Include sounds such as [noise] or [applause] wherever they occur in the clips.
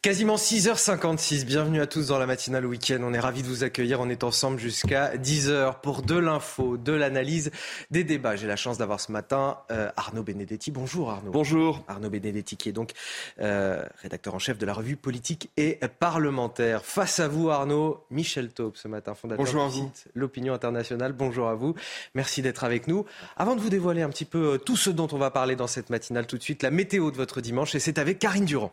Quasiment 6h56, bienvenue à tous dans la matinale week-end. On est ravis de vous accueillir. On est ensemble jusqu'à 10h pour de l'info, de l'analyse, des débats. J'ai la chance d'avoir ce matin euh, Arnaud Benedetti. Bonjour Arnaud. Bonjour. Arnaud Benedetti qui est donc euh, rédacteur en chef de la revue politique et parlementaire. Face à vous Arnaud, Michel Taube ce matin, fondateur Bonjour site L'Opinion Internationale. Bonjour à vous. Merci d'être avec nous. Avant de vous dévoiler un petit peu euh, tout ce dont on va parler dans cette matinale tout de suite, la météo de votre dimanche et c'est avec Karine Durand.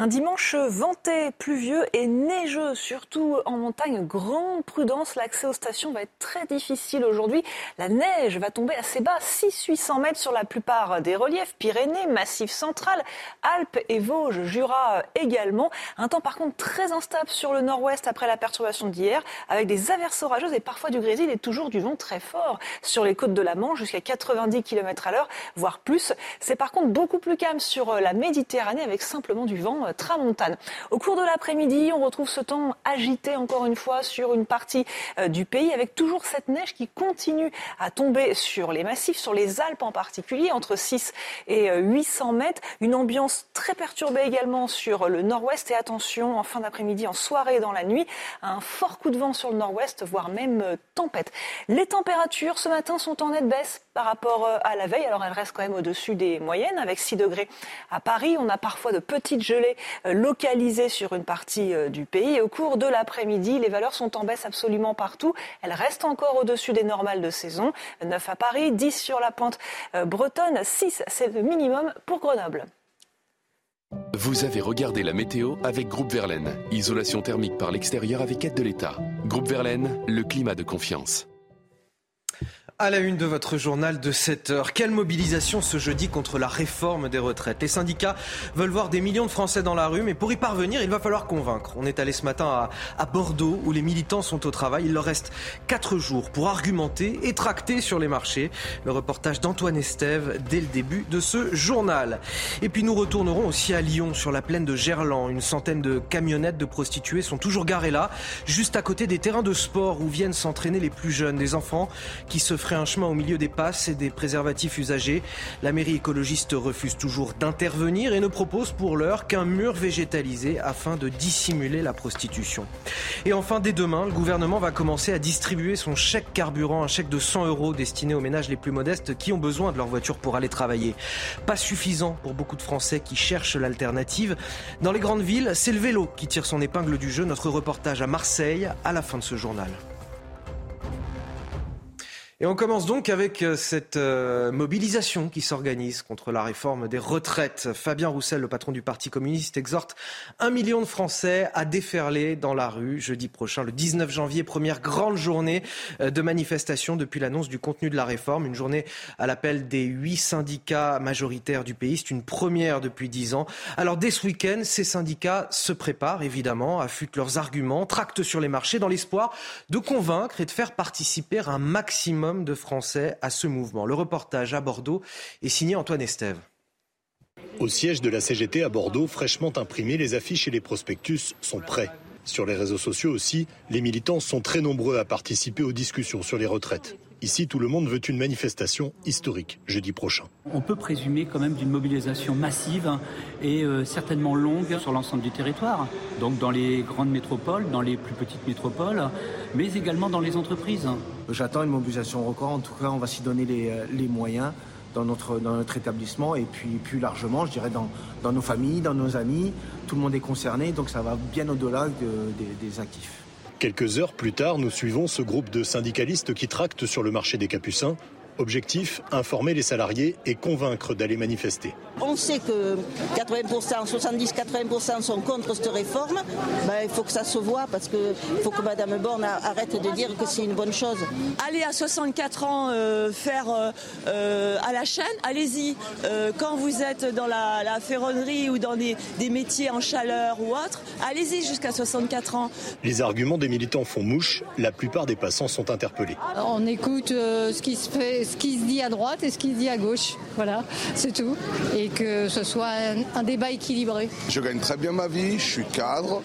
Un dimanche venté, pluvieux et neigeux, surtout en montagne. Grande prudence, l'accès aux stations va être très difficile aujourd'hui. La neige va tomber assez bas, 600-800 mètres sur la plupart des reliefs. Pyrénées, Massif central, Alpes et Vosges, Jura également. Un temps par contre très instable sur le nord-ouest après la perturbation d'hier, avec des averses orageuses et parfois du grésil et toujours du vent très fort sur les côtes de la Manche jusqu'à 90 km à l'heure, voire plus. C'est par contre beaucoup plus calme sur la Méditerranée avec simplement du vent tramontane. Au cours de l'après-midi, on retrouve ce temps agité encore une fois sur une partie euh, du pays avec toujours cette neige qui continue à tomber sur les massifs, sur les Alpes en particulier, entre 6 et 800 euh, mètres. Une ambiance très perturbée également sur le nord-ouest et attention en fin d'après-midi, en soirée et dans la nuit, un fort coup de vent sur le nord-ouest, voire même euh, tempête. Les températures ce matin sont en nette baisse par rapport à la veille. Alors elles restent quand même au-dessus des moyennes avec 6 degrés à Paris. On a parfois de petites gelées euh, localisées sur une partie euh, du pays. Au cours de l'après-midi, les valeurs sont en baisse absolument partout. Elles restent encore au-dessus des normales de saison. 9 à Paris, 10 sur la pointe euh, bretonne, 6 c'est le minimum pour Grenoble. Vous avez regardé la météo avec Groupe Verlaine. Isolation thermique par l'extérieur avec aide de l'État. Groupe Verlaine, le climat de confiance. À la une de votre journal de 7 heures, quelle mobilisation ce jeudi contre la réforme des retraites? Les syndicats veulent voir des millions de Français dans la rue, mais pour y parvenir, il va falloir convaincre. On est allé ce matin à, Bordeaux, où les militants sont au travail. Il leur reste 4 jours pour argumenter et tracter sur les marchés. Le reportage d'Antoine Estève dès le début de ce journal. Et puis nous retournerons aussi à Lyon, sur la plaine de Gerland. Une centaine de camionnettes de prostituées sont toujours garées là, juste à côté des terrains de sport où viennent s'entraîner les plus jeunes, des enfants qui se un chemin au milieu des passes et des préservatifs usagés. La mairie écologiste refuse toujours d'intervenir et ne propose pour l'heure qu'un mur végétalisé afin de dissimuler la prostitution. Et enfin, dès demain, le gouvernement va commencer à distribuer son chèque carburant, un chèque de 100 euros destiné aux ménages les plus modestes qui ont besoin de leur voiture pour aller travailler. Pas suffisant pour beaucoup de Français qui cherchent l'alternative. Dans les grandes villes, c'est le vélo qui tire son épingle du jeu. Notre reportage à Marseille à la fin de ce journal. Et on commence donc avec euh, cette euh, mobilisation qui s'organise contre la réforme des retraites. Fabien Roussel, le patron du Parti communiste, exhorte un million de Français à déferler dans la rue jeudi prochain, le 19 janvier, première grande journée euh, de manifestation depuis l'annonce du contenu de la réforme. Une journée à l'appel des huit syndicats majoritaires du pays. C'est une première depuis dix ans. Alors dès ce week-end, ces syndicats se préparent évidemment, affûtent leurs arguments, tractent sur les marchés dans l'espoir de convaincre et de faire participer un maximum de Français à ce mouvement. Le reportage à Bordeaux est signé Antoine Estève. Au siège de la CGT à Bordeaux, fraîchement imprimés, les affiches et les prospectus sont prêts. Sur les réseaux sociaux aussi, les militants sont très nombreux à participer aux discussions sur les retraites. Ici, tout le monde veut une manifestation historique jeudi prochain. On peut présumer quand même d'une mobilisation massive et euh, certainement longue sur l'ensemble du territoire, donc dans les grandes métropoles, dans les plus petites métropoles, mais également dans les entreprises. J'attends une mobilisation record. En tout cas, on va s'y donner les, euh, moyens dans notre, dans notre établissement et puis plus largement, je dirais, dans, dans nos familles, dans nos amis. Tout le monde est concerné, donc ça va bien au-delà des actifs. Quelques heures plus tard, nous suivons ce groupe de syndicalistes qui tractent sur le marché des Capucins Objectif, informer les salariés et convaincre d'aller manifester. On sait que 80%, 70-80% sont contre cette réforme. Ben, il faut que ça se voit parce qu'il faut que Mme Borne arrête de dire que c'est une bonne chose. Allez à 64 ans euh, faire euh, euh, à la chaîne, allez-y. quand vous êtes dans la, ferronnerie ou dans des, des, métiers en chaleur ou autre, allez-y jusqu'à 64 ans. Les arguments des militants font mouche. La plupart des passants sont interpellés. On écoute ce qui se fait ce qui se dit à droite et ce qui se dit à gauche. Voilà, c'est tout. Et que ce soit un, débat équilibré. Je gagne très bien ma vie, je suis cadre.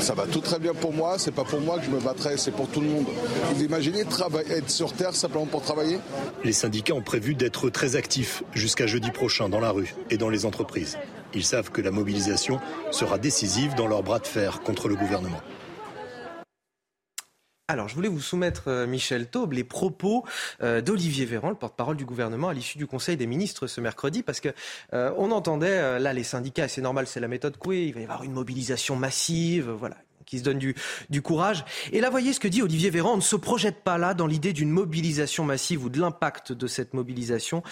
Ça va tout très bien pour moi, c'est pas pour moi que je me battrai, c'est pour tout le monde. Vous imaginez être sur Terre simplement pour travailler? Les syndicats ont prévu d'être très actifs jusqu'à jeudi prochain dans la rue et dans les entreprises. Ils savent que la mobilisation sera décisive dans leur bras de fer contre le gouvernement. Alors, je voulais vous soumettre, euh, Michel Taube, les propos euh, d'Olivier Véran, le porte-parole du gouvernement, à l'issue du Conseil des ministres ce mercredi, parce que euh, on entendait là les syndicats, c'est normal, c'est la méthode Coué, il va y avoir une mobilisation massive, voilà qui se donne du, du courage. Et là, voyez ce que dit Olivier Véran. On ne se projette pas là dans l'idée d'une mobilisation massive ou de l'impact de cette mobilisation.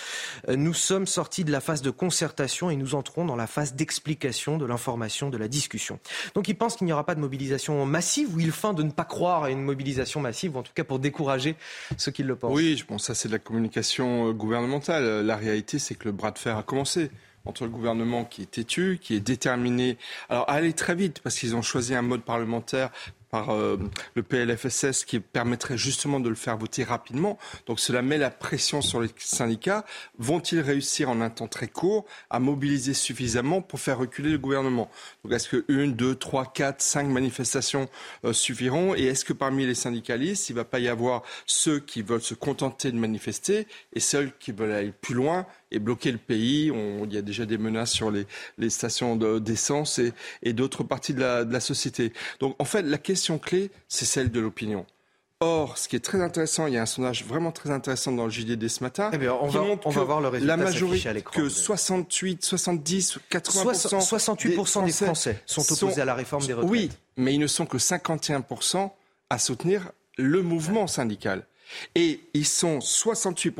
Euh, nous sommes sortis de la phase de concertation et nous entrons dans la phase d'explication, de l'information, de la discussion. Donc il pense qu'il n'y aura pas de mobilisation massive ou il feint de ne pas croire à une mobilisation massive, ou en tout cas pour décourager ceux qui le pensent. Oui, je pense que ça c'est de la communication euh, gouvernementale. La réalité, c'est que le bras de fer a commencé entre le gouvernement qui est têtu, qui est déterminé, alors à aller très vite parce qu'ils ont choisi un mode parlementaire par euh, le PLFSS qui permettrait justement de le faire voter rapidement. Donc cela met la pression sur les syndicats. Vont-ils réussir en un temps très court à mobiliser suffisamment pour faire reculer le gouvernement? Donc est-ce que une, deux, trois, quatre, cinq manifestations euh, suffiront? Et est-ce que parmi les syndicalistes, il ne va pas y avoir ceux qui veulent se contenter de manifester et ceux qui veulent aller plus loin et bloquer le pays. il y a déjà des menaces sur les, stations d'essence et, d'autres parties de la, de la société. Donc en fait, la question clé, c'est celle de l'opinion. Or, ce qui est très intéressant, il y a un sondage vraiment très intéressant dans le JDD ce matin. Eh on, va, on va, voir le résultat la majorité, que 68, 70, 80 68 des Français, sont opposés à la réforme des retraites. Oui, mais ils ne sont que 51 à soutenir le mouvement syndical. Et ils sont 68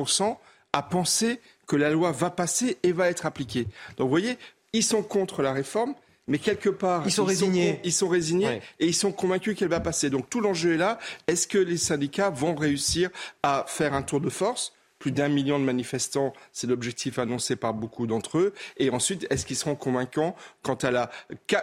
à penser que la loi va passer et va être appliquée. Donc, vous voyez, ils sont contre la réforme, mais quelque part, ils sont résignés. ils sont résignés et ils sont convaincus qu'elle va passer. Donc tout l'enjeu est là. Est-ce que les syndicats vont réussir à faire un tour de force? Plus d'un million de manifestants, c'est l'objectif annoncé par beaucoup d'entre eux. Et ensuite, est-ce qu'ils seront convaincants quant à la,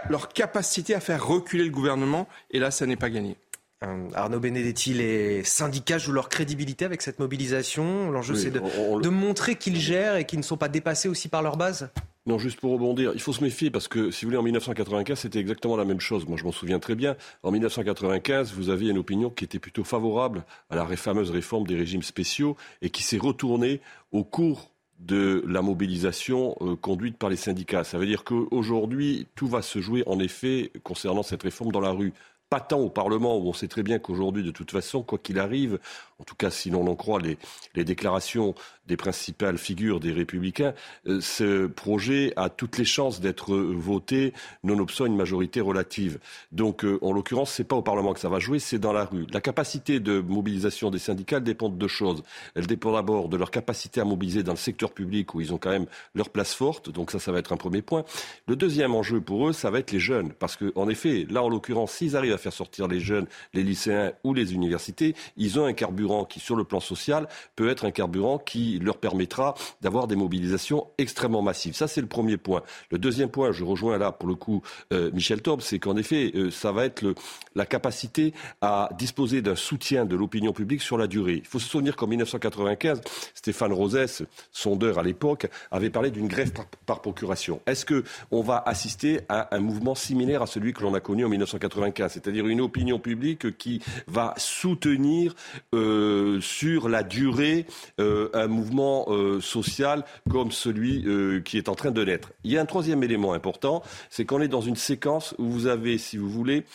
leur capacité à faire reculer le gouvernement? Et là, ça n'est pas gagné. Euh, Arnaud Benedetti, les syndicats jouent leur crédibilité avec cette mobilisation. L'enjeu, c'est de, de montrer qu'ils gèrent et qu'ils ne sont pas dépassés aussi par leur base non, juste pour rebondir, il faut se méfier parce que, si vous voulez, en 1995, c'était exactement la même chose. Moi, je m'en souviens très bien. En 1995, vous aviez une opinion qui était plutôt favorable à la fameuse réforme des régimes spéciaux et qui s'est retournée au cours de la mobilisation euh, conduite par les syndicats. Ça veut dire qu'aujourd'hui, tout va se jouer, en effet, concernant cette réforme dans la rue pas tant au Parlement, où on sait très bien qu'aujourd'hui, de toute façon, quoi qu'il arrive, en tout cas si l'on en croit les, les, déclarations des principales figures des républicains, euh, ce projet a toutes les chances d'être voté nonobstant une majorité relative. Donc, euh, en l'occurrence, c'est pas au Parlement que ça va jouer, c'est dans la rue. La capacité de mobilisation des syndicats dépend de deux choses. Elle dépend d'abord de leur capacité à mobiliser dans le secteur public, où ils ont quand même leur place forte. Donc ça, ça va être un premier point. Le deuxième enjeu pour eux, ça va être les jeunes. Parce qu'en effet, là, en l'occurrence, s'ils arrivent à faire sortir les jeunes, les lycéens ou les universités, ils ont un carburant qui, sur le plan social, peut être un carburant qui leur permettra d'avoir des mobilisations extrêmement massives. Ça, c'est le premier point. Le deuxième point, je rejoins là, pour le coup, euh, Michel Taub, c'est qu'en effet, euh, ça va être la capacité à disposer d'un soutien de l'opinion publique sur la durée. Il faut se souvenir qu'en 1995, Stéphane Rosès, sondeur à l'époque, avait parlé d'une grève par, procuration. Est-ce qu'on va assister à un mouvement similaire à celui que l'on a connu en 1995 c'est-à-dire une opinion publique qui va soutenir euh, sur la durée un mouvement euh, social comme celui qui est en train de naître. Il y a un troisième élément important, c'est qu'on est dans une séquence où vous avez, si vous voulez,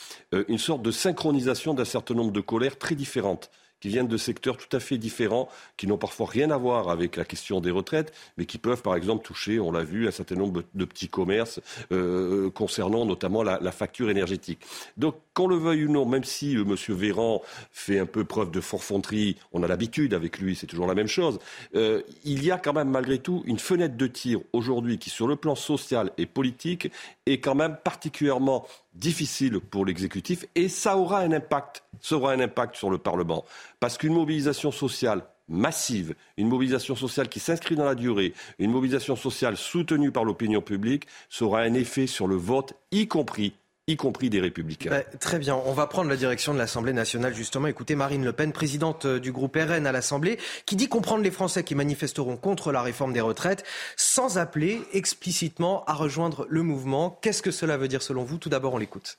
une sorte de synchronisation d'un certain nombre de colères très différentes qui viennent de secteurs tout à fait différents, qui n'ont parfois rien à voir avec la question des retraites, mais qui peuvent, par exemple, toucher, on l'a vu, un certain nombre de petits commerces euh, concernant notamment la, facture énergétique. Donc, qu'on le veuille ou non, même si euh, M. Véran fait un peu preuve de forfanterie, on a l'habitude avec lui, c'est toujours la même chose, euh, il y a quand même malgré tout une fenêtre de tir aujourd'hui qui, sur le plan social et politique, est quand même particulièrement difficile pour l'exécutif et ça aura un impact, ça un impact sur le Parlement. Parce qu'une mobilisation sociale massive, une mobilisation sociale qui s'inscrit dans la durée, une mobilisation sociale soutenue par l'opinion publique, aura un effet sur le vote, y compris y compris des républicains. Bah, très bien, on va prendre la direction de l'Assemblée nationale justement. Écoutez Marine Le Pen, présidente euh, du groupe RN à l'Assemblée, qui dit comprendre les Français qui manifesteront contre la réforme des retraites sans appeler explicitement à rejoindre le mouvement. Qu'est-ce que cela veut dire selon vous? Tout d'abord, on l'écoute.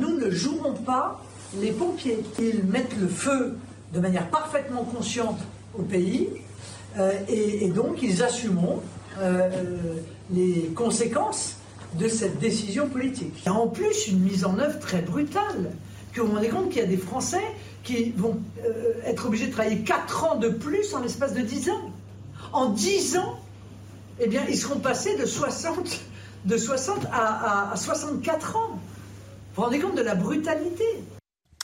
Nous ne joueront pas les pompiers. Ils mettent le feu de manière parfaitement consciente au pays euh, et, donc ils assumeront euh, les conséquences de cette décision politique. Il y a en plus une mise en œuvre très brutale. Que vous vous rendez compte qu'il y a des Français qui vont euh, être obligés de travailler 4 ans de plus en l'espace de 10 ans. En 10 ans, eh bien, ils seront passés de 60, de 60 à, à 64 ans. Vous vous rendez compte de la brutalité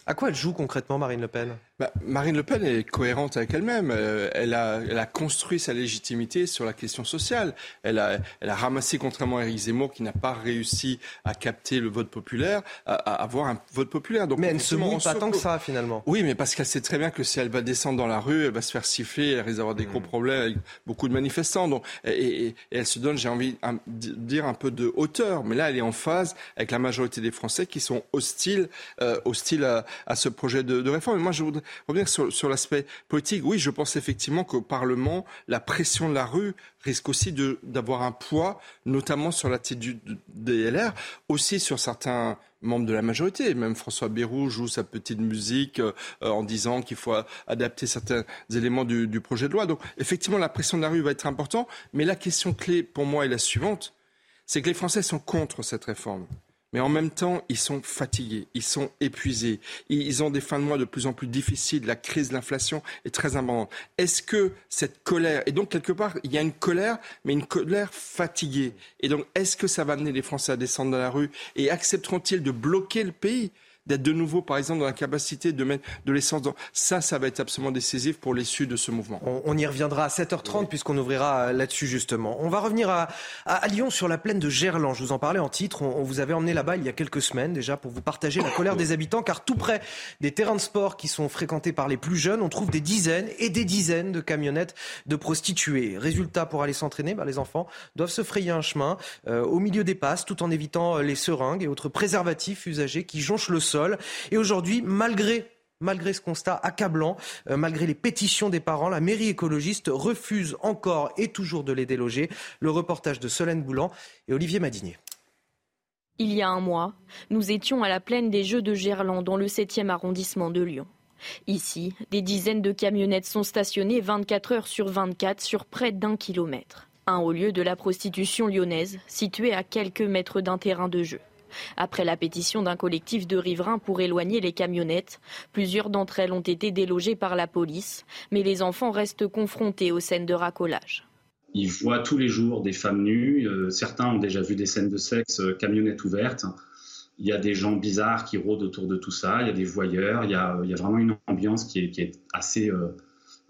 à quoi elle joue concrètement Marine Le Pen? Bah, Marine Le Pen est cohérente avec elle-même. Euh, elle, a, elle a construit sa légitimité sur la question sociale. Elle a, elle a ramassé, contrairement à Éric Zemmour, qui n'a pas réussi à capter le vote populaire, à, avoir un vote populaire. Donc, mais elle ne se montre pas tant que ça, finalement. Oui, mais parce qu'elle sait très bien que si elle va descendre dans la rue, elle va se faire siffler, elle risque d'avoir des gros mmh. problèmes avec beaucoup de manifestants. Donc, et, elle se donne, j'ai envie de dire, un peu de hauteur. Mais là, elle est en phase avec la majorité des Français qui sont hostiles, euh, hostiles à à ce projet de, réforme. Et moi, je voudrais sur, l'aspect politique. Oui, je pense effectivement qu'au Parlement, la pression de la rue risque aussi d'avoir un poids, notamment sur l'attitude des LR, aussi sur certains membres de la majorité. Même François Bayrou joue sa petite musique euh, en disant qu'il faut adapter certains éléments du, projet de loi. Donc effectivement, la pression de la rue va être importante. Mais la question clé pour moi est la suivante. C'est que les Français sont contre cette réforme. Mais en même temps, ils sont fatigués, ils sont épuisés, ils ont des fins de mois de plus en plus difficiles, la crise de l'inflation est très importante. Est-ce que cette colère, et donc quelque part, il y a une colère, mais une colère fatiguée, et donc est-ce que ça va amener les Français à descendre dans la rue et accepteront-ils de bloquer le pays? D'être de nouveau, par exemple, dans la capacité de mettre de l'essence dans... Ça, ça va être absolument décisif pour l'issue de ce mouvement. On, y reviendra à 7h30 puisqu'on ouvrira là-dessus justement. On va revenir à, à, Lyon sur la plaine de Gerland. Je vous en parlais en titre. On, vous avait emmené là-bas il y a quelques semaines déjà pour vous partager la colère des habitants car tout près des terrains de sport qui sont fréquentés par les plus jeunes, on trouve des dizaines et des dizaines de camionnettes de prostituées. Résultat, pour aller s'entraîner, bah, les enfants doivent se frayer un chemin euh, au milieu des passes tout en évitant les seringues et autres préservatifs usagés qui jonchent le sol et aujourd'hui, malgré ce constat accablant, euh, malgré les pétitions des parents, la mairie écologiste refuse encore et toujours de les déloger. Le reportage de Solène Boulan et Olivier Madinier. Il y a un mois, nous étions à la plaine des Jeux de Gerland, dans le 7e arrondissement de Lyon. Ici, des dizaines de camionnettes sont stationnées 24 heures sur 24 sur près d'un kilomètre. Un haut lieu de la prostitution lyonnaise, situé à quelques mètres d'un terrain de jeu. Après la pétition d'un collectif de riverains pour éloigner les camionnettes, plusieurs d'entre elles ont été délogées par la police, mais les enfants restent confrontés aux scènes de racolage. Ils voient tous les jours des femmes nues, euh, certains ont déjà vu des scènes de sexe, euh, camionnettes ouvertes. Il y a des gens bizarres qui rôdent autour de tout ça, il y a des voyeurs, il y a, vraiment une ambiance qui est, assez euh,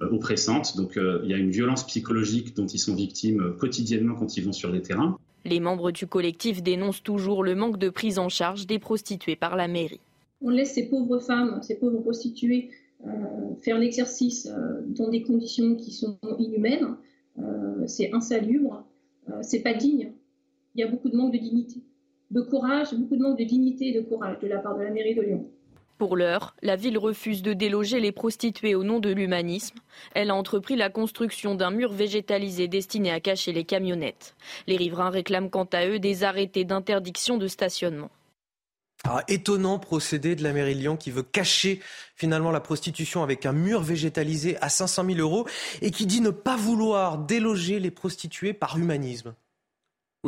oppressante. Donc il y a une violence psychologique dont ils sont victimes quotidiennement quand ils vont sur les terrains. Les membres du collectif dénoncent toujours le manque de prise en charge des prostituées par la mairie. On laisse ces pauvres femmes, ces pauvres prostituées euh, faire l'exercice euh, dans des conditions qui sont inhumaines. Euh, c'est insalubre, c'est pas digne. Il y a beaucoup de manque de dignité, de courage, beaucoup de manque de dignité et de courage de la part de la mairie de Lyon. Pour l'heure, la ville refuse de déloger les prostituées au nom de l'humanisme. Elle a entrepris la construction d'un mur végétalisé destiné à cacher les camionnettes. Les riverains réclament quant à eux des arrêtés d'interdiction de stationnement. Ah, étonnant procédé de la mairie Lyon qui veut cacher finalement la prostitution avec un mur végétalisé à 500 000 euros et qui dit ne pas vouloir déloger les prostituées par humanisme.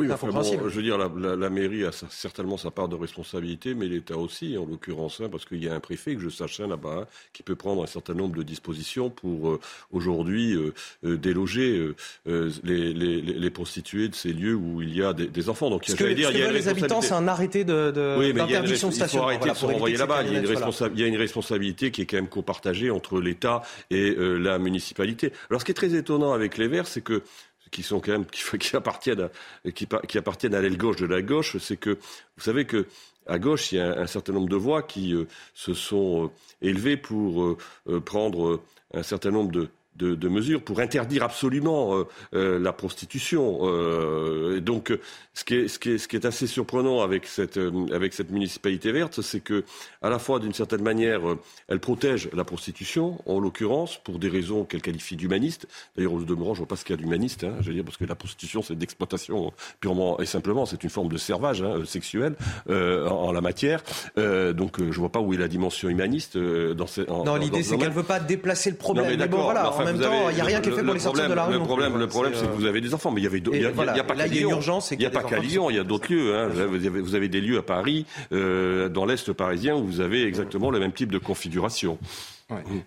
Oui, je veux dire, la, mairie a certainement sa part de responsabilité, mais l'État aussi, en l'occurrence, hein, parce qu'il y a un préfet, que je sache, hein, là-bas, hein, qui peut prendre un certain nombre de dispositions pour euh, aujourd'hui euh, euh, déloger les, prostituées de ces lieux où il y a des, enfants. Donc, ce que, dire, il y a les habitants, c'est un arrêté de, d'interdiction de, station. Il faut arrêter de se renvoyer là-bas. Il, y a une responsabilité qui est quand même copartagée entre l'État et la municipalité. Alors, ce qui est très étonnant avec les Verts, c'est que qui sont quand même qui, [laughs] appartiennent à, qui, appartiennent à l'aile gauche de la gauche, c'est que vous savez que à gauche, il y a un, certain nombre de voix qui euh, se sont euh, élevées pour euh, prendre un certain nombre de, de, mesures pour interdire absolument euh, euh, la prostitution. Euh, donc, ce qui, est, ce, qui est, ce qui est assez surprenant avec cette, avec cette municipalité verte, c'est que, à la fois, d'une certaine manière, elle protège la prostitution, en l'occurrence, pour des raisons qu'elle qualifie d'humanistes. D'ailleurs, au demeurant, je vois pas ce qu'il y a d'humaniste, hein, je veux dire, parce que la prostitution, c'est d'exploitation purement et simplement, c'est une forme de servage hein, sexuel en, la matière. donc, je vois pas où est la dimension humaniste dans ces. non, l'idée, c'est qu'elle veut pas déplacer le problème. mais, bon, voilà, en même temps, il n'y a rien qui est fait pour les sortir de la rue. Le problème, le problème, c'est que vous avez des enfants, mais il y avait, il y a, pas qu'à Lyon. Il n'y a pas qu'à Lyon, il y a d'autres lieux. Hein. Vous avez des lieux à Paris, euh, dans l'est parisien, où vous avez exactement le même type de configuration.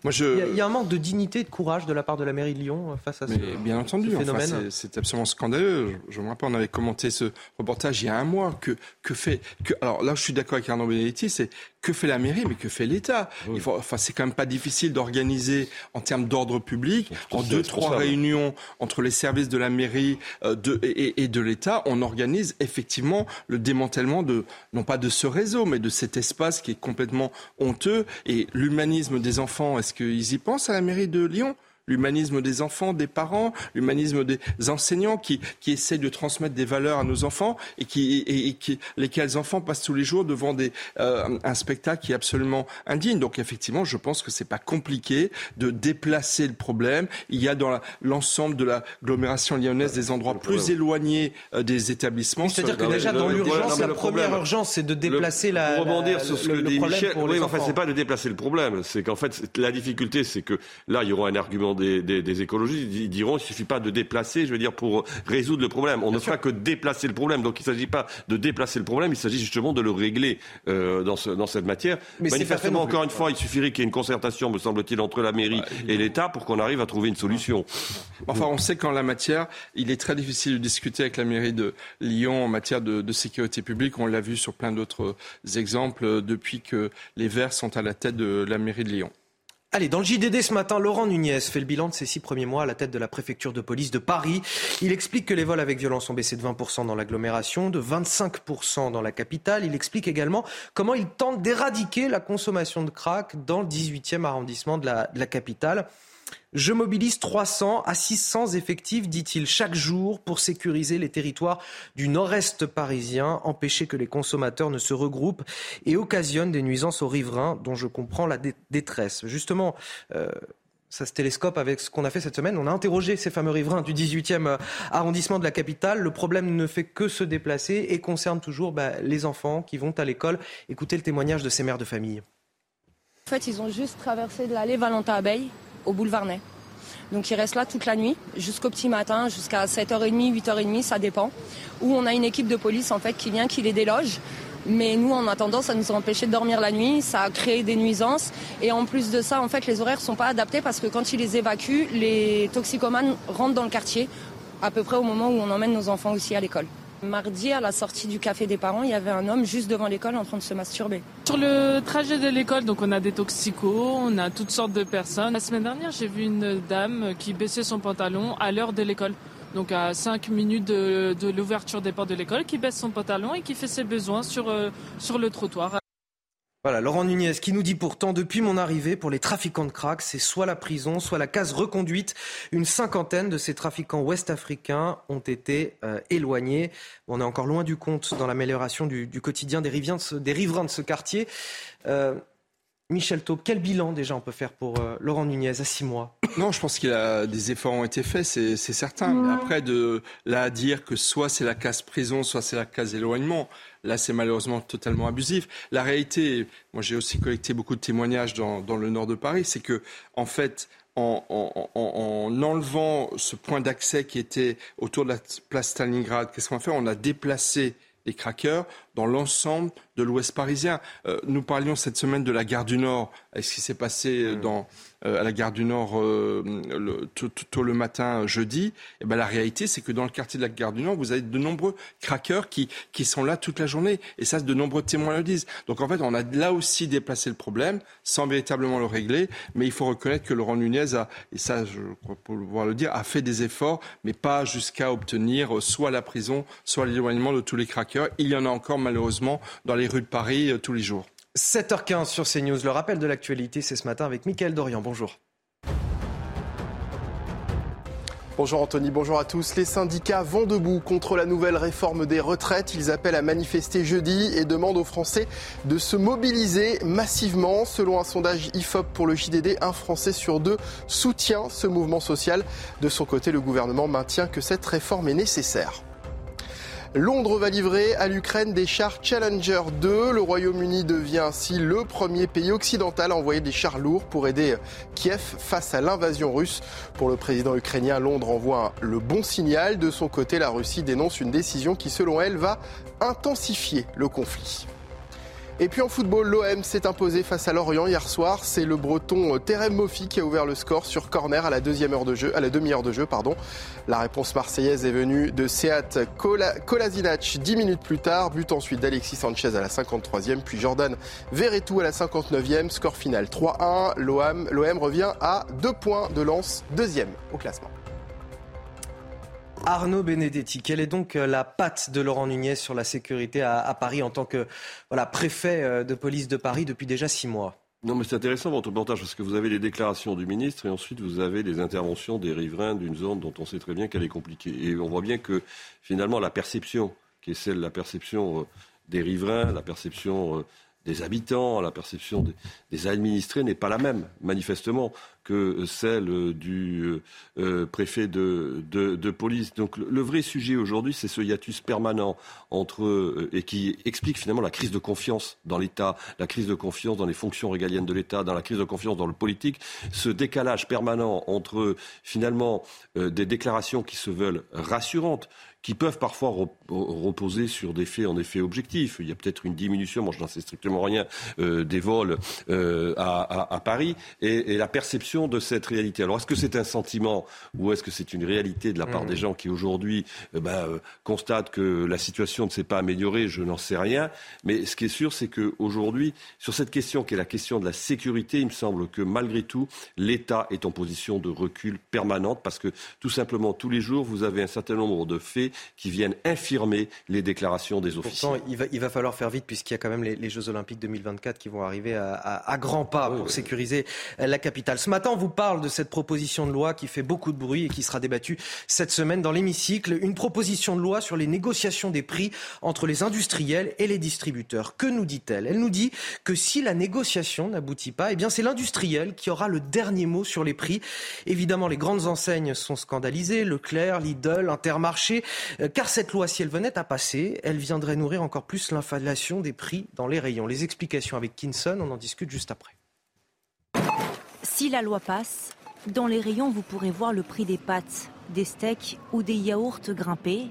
Moi, je... il, y a, un manque de dignité et de courage de la part de la mairie de Lyon euh, face à ce, bien entendu, phénomène. c'est absolument scandaleux. Je, me rappelle, on avait commenté ce reportage il y a un mois. Que, que fait, que, alors là, je suis d'accord avec Arnaud Benedetti, c'est que fait la mairie, mais que fait l'État? Enfin, c'est quand même pas difficile d'organiser en termes d'ordre public, en deux, trois réunions entre les services de la mairie euh, de, et, et de l'État, on organise effectivement le démantèlement de, non pas de ce réseau, mais de cet espace qui est complètement honteux et l'humanisme des enfants est-ce qu'ils y pensent à la mairie de Lyon? L'humanisme des enfants, des parents, l'humanisme des enseignants qui, qui essaient de transmettre des valeurs à nos enfants et qui, et, qui lesquels enfants passent tous les jours devant des, euh, un spectacle qui est absolument indigne. Donc effectivement, je pense que c'est pas compliqué de déplacer le problème. Il y a dans l'ensemble de l'agglomération lyonnaise des endroits plus éloignés euh, des établissements. C'est-à-dire que déjà dans l'urgence, la première urgence, c'est de déplacer la. Pour rebondir sur ce que dit Michel, oui, enfin c'est pas de déplacer le problème, c'est qu'en fait la difficulté, c'est que là il y aura un argument des, écologistes, ils diront qu'il ne suffit pas de déplacer, je veux dire, pour résoudre le problème. On ne fera que déplacer le problème. Donc il ne s'agit pas de déplacer le problème, il s'agit justement de le régler euh, dans, dans, cette matière. Mais Manifestement, encore une fois, il suffirait qu'il y ait une concertation, me semble-t-il, entre la mairie et l'État pour qu'on arrive à trouver une solution. Enfin, on sait qu'en la matière, il est très difficile de discuter avec la mairie de Lyon en matière de, de sécurité publique. On l'a vu sur plein d'autres exemples depuis que les Verts sont à la tête de la mairie de Lyon. Allez, dans le JDD ce matin, Laurent Nunez fait le bilan de ses six premiers mois à la tête de la préfecture de police de Paris. Il explique que les vols avec violence ont baissé de 20% dans l'agglomération, de 25% dans la capitale. Il explique également comment il tente d'éradiquer la consommation de crack dans le 18e arrondissement de la, de la capitale. Je mobilise 300 à 600 effectifs, dit-il, chaque jour pour sécuriser les territoires du nord-est parisien, empêcher que les consommateurs ne se regroupent et occasionnent des nuisances aux riverains dont je comprends la détresse. Justement, euh, ça se télescope avec ce qu'on a fait cette semaine. On a interrogé ces fameux riverains du 18e euh, arrondissement de la capitale. Le problème ne fait que se déplacer et concerne toujours bah, les enfants qui vont à l'école. Écoutez le témoignage de ces mères de famille. En fait, ils ont juste traversé l'allée Valentin-Abeille au boulevard Ney. Donc ils restent là toute la nuit, jusqu'au petit matin, jusqu'à 7h30, 8h30, ça dépend. Où on a une équipe de police en fait qui vient, qui les déloge. Mais nous, en attendant, ça nous a empêché de dormir la nuit, ça a créé des nuisances. Et en plus de ça, en fait, les horaires sont pas adaptés parce que quand ils les évacuent, les toxicomanes rentrent dans le quartier, à peu près au moment où on emmène nos enfants aussi à l'école. Mardi, à la sortie du café des parents, il y avait un homme juste devant l'école en train de se masturber. Sur le trajet de l'école, donc on a des toxicos, on a toutes sortes de personnes. La semaine dernière, j'ai vu une dame qui baissait son pantalon à l'heure de l'école. Donc à 5 minutes de, l'ouverture des portes de l'école, qui baisse son pantalon et qui fait ses besoins sur, euh, sur le trottoir. Voilà, Laurent Nunez qui nous dit pourtant, depuis mon arrivée, pour les trafiquants de crack, c'est soit la prison, soit la case reconduite. Une cinquantaine de ces trafiquants ouest-africains ont été euh, éloignés. On est encore loin du compte dans l'amélioration du, quotidien des, des, riverains de ce quartier. Euh, Michel Taub, quel bilan déjà on peut faire pour euh, Laurent Nunez à six mois? Non, je pense que des efforts ont été faits, c'est certain. Mais après, de là à dire que soit c'est la case prison, soit c'est la case éloignement, là c'est malheureusement totalement abusif. La réalité, moi j'ai aussi collecté beaucoup de témoignages dans, le nord de Paris, c'est que en fait, en, en, enlevant ce point d'accès qui était autour de la place Stalingrad, qu'est-ce qu'on a fait? On a déplacé les craqueurs dans l'ensemble de l'Ouest parisien. Euh, nous parlions cette semaine de la gare du Nord, et ce qui s'est passé mmh. dans euh, à la gare du Nord euh, le, tôt, le matin jeudi, et eh ben la réalité c'est que dans le quartier de la gare du Nord, vous avez de nombreux craqueurs qui, qui sont là toute la journée. Et ça, de nombreux témoins le disent. Donc en fait, on a là aussi déplacé le problème sans véritablement le régler. Mais il faut reconnaître que Laurent Nunez a, et ça je crois pouvoir le dire, a fait des efforts, mais pas jusqu'à obtenir soit la prison, soit l'éloignement de tous les craqueurs. Il y en a encore malheureusement dans les rues de Paris euh, tous les jours. 7h15 sur CNews. Le rappel de l'actualité, c'est ce matin avec Mickaël Dorian. Bonjour. Bonjour Anthony, bonjour à tous. Les syndicats vont debout contre la nouvelle réforme des retraites. Ils appellent à manifester jeudi et demandent aux Français de se mobiliser massivement. Selon un sondage IFOP pour le JDD, un Français sur deux soutient ce mouvement social. De son côté, le gouvernement maintient que cette réforme est nécessaire. Londres va livrer à l'Ukraine des chars Challenger 2. Le Royaume-Uni devient ainsi le premier pays occidental à envoyer des chars lourds pour aider Kiev face à l'invasion russe. Pour le président ukrainien, Londres envoie le bon signal. De son côté, la Russie dénonce une décision qui, selon elle, va intensifier le conflit. Et puis en football, l'OM s'est imposé face à Lorient hier soir. C'est le Breton Terem Moffi qui a ouvert le score sur corner à la deuxième heure de jeu, à la demi-heure de jeu, pardon. La réponse marseillaise est venue de Seat Kolasinac dix minutes plus tard. But ensuite d'Alexis Sanchez à la 53e, puis Jordan Verretou à la 59e. Score final 3-1. L'OM revient à deux points de lance, deuxième au classement. Arnaud Benedetti, quelle est donc euh, la patte de Laurent Nunez sur la sécurité à, Paris en tant que préfet euh, de police de Paris depuis déjà six mois? Non, mais c'est intéressant votre reportage parce que vous avez les déclarations du ministre et ensuite vous avez les interventions des riverains d'une zone dont on sait très bien qu'elle est compliquée. Et on voit bien que finalement la perception, qui est celle, la perception euh, des riverains, la perception des habitants, la perception des, administrés n'est pas la même, manifestement, que celle du euh, euh, préfet de, police. Donc le, vrai sujet aujourd'hui, c'est ce hiatus permanent entre euh, et qui explique finalement la crise de confiance dans l'État, la crise de confiance dans les fonctions régaliennes de l'État, dans la crise de confiance dans le politique, ce décalage permanent entre finalement des déclarations qui se veulent rassurantes qui peuvent parfois reposer sur des faits en effet objectifs. Il y a peut-être une diminution, moi je n'en sais strictement rien, euh, des vols euh, à, Paris et, la perception de cette réalité. Alors est-ce que c'est un sentiment ou est-ce que c'est une réalité de la part mmh. des gens qui aujourd'hui euh, ben, constatent que la situation ne s'est pas améliorée? Je n'en sais rien. Mais ce qui est sûr, c'est qu'aujourd'hui, sur cette question qui est la question de la sécurité, il me semble que malgré tout, l'État est en position de recul permanente parce que tout simplement tous les jours, vous avez un certain nombre de faits qui viennent infirmer les déclarations des officiers. Pourtant, il va, il va falloir faire vite puisqu'il y a quand même les, Jeux Olympiques 2024 qui vont arriver à, grands pas pour sécuriser la capitale. Ce matin, on vous parle de cette proposition de loi qui fait beaucoup de bruit et qui sera débattue cette semaine dans l'hémicycle. Une proposition de loi sur les négociations des prix entre les industriels et les distributeurs. Que nous dit-elle? Elle nous dit que si la négociation n'aboutit pas, eh bien c'est l'industriel qui aura le dernier mot sur les prix. Évidemment, les grandes enseignes sont scandalisées, Leclerc, Lidl, Intermarché, car cette loi, si elle venait à passer, elle viendrait nourrir encore plus l'inflation des prix dans les rayons. Les explications avec Kinson, on en discute juste après. Si la loi passe, dans les rayons, vous pourrez voir le prix des pâtes, des steaks ou des yaourts grimper.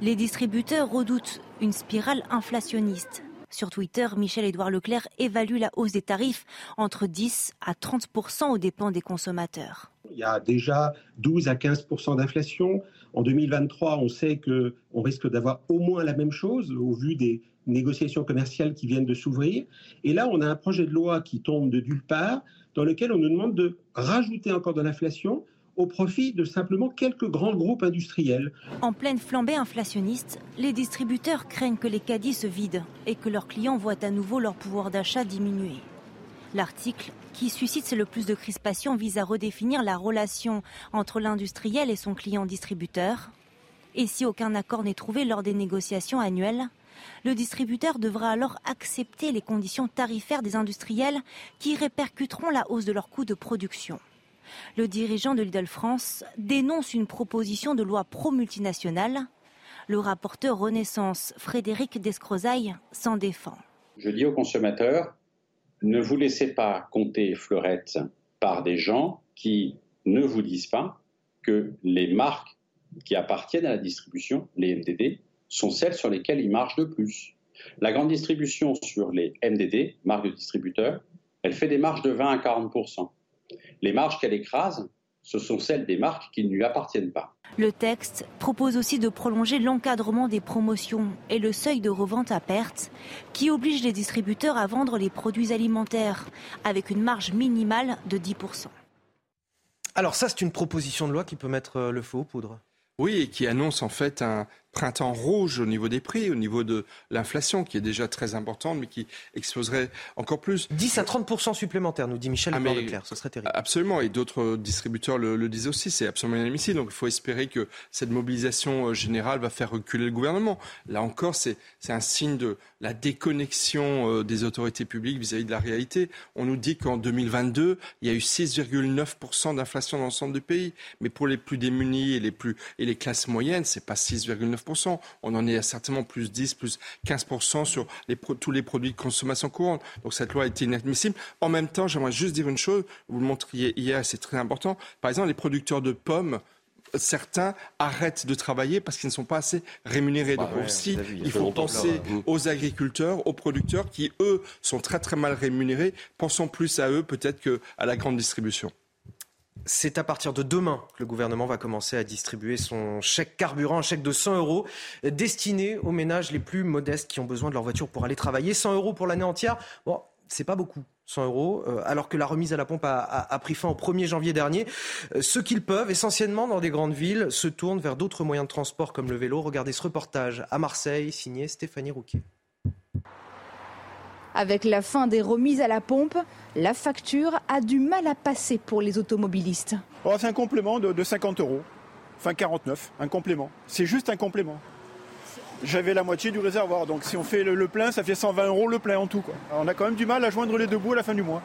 Les distributeurs redoutent une spirale inflationniste. Sur Twitter, Michel-Édouard Leclerc évalue la hausse des tarifs entre 10 à 30% aux dépens des consommateurs. Il y a déjà 12 à 15 d'inflation. En 2023, on sait qu'on risque d'avoir au moins la même chose au vu des négociations commerciales qui viennent de s'ouvrir. Et là, on a un projet de loi qui tombe de nulle part, dans lequel on nous demande de rajouter encore de l'inflation au profit de simplement quelques grands groupes industriels. En pleine flambée inflationniste, les distributeurs craignent que les caddies se vident et que leurs clients voient à nouveau leur pouvoir d'achat diminuer. L'article qui suscite le plus de crispation vise à redéfinir la relation entre l'industriel et son client distributeur. Et si aucun accord n'est trouvé lors des négociations annuelles, le distributeur devra alors accepter les conditions tarifaires des industriels qui répercuteront la hausse de leurs coûts de production. Le dirigeant de Lidl France dénonce une proposition de loi pro-multinationale. Le rapporteur Renaissance, Frédéric Descrozaille, s'en défend. Je dis aux consommateurs, ne vous laissez pas compter fleurette par des gens qui ne vous disent pas que les marques qui appartiennent à la distribution, les MDD, sont celles sur lesquelles ils marchent de plus. La grande distribution sur les MDD, marques de distributeurs, elle fait des marges de 20 à 40 Les marges qu'elle écrase, ce sont celles des marques qui ne lui appartiennent pas. Le texte propose aussi de prolonger l'encadrement des promotions et le seuil de revente à perte qui oblige les distributeurs à vendre les produits alimentaires avec une marge minimale de 10%. Alors ça, c'est une proposition de loi qui peut mettre euh, le feu aux poudres. Oui, et qui annonce en fait un printemps rouge au niveau des prix, au niveau de l'inflation qui est déjà très importante, mais qui exploserait encore plus. 10 à 30 supplémentaires, nous dit Michel ah, Leclerc. Ce serait terrible. Absolument, et d'autres distributeurs le, le, disent aussi. C'est absolument inadmissible. Donc il faut espérer que cette mobilisation euh, générale va faire reculer le gouvernement. Là encore, c'est un signe de la déconnexion euh, des autorités publiques vis-à-vis -vis de la réalité. On nous dit qu'en 2022, il y a eu 6,9 d'inflation dans l'ensemble du pays. Mais pour les plus démunis et les, plus, et les classes moyennes, c'est pas 6,9%. On en est à certainement plus 10, plus 15% sur les, tous les produits de consommation courante. Donc cette loi a été inadmissible. En même temps, j'aimerais juste dire une chose. Vous le montriez hier, c'est très important. Par exemple, les producteurs de pommes certains arrêtent de travailler parce qu'ils ne sont pas assez rémunérés. Donc bah aussi, il faut penser aux agriculteurs, aux producteurs qui, eux, sont très très mal rémunérés. Pensons plus à eux peut-être qu'à la grande distribution. C'est à partir de demain que le gouvernement va commencer à distribuer son chèque carburant, un chèque de 100 euros destiné aux ménages les plus modestes qui ont besoin de leur voiture pour aller travailler. 100 euros pour l'année entière, bon, c'est pas beaucoup. 100 euros, euh, alors que la remise à la pompe a, pris fin au 1er janvier dernier. Euh, ceux qu'ils peuvent, essentiellement dans des grandes villes, se tournent vers d'autres moyens de transport comme le vélo. Regardez ce reportage à Marseille, signé Stéphanie Rouquier. Avec la fin des remises à la pompe, la facture a du mal à passer pour les automobilistes. Oh, c'est un complément de, de 50 euros, enfin 49, un complément. C'est juste un complément j'avais la moitié du réservoir. Donc si on fait le, plein, ça fait 120 euros le plein en tout. on a quand même du mal à joindre les deux bouts à la fin du mois.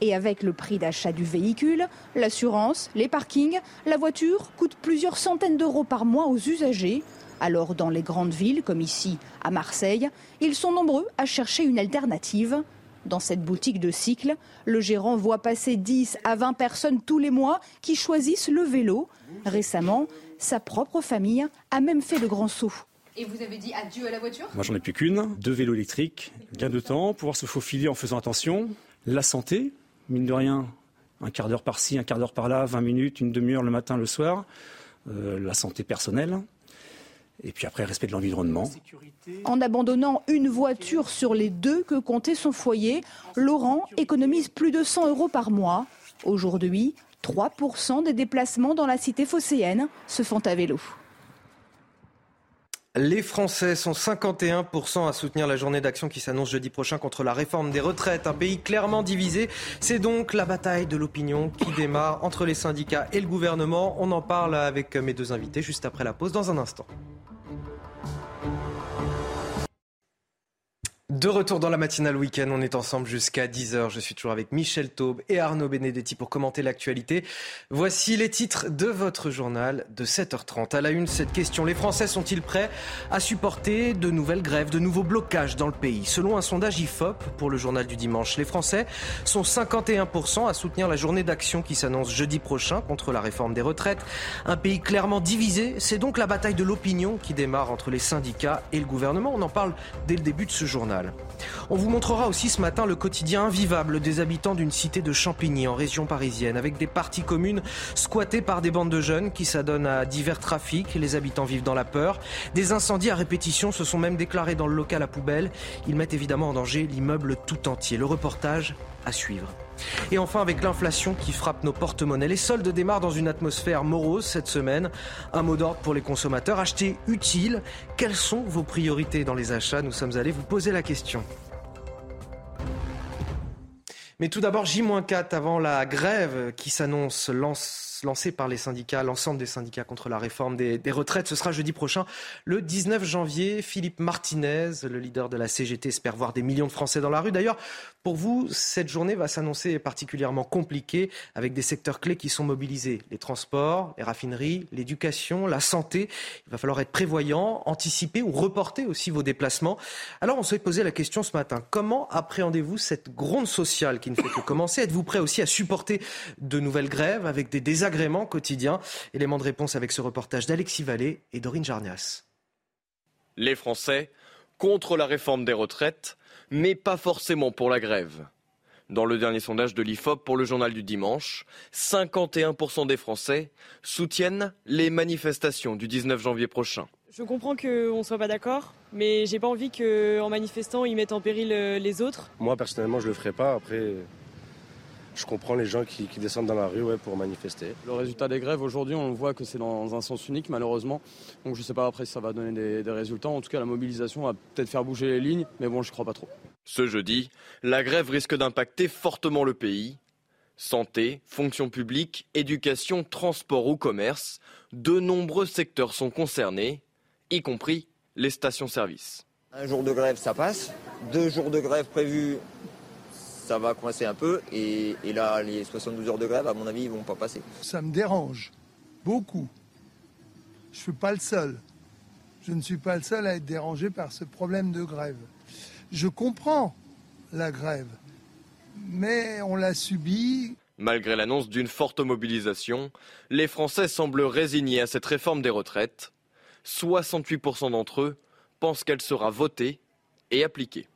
Et avec le prix d'achat du véhicule, l'assurance, les parkings, la voiture coûte plusieurs centaines d'euros par mois aux usagers. Alors dans les grandes villes, comme ici à Marseille, ils sont nombreux à chercher une alternative. Dans cette boutique de cycle, le gérant voit passer 10 à 20 personnes tous les mois qui choisissent le vélo. Récemment, sa propre famille a même fait le grand saut. Et vous avez dit adieu à la voiture? Moi, j'en ai plus qu'une. Deux vélos électriques, gain de temps, pouvoir se faufiler en faisant attention. La santé, mine de rien, un quart d'heure par-ci, un quart d'heure par-là, 20 minutes, une demi-heure le matin, le soir. Euh, la santé personnelle. Et puis après, respect de l'environnement. En abandonnant une voiture sur les deux que comptait son foyer, Laurent économise plus de 100 euros par mois. Aujourd'hui, 3% des déplacements dans la cité phocéenne se font à vélo. Les Français sont 51% à soutenir la journée d'action qui s'annonce jeudi prochain contre la réforme des retraites. Un pays clairement divisé. C'est donc la bataille de l'opinion qui démarre entre les syndicats et le gouvernement. On en parle avec mes deux invités juste après la pause dans un instant. De retour dans la matinale week-end, on est ensemble jusqu'à 10h. Je suis toujours avec Michel Taube et Arnaud Benedetti pour commenter l'actualité. Voici les titres de votre journal de 7h30. À la une, cette question. Les Français sont-ils prêts à supporter de nouvelles grèves, de nouveaux blocages dans le pays? Selon un sondage IFOP pour le journal du dimanche, les Français sont 51% à soutenir la journée d'action qui s'annonce jeudi prochain contre la réforme des retraites. Un pays clairement divisé, c'est donc la bataille de l'opinion qui démarre entre les syndicats et le gouvernement. On en parle dès le début de ce journal. On vous montrera aussi ce matin le quotidien invivable des habitants d'une cité de Champigny en région parisienne, avec des parties communes squattées par des bandes de jeunes qui s'adonnent à divers trafics. Les habitants vivent dans la peur. Des incendies à répétition se sont même déclarés dans le local à poubelle. Ils mettent évidemment en danger l'immeuble tout entier. Le reportage à suivre. Et enfin, avec l'inflation qui frappe nos porte-monnaies, les soldes démarrent dans une atmosphère morose cette semaine. Un mot d'ordre pour les consommateurs, acheter utile. Quelles sont vos priorités dans les achats Nous sommes allés vous poser la question. Mais tout d'abord, J-4 avant la grève qui s'annonce lance lancé par les syndicats, l'ensemble des syndicats contre la réforme des, retraites. Ce sera jeudi prochain, le 19 janvier. Philippe Martinez, le leader de la CGT, espère voir des millions de Français dans la rue. D'ailleurs, pour vous, cette journée va s'annoncer particulièrement compliquée avec des secteurs clés qui sont mobilisés. Les transports, les raffineries, l'éducation, la santé. Il va falloir être prévoyant, anticiper ou reporter aussi vos déplacements. Alors, on s'est posé la question ce matin. Comment appréhendez-vous cette gronde sociale qui ne fait que commencer? Êtes-vous prêt aussi à supporter de nouvelles grèves avec des désagréments agrément quotidien. Élément de réponse avec ce reportage d'Alexis Vallée et Dorine Jarnias. Les Français contre la réforme des retraites, mais pas forcément pour la grève. Dans le dernier sondage de l'IFOP pour le journal du dimanche, 51% des Français soutiennent les manifestations du 19 janvier prochain. Je comprends qu'on ne soit pas d'accord, mais j'ai pas envie qu'en manifestant, ils mettent en péril euh, les autres. Moi, personnellement, je le ferai pas. Après, je comprends les gens qui, descendent dans la rue pour manifester. Le résultat des grèves aujourd'hui, on voit que c'est dans un sens unique malheureusement. Donc je ne sais pas après si ça va donner des, des résultats. En tout cas, la mobilisation va peut-être faire bouger les lignes, mais bon, je ne crois pas trop. Ce jeudi, la grève risque d'impacter fortement le pays. Santé, fonction publique, éducation, transport ou commerce, de nombreux secteurs sont concernés, y compris les stations-service. Un jour de grève, ça passe. Deux jours de grève prévus, ça va coincer un peu. Et, là, les 72 heures de grève, à mon avis, ils vont pas passer. Ça me dérange beaucoup. Je ne suis pas le seul. Je ne suis pas le seul à être dérangé par ce problème de grève. Je comprends la grève mais on l'a subi. Malgré l'annonce d'une forte mobilisation, les Français semblent résignés à cette réforme des retraites. 68% d'entre eux pensent qu'elle sera votée et appliquée.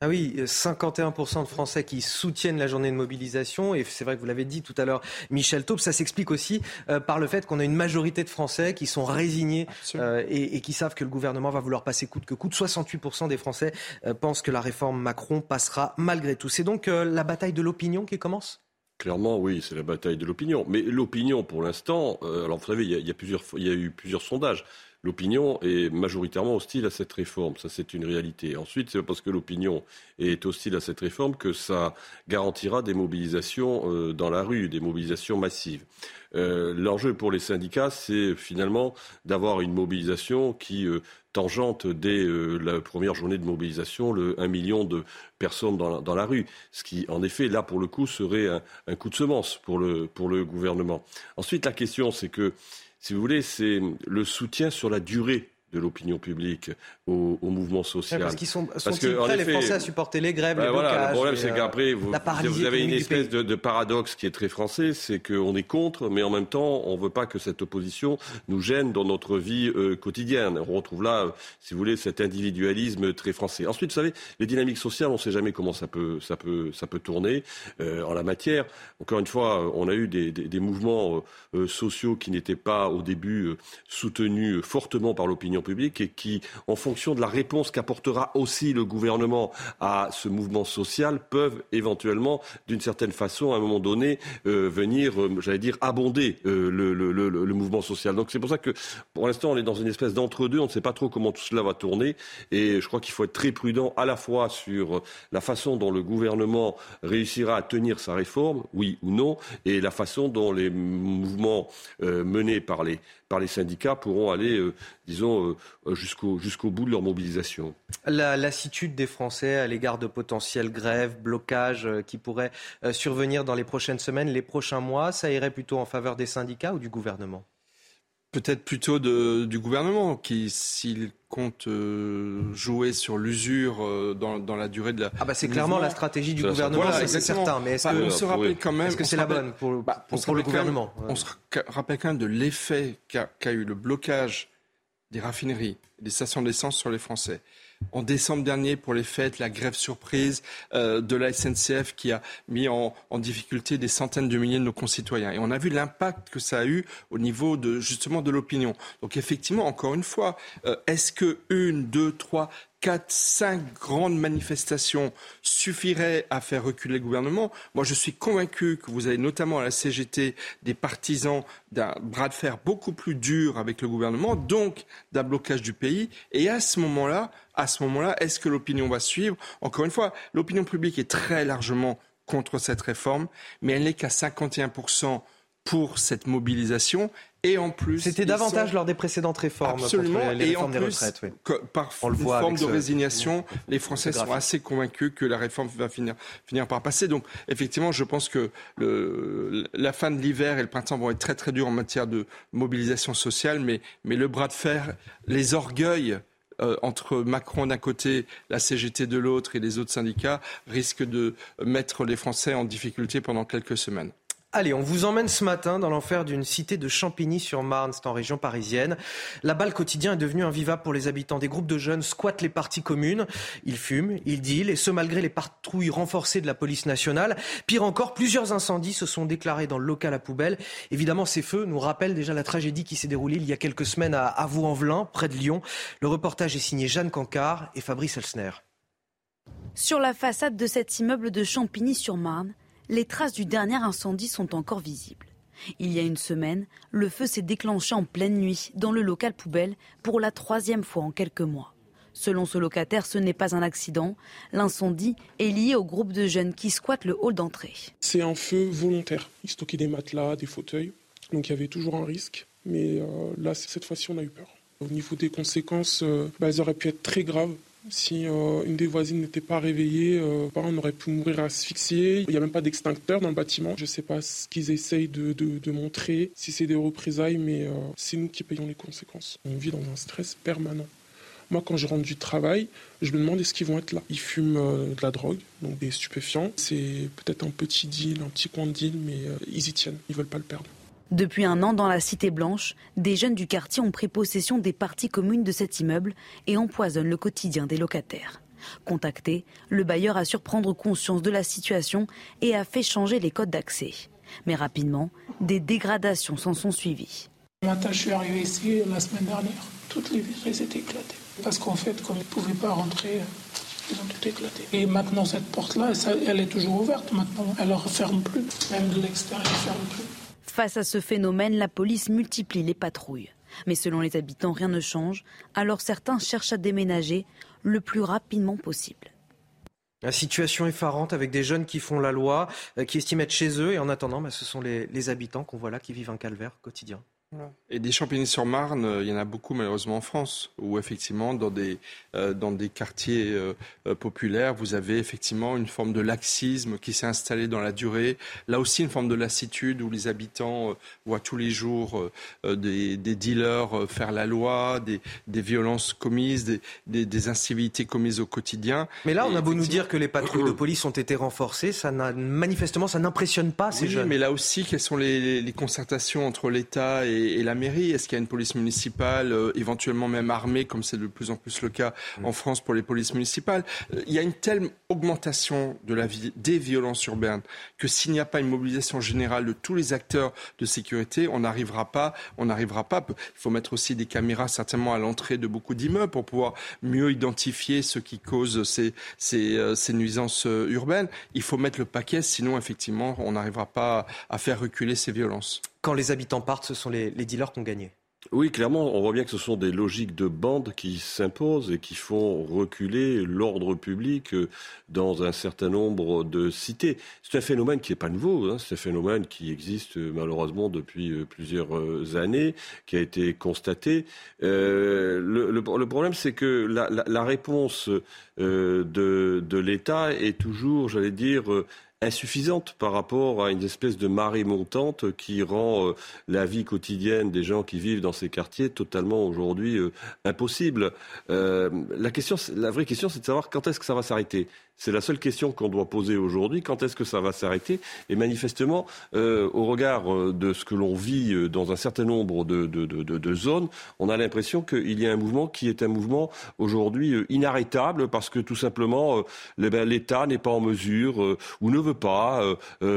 Ah oui, 51% de Français qui soutiennent la journée de mobilisation. Et c'est vrai que vous l'avez dit tout à l'heure, Michel Taube, ça s'explique aussi euh, par le fait qu'on a une majorité de Français qui sont résignés euh, et, qui savent que le gouvernement va vouloir passer coûte que coûte. 68% des Français euh, pensent que la réforme Macron passera malgré tout. C'est donc la bataille de l'opinion qui commence? Clairement, oui, c'est la bataille de l'opinion. Mais l'opinion, pour l'instant, alors vous savez, il y, a, plusieurs, il y a eu plusieurs sondages l'opinion est majoritairement hostile à cette réforme. Ça, c'est une réalité. Ensuite, c'est parce que l'opinion est hostile à cette réforme que ça garantira des mobilisations euh, dans la rue, des mobilisations massives. Euh, l'enjeu pour les syndicats, c'est finalement d'avoir une mobilisation qui euh, tangente dès la première journée de mobilisation le 1 million de personnes dans la, rue. Ce qui, en effet, là, pour le coup, serait un, un coup de semence pour le, pour le gouvernement. Ensuite, la question, c'est que si vous voulez, c'est le soutien sur la durée de l'opinion publique au, mouvement social. parce qu'ils sont, sont prêts, les Français, à supporter les grèves, les blocages, Le problème, c'est qu'après, vous, vous, avez une espèce de, paradoxe qui est très français, c'est qu'on est contre, mais en même temps, on ne veut pas que cette opposition nous gêne dans notre vie euh, quotidienne. On retrouve là, euh, si vous voulez, cet individualisme très français. Ensuite, vous savez, les dynamiques sociales, on ne sait jamais comment ça peut, ça peut, ça peut tourner euh, en la matière. Encore une fois, on a eu des, des, des mouvements sociaux qui n'étaient pas au début soutenus fortement par l'opinion et qui, en fonction de la réponse qu'apportera aussi le gouvernement à ce mouvement social, peuvent éventuellement, d'une certaine façon, à un moment donné, euh, venir, euh, j'allais dire, abonder euh, le, le, mouvement social. Donc c'est pour ça que, pour l'instant, on est dans une espèce d'entre-deux. On ne sait pas trop comment tout cela va tourner. Et je crois qu'il faut être très prudent à la fois sur la façon dont le gouvernement réussira à tenir sa réforme, oui ou non, et la façon dont les mouvements menés par les les syndicats pourront aller, euh, disons, euh, jusqu'au jusqu'au bout de leur mobilisation. La lassitude des Français à l'égard de potentielles grèves, blocages euh, qui pourraient survenir dans les prochaines semaines, les prochains mois, ça irait plutôt en faveur des syndicats ou du gouvernement? Peut-être plutôt de, du gouvernement qui, s'il compte jouer sur l'usure dans, dans, la durée de la. Ah bah c'est clairement la stratégie du gouvernement, c'est certain. Mais est-ce que, se rappelle quand même, est-ce que c'est la bonne pour, bah, pour, le gouvernement On se rappelle quand même de l'effet qu'a eu le blocage des raffineries, des stations d'essence sur les Français en décembre dernier pour les fêtes, la grève surprise euh, de la SNCF qui a mis en, difficulté des centaines de milliers de nos concitoyens. Et on a vu l'impact que ça a eu au niveau de justement de l'opinion. Donc effectivement, encore une fois, euh, est-ce que une, deux, trois, quatre, cinq grandes manifestations suffiraient à faire reculer le gouvernement? Moi, je suis convaincu que vous avez notamment à la CGT des partisans d'un bras de fer beaucoup plus dur avec le gouvernement, donc d'un blocage du pays. Et à ce moment-là, à ce moment-là, est-ce que l'opinion va suivre? Encore une fois, l'opinion publique est très largement contre cette réforme, mais elle n'est qu'à 51% pour cette mobilisation. Et en plus, c'était davantage lors des précédentes réformes. Absolument. Les, et en plus, des retraites, par une forme de résignation, les Français sont assez convaincus que la réforme va finir, finir par passer. Donc, effectivement, je pense que le, la fin de l'hiver et le printemps vont être très très durs en matière de mobilisation sociale, mais, mais le bras de fer, les orgueils euh, entre Macron d'un côté, la CGT de l'autre et les autres syndicats risquent de mettre les Français en difficulté pendant quelques semaines. Allez, on vous emmène ce matin dans l'enfer d'une cité de Champigny-sur-Marne, c'est en région parisienne. Là-bas, le quotidien est devenu invivable pour les habitants. Des groupes de jeunes squattent les parties communes, ils fument, ils dealent, et ce malgré les patrouilles renforcées de la police nationale. Pire encore, plusieurs incendies se sont déclarés dans le local à poubelle. Évidemment, ces feux nous rappellent déjà la tragédie qui s'est déroulée il y a quelques semaines à Avaux-en-Velin, près de Lyon. Le reportage est signé Jeanne Cancard et Fabrice Elsner. Sur la façade de cet immeuble de Champigny-sur-Marne, les traces du dernier incendie sont encore visibles. Il y a une semaine, le feu s'est déclenché en pleine nuit dans le local poubelle pour la troisième fois en quelques mois. Selon ce locataire, ce n'est pas un accident. L'incendie est lié au groupe de jeunes qui squattent le hall d'entrée. C'est un feu volontaire. Ils stockaient des matelas, des fauteuils. Donc il y avait toujours un risque. Mais euh, là, cette fois-ci, on a eu peur. Au niveau des conséquences, euh, bah, elles auraient pu être très graves. Si euh, une des voisines n'était pas réveillée, on aurait pu mourir asphyxié. Il n'y a même pas d'extincteur dans le bâtiment. Je ne sais pas ce qu'ils essayent de, montrer, si c'est des représailles, mais c'est nous qui payons les conséquences. On vit dans un stress permanent. Moi, quand je rentre du travail, je me demande est-ce qu'ils vont être là? Ils fument de la drogue, donc des stupéfiants. C'est peut-être un petit deal, un petit coin de deal, mais ils y tiennent. Ils veulent pas le perdre. Depuis un an, dans la Cité Blanche, des jeunes du quartier ont pris possession des parties communes de cet immeuble et empoisonnent le quotidien des locataires. Contacté, le bailleur assure prendre conscience de la situation et a fait changer les codes d'accès. Mais rapidement, des dégradations s'en sont suivies. Matin, je suis arrivé ici la semaine dernière. Toutes les vitres étaient éclatées. Parce qu'en fait, comme ils ne pouvaient pas rentrer, ils ont tout éclaté. Et maintenant, cette porte-là, elle est toujours ouverte maintenant. Elle ne referme plus. Même de l'extérieur, elle ne ferme plus. Face à ce phénomène, la police multiplie les patrouilles. Mais selon les habitants, rien ne change, alors certains cherchent à déménager le plus rapidement possible. La situation effarante avec des jeunes qui font la loi, euh, qui estiment être chez eux, et en attendant, bah, ce sont les, les habitants qu'on voit là qui vivent un calvaire quotidien. Et des Champigny-sur-Marne, euh, il y en a beaucoup malheureusement en France, où effectivement dans des, euh, dans des quartiers euh, populaires, vous avez effectivement une forme de laxisme qui s'est installée dans la durée. Là aussi une forme de lassitude où les habitants voient tous les jours des, des, dealers faire la loi, des, des violences commises, des, des, incivilités commises au quotidien. Mais là, on a beau nous dire que les patrouilles de [clears throat] police ont été renforcées, ça manifestement ça n'impressionne pas ces oui, jeunes. Mais là aussi, quelles sont les, les concertations entre l'État et et, la mairie Est-ce qu'il y a une police municipale, euh, éventuellement même armée, comme c'est de plus en plus le cas en France pour les polices municipales euh, Il y a une telle augmentation de la vie, des violences urbaines que s'il n'y a pas une mobilisation générale de tous les acteurs de sécurité, on n'arrivera pas. On n'arrivera pas. Il faut mettre aussi des caméras certainement à l'entrée de beaucoup d'immeubles pour pouvoir mieux identifier ce qui cause ces, ces, euh, ces nuisances urbaines. Il faut mettre le paquet, sinon effectivement, on n'arrivera pas à faire reculer ces violences quand les habitants partent, ce sont les, dealers qui ont gagné. Oui, clairement, on voit bien que ce sont des logiques de bande qui s'imposent et qui font reculer l'ordre public euh, dans un certain nombre de cités. C'est un phénomène qui n'est pas nouveau, hein. c'est un phénomène qui existe euh, malheureusement depuis euh, plusieurs années, qui a été constaté. le, problème, c'est que la, réponse de, de l'État est toujours, j'allais dire, insuffisante par rapport à une espèce de marée montante qui rend euh, la vie quotidienne des gens qui vivent dans ces quartiers totalement aujourd'hui euh, impossible. Euh, la, question, la vraie question, c'est de savoir quand est-ce que ça va s'arrêter. C'est la seule question qu'on doit poser aujourd'hui. Quand est-ce que ça va s'arrêter? Et manifestement, euh, au regard euh, de ce que l'on vit euh, dans un certain nombre de, de, de, de zones, on a l'impression qu'il y a un mouvement qui est un mouvement aujourd'hui inarrêtable parce que tout simplement ben, l'État n'est pas en mesure ou ne veut pas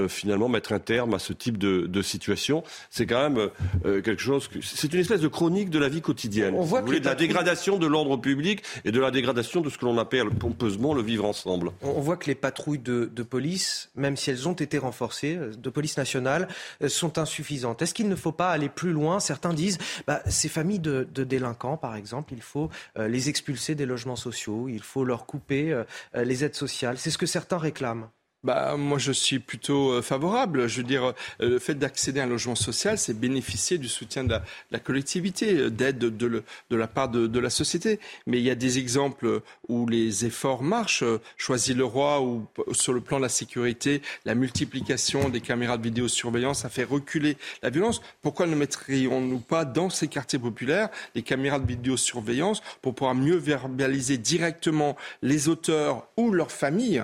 finalement mettre un terme à ce type de, situation. C'est quand même quelque chose. C'est une espèce de chronique de la vie quotidienne. On voit de la dégradation de l'ordre public et de la dégradation de ce que l'on appelle pompeusement le vivre ensemble. On voit que les patrouilles de, police, même si elles ont été renforcées, euh, de police nationale, euh, sont insuffisantes. Est-ce qu'il ne faut pas aller plus loin? Certains disent, bah, ces familles de, délinquants, par exemple, il faut euh, les expulser des logements sociaux, il faut leur couper les aides sociales. C'est ce que certains réclament. Bah, moi, je suis plutôt euh, favorable. Je veux dire, euh, le fait d'accéder à un logement social, c'est bénéficier du soutien de la, collectivité, euh, d'aide de, la part de, la société. Mais il y a des exemples où les efforts marchent. Choisis le roi, ou sur le plan de la sécurité, la multiplication des caméras de vidéosurveillance a fait reculer la violence. Pourquoi ne mettrions-nous pas dans ces quartiers populaires des caméras de vidéosurveillance pour pouvoir mieux verbaliser directement les auteurs ou leurs familles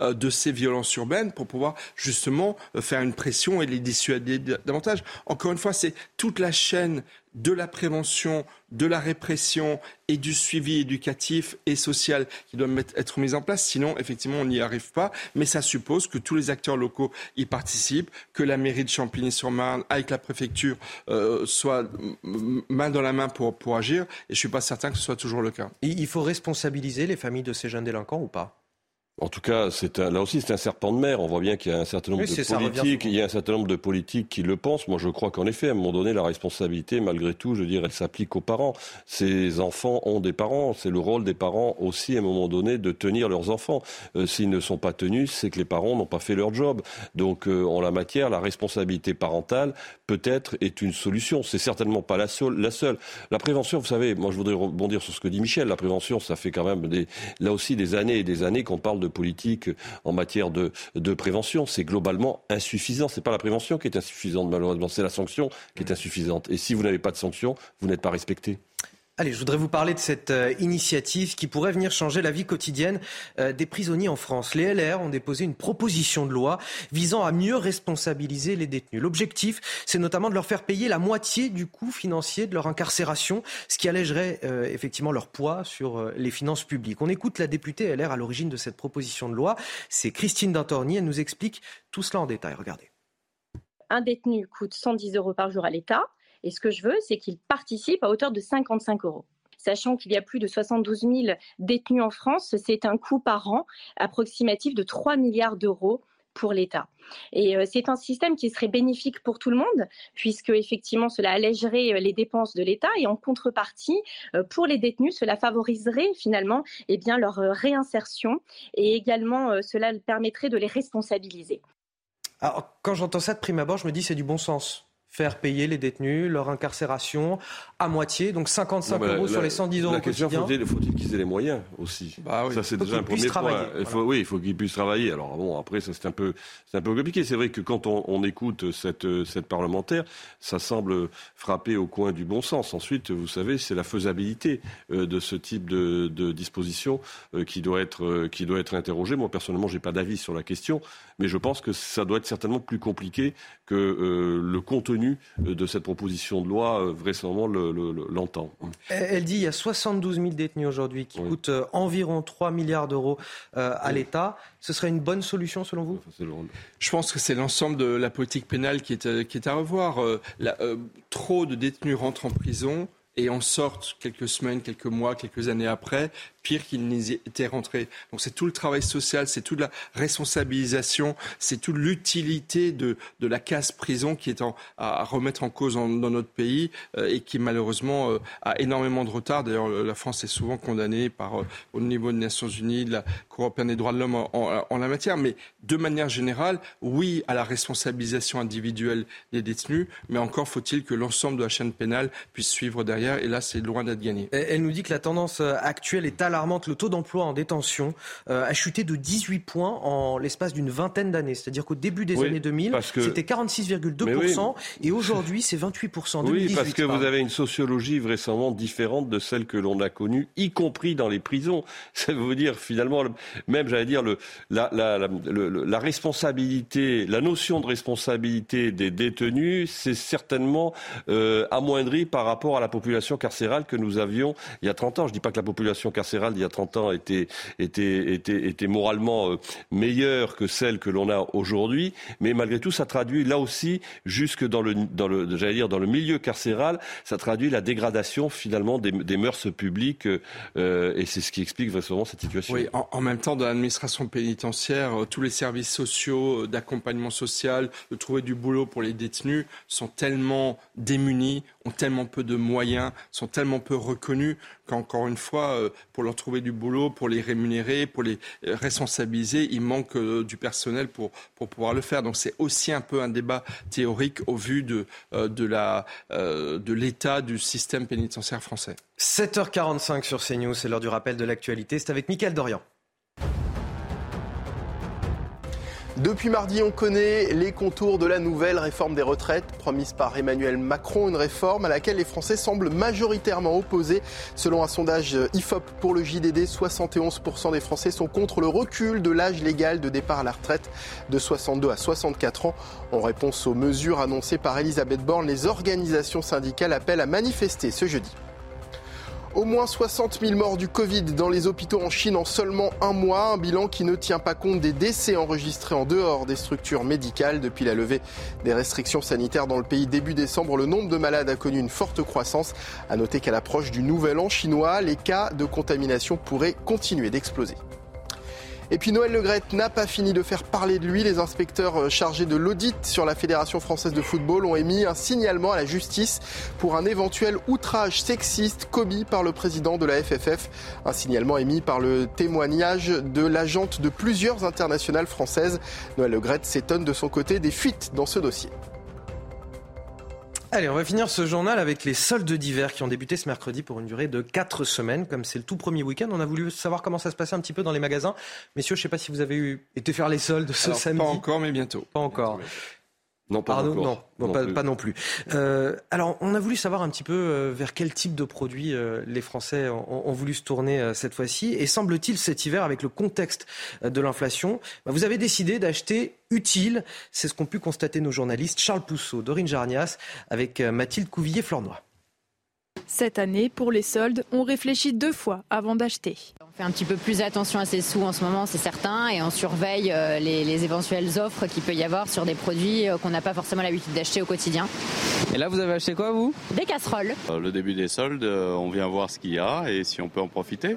de ces violences urbaines pour pouvoir justement euh, faire une pression et les dissuader davantage. Encore une fois, c'est toute la chaîne de la prévention, de la répression et du suivi éducatif et social qui doit être mis en place. Sinon, effectivement, on n'y arrive pas. Mais ça suppose que tous les acteurs locaux y participent, que la mairie de Champigny-sur-Marne, avec la préfecture, euh, soit main dans la main pour, pour agir. Et je ne suis pas certain que ce soit toujours le cas. il faut responsabiliser les familles de ces jeunes délinquants ou pas? En tout cas, c'est là aussi, c'est un serpent de mer. On voit bien qu'il y a un certain nombre de politiques, il y a un certain nombre de politiques qui le pensent. Moi, je crois qu'en effet, à un moment donné, la responsabilité, malgré tout, je veux dire, elle s'applique aux parents. Ces enfants ont des parents. C'est le rôle des parents aussi, à un moment donné, de tenir leurs enfants. Euh, s'ils ne sont pas tenus, c'est que les parents n'ont pas fait leur job. Donc, euh, en la matière, la responsabilité parentale, peut-être, est une solution. C'est certainement pas la seule, la seule. La prévention, vous savez, moi, je voudrais rebondir sur ce que dit Michel. La prévention, ça fait quand même des, là aussi des années et des années qu'on parle de politique en matière de, de prévention. C'est globalement insuffisant. C'est pas la prévention qui est insuffisante, malheureusement. C'est la sanction qui est insuffisante. Et si vous n'avez pas de sanction, vous n'êtes pas respecté. Allez, je voudrais vous parler de cette euh, initiative qui pourrait venir changer la vie quotidienne euh, des prisonniers en France. Les LR ont déposé une proposition de loi visant à mieux responsabiliser les détenus. L'objectif, c'est notamment de leur faire payer la moitié du coût financier de leur incarcération, ce qui allégerait euh, effectivement leur poids sur les finances publiques. On écoute la députée LR à l'origine de cette proposition de loi. C'est Christine Dantorny. Elle nous explique tout cela en détail. Regardez. Un détenu coûte 110 euros par jour à l'État. Et ce que je veux, c'est qu'ils participent à hauteur de 55 euros sachant qu'il y a plus de 72 000 détenus en France, c'est un coût par an approximatif de 3 milliards d'euros pour l'État. Et euh, c'est un système qui serait bénéfique pour tout le monde, puisque effectivement cela allégerait euh, les dépenses de l'État et en contrepartie, euh, pour les détenus, cela favoriserait finalement eh bien, leur réinsertion et également cela permettrait de les responsabiliser. Alors, quand j'entends ça de prime abord, je me dis c'est du bon sens faire payer les détenus leur incarcération à moitié, donc 55 euros sur les 110 euros La question, faut-il qu'ils aient les moyens aussi? Bah Ça, c'est déjà un premier point. Il faut, oui, il faut qu'ils puissent travailler. Alors bon, après, ça c'est un peu, c'est un peu compliqué. C'est vrai que quand on, on, écoute cette, cette parlementaire, ça semble frapper au coin du bon sens. Ensuite, vous savez, c'est la faisabilité euh, de ce type de, de disposition euh, qui doit être, euh, qui doit être interrogée. Moi, personnellement, j'ai pas d'avis sur la question, mais je pense que ça doit être certainement plus compliqué que le contenu euh, de cette proposition de loi, euh, vraisemblablement, l'entend. Elle dit qu'il y a 72 000 détenus aujourd'hui qui coûtent euh, environ 3 milliards d'euros à l'État. Ce serait une bonne solution selon vous? Je pense que c'est l'ensemble de la politique pénale qui est, qui est à revoir. trop de détenus rentrent en prison et en sortent quelques semaines, quelques mois, quelques années après, pire qu'ils n'y étaient rentrés. Donc c'est tout le travail social, c'est toute la responsabilisation, c'est toute l'utilité de, de la casse prison qui est à remettre en cause dans notre pays euh, et qui malheureusement euh, a énormément de retard. D'ailleurs, la France est souvent condamnée par, euh, au niveau des Nations Unies, de la Cour européenne des droits de l'homme en, la matière. Mais de manière générale, oui à la responsabilisation individuelle des détenus, mais encore faut-il que l'ensemble de la chaîne pénale puisse suivre derrière. Et là, c'est loin d'être gagné. Elle nous dit que la tendance actuelle est alarmante. Le taux d'emploi en détention euh, a chuté de 18 points en l'espace d'une vingtaine d'années. C'est-à-dire qu'au début des années 2000, c'était 46,2% et aujourd'hui, c'est 28%. oui, parce que vous avez une sociologie vraisemblablement différente de celle que l'on a connue, y compris dans les prisons. [laughs] Ça veut dire finalement, même j'allais dire, le, la, la, la, responsabilité, la notion de responsabilité des détenus, c'est certainement euh, amoindri par rapport à la population carcérale que nous avions il y a 30 ans. Je ne dis pas que la population carcérale il y a 30 ans était, était, était, était moralement euh, meilleure que celle que l'on a aujourd'hui, mais malgré tout, ça traduit là aussi, jusque dans le, dans le, j'allais dire, dans le milieu carcéral, ça traduit la dégradation finalement des, des mœurs publiques, euh, et c'est ce qui explique vraiment cette situation. Oui, en, même temps, dans l'administration pénitentiaire, euh, tous les services sociaux, d'accompagnement social, de trouver du boulot pour les détenus sont tellement démunis, ont tellement peu de moyens, sont tellement peu reconnus qu'encore une fois, pour leur trouver du boulot, pour les rémunérer, pour les euh, responsabiliser, il manque euh, du personnel pour, pour pouvoir le faire. Donc c'est aussi un peu un débat théorique au vu de, euh, de, la, de l'état du système pénitentiaire français. 7h45 sur CNews, c'est l'heure du rappel de l'actualité. C'est avec Mickaël Dorian. Depuis mardi, on connaît les contours de la nouvelle réforme des retraites promise par Emmanuel Macron, une réforme à laquelle les Français semblent majoritairement opposés. Selon un sondage IFOP pour le JDD, 71% des Français sont contre le recul de l'âge légal de départ à la retraite de 62 à 64 ans. En réponse aux mesures annoncées par Elisabeth Borne, les organisations syndicales appellent à manifester ce jeudi. Au moins 60 000 morts du Covid dans les hôpitaux en Chine en seulement un mois, un bilan qui ne tient pas compte des décès enregistrés en dehors des structures médicales. Depuis la levée des restrictions sanitaires dans le pays début décembre, le nombre de malades a connu une forte croissance. À noter qu'à l'approche du nouvel an chinois, les cas de contamination pourraient continuer d'exploser. Et puis Noël Legrette n'a pas fini de faire parler de lui. Les inspecteurs chargés de l'audit sur la Fédération française de football ont émis un signalement à la justice pour un éventuel outrage sexiste commis par le président de la FFF. Un signalement émis par le témoignage de l'agente de plusieurs internationales françaises. Noël Legrette s'étonne de son côté des fuites dans ce dossier. Allez, on va finir ce journal avec les soldes d'hiver qui ont débuté ce mercredi pour une durée de 4 semaines. Comme c'est le tout premier week-end, on a voulu savoir comment ça se passait un petit peu dans les magasins. Messieurs, je ne sais pas si vous avez eu, été faire les soldes ce samedi. Pas encore, mais bientôt. Pas encore. Non, pas non, Non pas, non plus. Euh, alors, on a voulu savoir un petit peu euh, vers quel type de produits euh, les Français ont, ont voulu se tourner euh, cette fois-ci. Et semble-t-il, cet hiver, avec le contexte euh, de l'inflation, bah, vous avez décidé d'acheter utile. C'est ce qu'ont pu constater nos journalistes Charles Pousseau, Dorine Jarnias, avec euh, Mathilde Couvillier-Flornois. Cette année, pour les soldes, on réfléchit deux fois avant d'acheter. Fait un petit peu plus attention à ses sous en ce moment, c'est certain, et on surveille euh, les, les éventuelles offres qu'il peut y avoir sur des produits euh, qu'on n'a pas forcément l'habitude d'acheter au quotidien. Et là, vous avez acheté quoi, vous? Des casseroles. Euh, Le début des soldes, on vient voir ce qu'il y a et si on peut en profiter.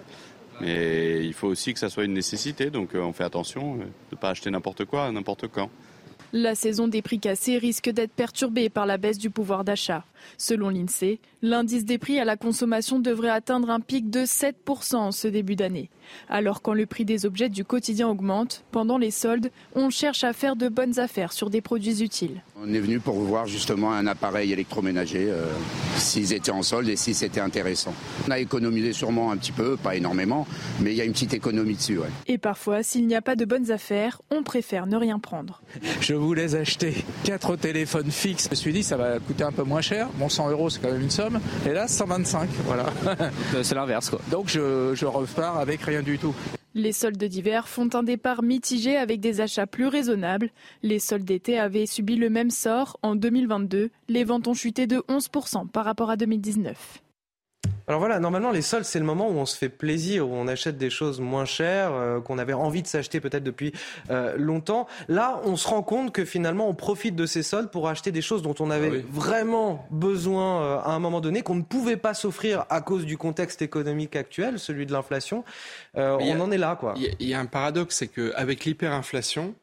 Mais il faut aussi que ça soit une nécessité, donc on fait attention de ne pas acheter n'importe quoi, n'importe quand. La saison des prix cassés risque d'être perturbée par la baisse du pouvoir d'achat. Selon l'INSEE, l'indice des prix à la consommation devrait atteindre un pic de 7% en ce début d'année. Alors quand le prix des objets du quotidien augmente, pendant les soldes, on cherche à faire de bonnes affaires sur des produits utiles. On est venu pour voir justement un appareil électroménager, euh, s'ils étaient en solde et si c'était intéressant. On a économisé sûrement un petit peu, pas énormément, mais il y a une petite économie dessus. ouais. Et parfois, s'il n'y a pas de bonnes affaires, on préfère ne rien prendre. Je voulais acheter quatre téléphones fixes. Je me suis dit, ça va coûter un peu moins cher. Bon, 100 euros, c'est quand même une somme. Et là, 125, voilà. C'est l'inverse, quoi. Donc, je, je repars avec rien du tout. Les soldes d'hiver font un départ mitigé avec des achats plus raisonnables. Les soldes d'été avaient subi le même sort. En 2022, les ventes ont chuté de 11% par rapport à 2019. Alors voilà, normalement les soldes c'est le moment où on se fait plaisir, où on achète des choses moins chères, euh, qu'on avait envie de s'acheter peut-être depuis euh, longtemps. Là, on se rend compte que finalement on profite de ces soldes pour acheter des choses dont on avait Ah oui. vraiment besoin euh, à un moment donné, qu'on ne pouvait pas s'offrir à cause du contexte économique actuel, celui de l'inflation. On a- en est là, quoi. Il y a- il y, a un paradoxe, c'est qu'avec l'hyperinflation,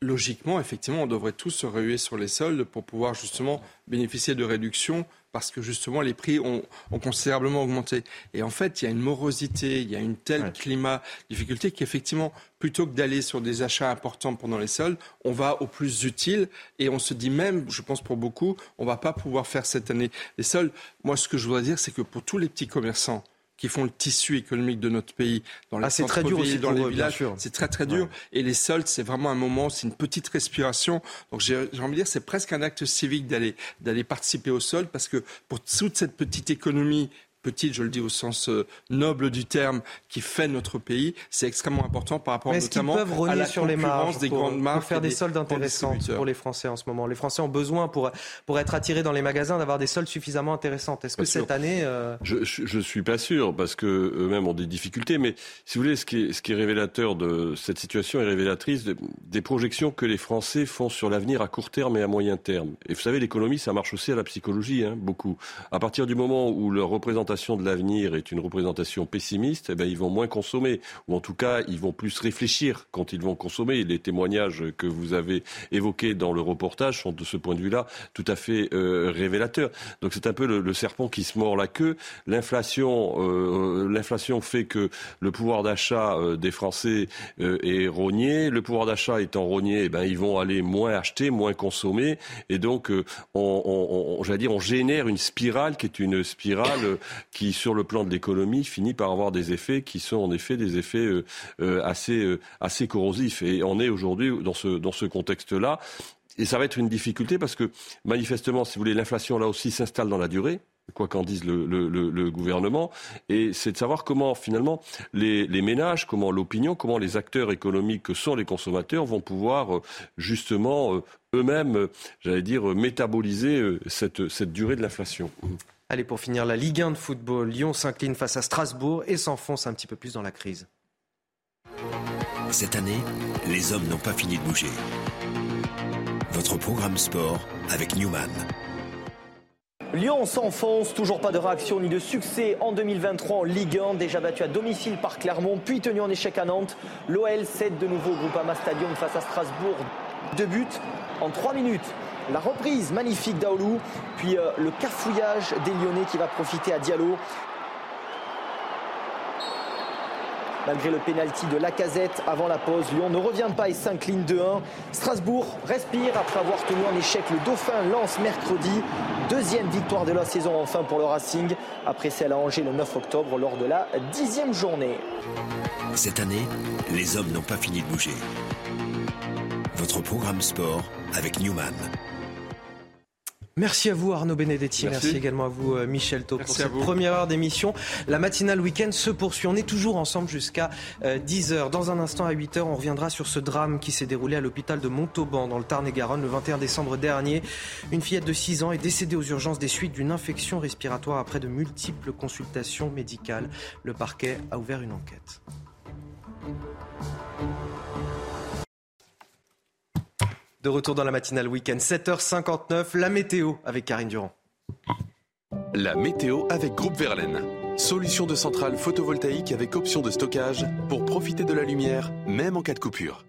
logiquement, effectivement, on devrait tous se ruer sur les soldes pour pouvoir justement bénéficier de réductions parce que justement les prix ont, ont considérablement augmenté. Et en fait, il y a une morosité, il y a une telle climat, difficulté qu'effectivement, plutôt que d'aller sur des achats importants pendant les soldes, on va au plus utile et on se dit même, je pense pour beaucoup, on va pas pouvoir faire cette année les soldes. Moi, ce que je voudrais dire, c'est que pour tous les petits commerçants qui font le tissu économique de notre pays, dans les Ah, c'est très dur aussi dans les eux, villages, c'est très très dur. Et les soldes, c'est vraiment un moment, c'est une petite respiration. Donc j'ai j'ai envie de dire, c'est presque un acte civique d'aller d'aller participer aux soldes parce que pour toute cette petite économie petite, je le dis au sens euh, noble du terme, qui fait notre pays, c'est extrêmement important par rapport notamment peuvent à la sur les marges concurrence des pour, grandes pour marques faire et des soldes intéressantes pour les Français en ce moment? Les Français ont besoin pour, pour être attirés dans les magasins d'avoir des soldes suffisamment intéressantes. Est-ce que sûr. cette année... euh, Je, je, je suis pas sûr parce que eux-mêmes ont des difficultés, mais si vous voulez, ce qui est, ce qui est révélateur de cette situation est révélatrice de- des projections que les Français font sur l'avenir à court terme et à moyen terme. Et vous savez, l'économie, ça marche aussi à la psychologie, hein, beaucoup. À partir du moment où leur représentation de l'avenir est une représentation pessimiste, eh ben, ils vont moins consommer, ou en tout cas, ils vont plus réfléchir quand ils vont consommer. Les témoignages que vous avez évoqués dans le reportage sont de ce point de vue-là tout à fait euh, révélateurs. Donc c'est un peu le, le serpent qui se mord la queue. L'inflation, euh, l'inflation fait que le pouvoir d'achat euh, des Français euh, est rogné. Le pouvoir d'achat étant rogné, eh ben ils vont aller moins acheter, moins consommer, et donc euh, on, on, on- j'allais dire, on génère une spirale qui est une spirale qui, sur le plan de l'économie, finit par avoir des effets qui sont en effet des effets euh, euh, assez euh, assez corrosifs. Et on est aujourd'hui dans ce dans ce contexte-là. Et ça va être une difficulté parce que manifestement, si vous voulez, l'inflation là aussi s'installe dans la durée quoi qu'en dise le, gouvernement, et c'est de savoir comment finalement les, ménages, comment l'opinion, comment les acteurs économiques que sont les consommateurs vont pouvoir justement eux-mêmes, j'allais dire, métaboliser cette, cette durée de l'inflation. Allez, pour finir, la Ligue 1 de football, Lyon s'incline face à Strasbourg et s'enfonce un petit peu plus dans la crise. Cette année, les hommes n'ont pas fini de bouger. Votre programme sport avec Newman. Lyon s'enfonce, toujours pas de réaction ni de succès en 2023 en Ligue 1, déjà battu à domicile par Clermont, puis tenu en échec à Nantes. L'OL cède de nouveau au Groupama Stadium face à Strasbourg. Deux buts en trois minutes. La reprise magnifique d'Aoulou, puis euh, le cafouillage des Lyonnais qui va profiter à Diallo. Malgré le pénalty de Lacazette avant la pause, Lyon ne revient pas et s'incline 2-1. Strasbourg respire après avoir tenu en échec le Dauphin lance mercredi. Deuxième victoire de la saison enfin pour le Racing, après celle à Angers le 9 octobre lors de la dixième journée. Cette année, les hommes n'ont pas fini de bouger. Votre programme sport avec Newman. Merci à vous Arnaud Benedetti, merci, Merci. également à vous euh, Michel Thau pour cette première heure d'émission. La matinale week-end se poursuit, on est toujours ensemble jusqu'à 10h. Dans un instant à 8h, on reviendra sur ce drame qui s'est déroulé à l'hôpital de Montauban dans le Tarn-et-Garonne le 21 décembre dernier. Une fillette de 6 ans est décédée aux urgences des suites d'une infection respiratoire après de multiples consultations médicales. Le parquet a ouvert une enquête. De retour dans la matinale week-end, 7h59, la météo avec Karine Durand. La météo avec Groupe Verlaine. Solution de centrale photovoltaïque avec option de stockage pour profiter de la lumière, même en cas de coupure.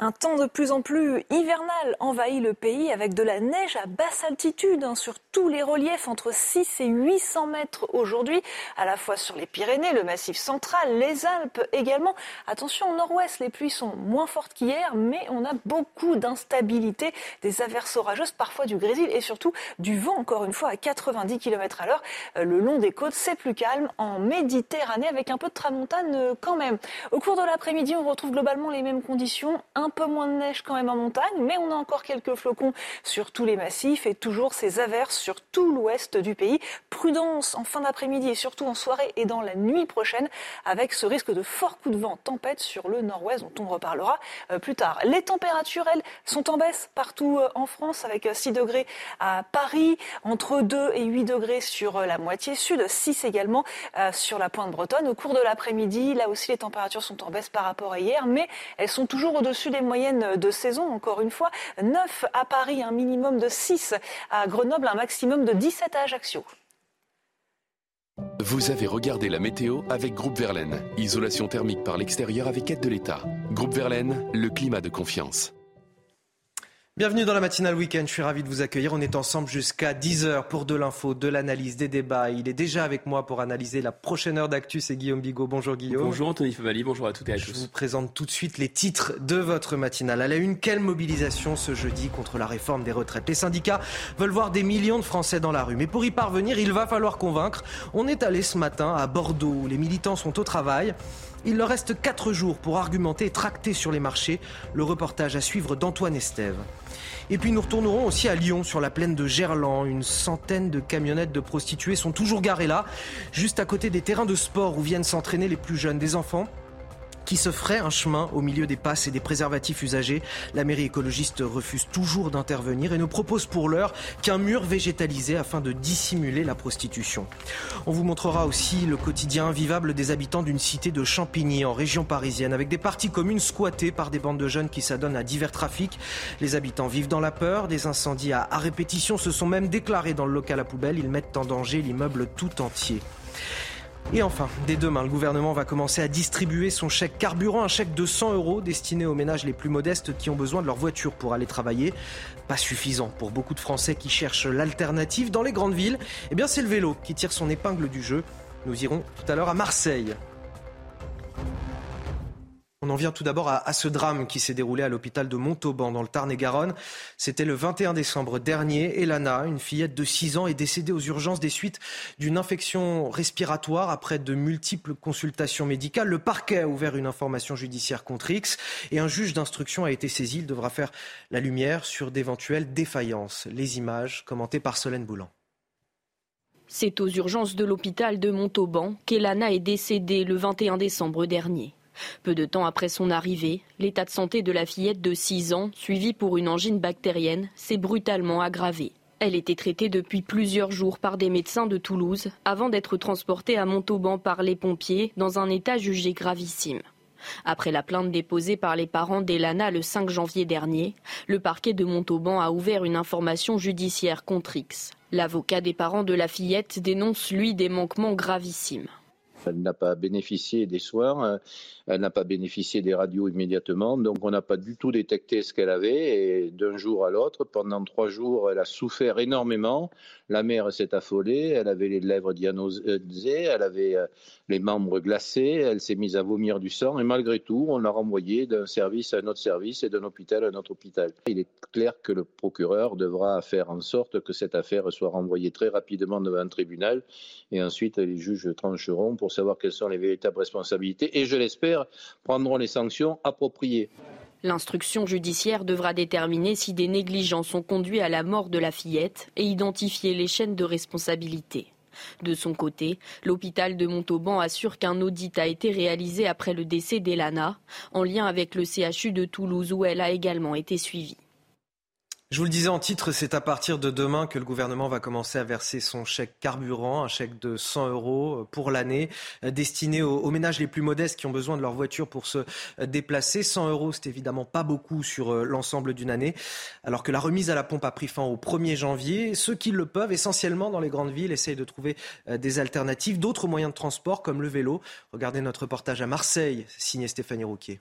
Un temps de plus en plus hivernal envahit le pays avec de la neige à basse altitude hein, sur tous les reliefs entre 6 et 800 mètres aujourd'hui, à la fois sur les Pyrénées, le Massif central, les Alpes également. Attention au nord-ouest, les pluies sont moins fortes qu'hier, mais on a beaucoup d'instabilité, des averses orageuses, parfois du grésil et surtout du vent encore une fois à 90 km à l'heure. Euh, Le long des côtes, c'est plus calme en Méditerranée avec un peu de tramontane euh, quand même. Au cours de l'après-midi, on retrouve globalement les mêmes conditions, peu moins de neige quand même en montagne, mais on a encore quelques flocons sur tous les massifs et toujours ces averses sur tout l'ouest du pays. Prudence en fin d'après-midi et surtout en soirée et dans la nuit prochaine avec ce risque de fort coup de vent, tempête sur le nord-ouest dont on reparlera euh, plus tard. Les températures, elles, sont en baisse partout euh, en France avec euh, 6 degrés à Paris, entre 2 et 8 degrés sur euh, la moitié sud, 6 également euh, sur la pointe bretonne. Au cours de l'après-midi, là aussi les températures sont en baisse par rapport à hier, mais elles sont toujours au-dessus des moyennes de saison, encore une fois. 9 à Paris, un minimum de 6 à Grenoble, un maximum de 17 à Ajaccio. Vous avez regardé la météo avec Groupe Verlaine. Isolation thermique par l'extérieur avec aide de l'État. Groupe Verlaine, le climat de confiance. Bienvenue dans la matinale week-end, je suis ravi de vous accueillir. On est ensemble jusqu'à 10h pour de l'info, de l'analyse, des débats. Il est déjà avec moi pour analyser la prochaine heure d'actu, c'est Guillaume Bigot. Bonjour Guillaume. Bonjour Anthony Favali, bonjour à toutes et à Je tous. vous présente tout de suite les titres de votre matinale. À la une, quelle mobilisation ce jeudi contre la réforme des retraites? Les syndicats veulent voir des millions de Français dans la rue. Mais pour y parvenir, il va falloir convaincre. On est allé ce matin à Bordeaux où les militants sont au travail. Il leur reste 4 jours pour argumenter et tracter sur les marchés. Le reportage à suivre d'Antoine Estève. Et puis nous retournerons aussi à Lyon, sur la plaine de Gerland. Une centaine de camionnettes de prostituées sont toujours garées là, juste à côté des terrains de sport où viennent s'entraîner les plus jeunes, des enfants qui se ferait un chemin au milieu des passes et des préservatifs usagés. La mairie écologiste refuse toujours d'intervenir et ne propose pour l'heure qu'un mur végétalisé afin de dissimuler la prostitution. On vous montrera aussi le quotidien vivable des habitants d'une cité de Champigny en région parisienne avec des parties communes squattées par des bandes de jeunes qui s'adonnent à divers trafics. Les habitants vivent dans la peur, des incendies à, à répétition se sont même déclarés dans le local à poubelle, ils mettent en danger l'immeuble tout entier. Et enfin, dès demain, le gouvernement va commencer à distribuer son chèque carburant, un chèque de 100 euros destiné aux ménages les plus modestes qui ont besoin de leur voiture pour aller travailler. Pas suffisant pour beaucoup de Français qui cherchent l'alternative dans les grandes villes. Eh bien, c'est le vélo qui tire son épingle du jeu. Nous irons tout à l'heure à Marseille. On en vient tout d'abord à, ce drame qui s'est déroulé à l'hôpital de Montauban dans le Tarn-et-Garonne. C'était le 21 décembre dernier. Elana, une fillette de 6 ans, est décédée aux urgences des suites d'une infection respiratoire après de multiples consultations médicales. Le parquet a ouvert une information judiciaire contre X et un juge d'instruction a été saisi. Il devra faire la lumière sur d'éventuelles défaillances. Les images commentées par Solène Boulan. C'est aux urgences de l'hôpital de Montauban qu'Elana est décédée le 21 décembre dernier. Peu de temps après son arrivée, l'état de santé de la fillette de 6 ans, suivie pour une angine bactérienne, s'est brutalement aggravé. Elle était traitée depuis plusieurs jours par des médecins de Toulouse avant d'être transportée à Montauban par les pompiers dans un état jugé gravissime. Après la plainte déposée par les parents d'Elana le 5 janvier dernier, le parquet de Montauban a ouvert une information judiciaire contre X. L'avocat des parents de la fillette dénonce, lui, des manquements gravissimes. Elle n'a pas bénéficié des soins, euh, elle n'a pas bénéficié des radios immédiatement, donc on n'a pas du tout détecté ce qu'elle avait. Et d'un jour à l'autre, pendant trois jours, elle a souffert énormément. La mère s'est affolée, elle avait les lèvres dianosées, elle avait euh, les membres glacés, elle s'est mise à vomir du sang, et malgré tout, on l'a renvoyée d'un service à un autre service et d'un hôpital à un autre hôpital. Il est clair que le procureur devra faire en sorte que cette affaire soit renvoyée très rapidement devant un tribunal, et ensuite les juges trancheront pour savoir quelles sont les véritables responsabilités et, je l'espère, prendront les sanctions appropriées. L'instruction judiciaire devra déterminer si des négligences ont conduit à la mort de la fillette et identifier les chaînes de responsabilité. De son côté, l'hôpital de Montauban assure qu'un audit a été réalisé après le décès d'Elana, en lien avec le CHU de Toulouse où elle a également été suivie. Je vous le disais en titre, c'est à partir de demain que le gouvernement va commencer à verser son chèque carburant, un chèque de 100 euros pour l'année, euh, destiné aux, ménages les plus modestes qui ont besoin de leur voiture pour se euh, déplacer. 100 euros, c'est évidemment pas beaucoup sur euh, l'ensemble d'une année. Alors que la remise à la pompe a pris fin au 1er janvier, ceux qui le peuvent, essentiellement dans les grandes villes, essayent de trouver des alternatives, d'autres moyens de transport comme le vélo. Regardez notre reportage à Marseille, signé Stéphanie Rouquier.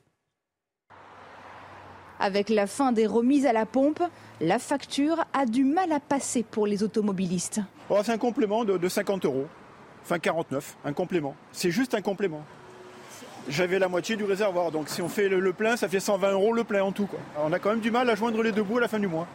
Avec la fin des remises à la pompe, la facture a du mal à passer pour les automobilistes. Oh, c'est un complément de, 50 euros, enfin 49, un complément. C'est juste un complément. J'avais la moitié du réservoir, donc si on fait le, plein, ça fait 120 euros le plein en tout. On a quand même du mal à joindre les deux bouts à la fin du mois.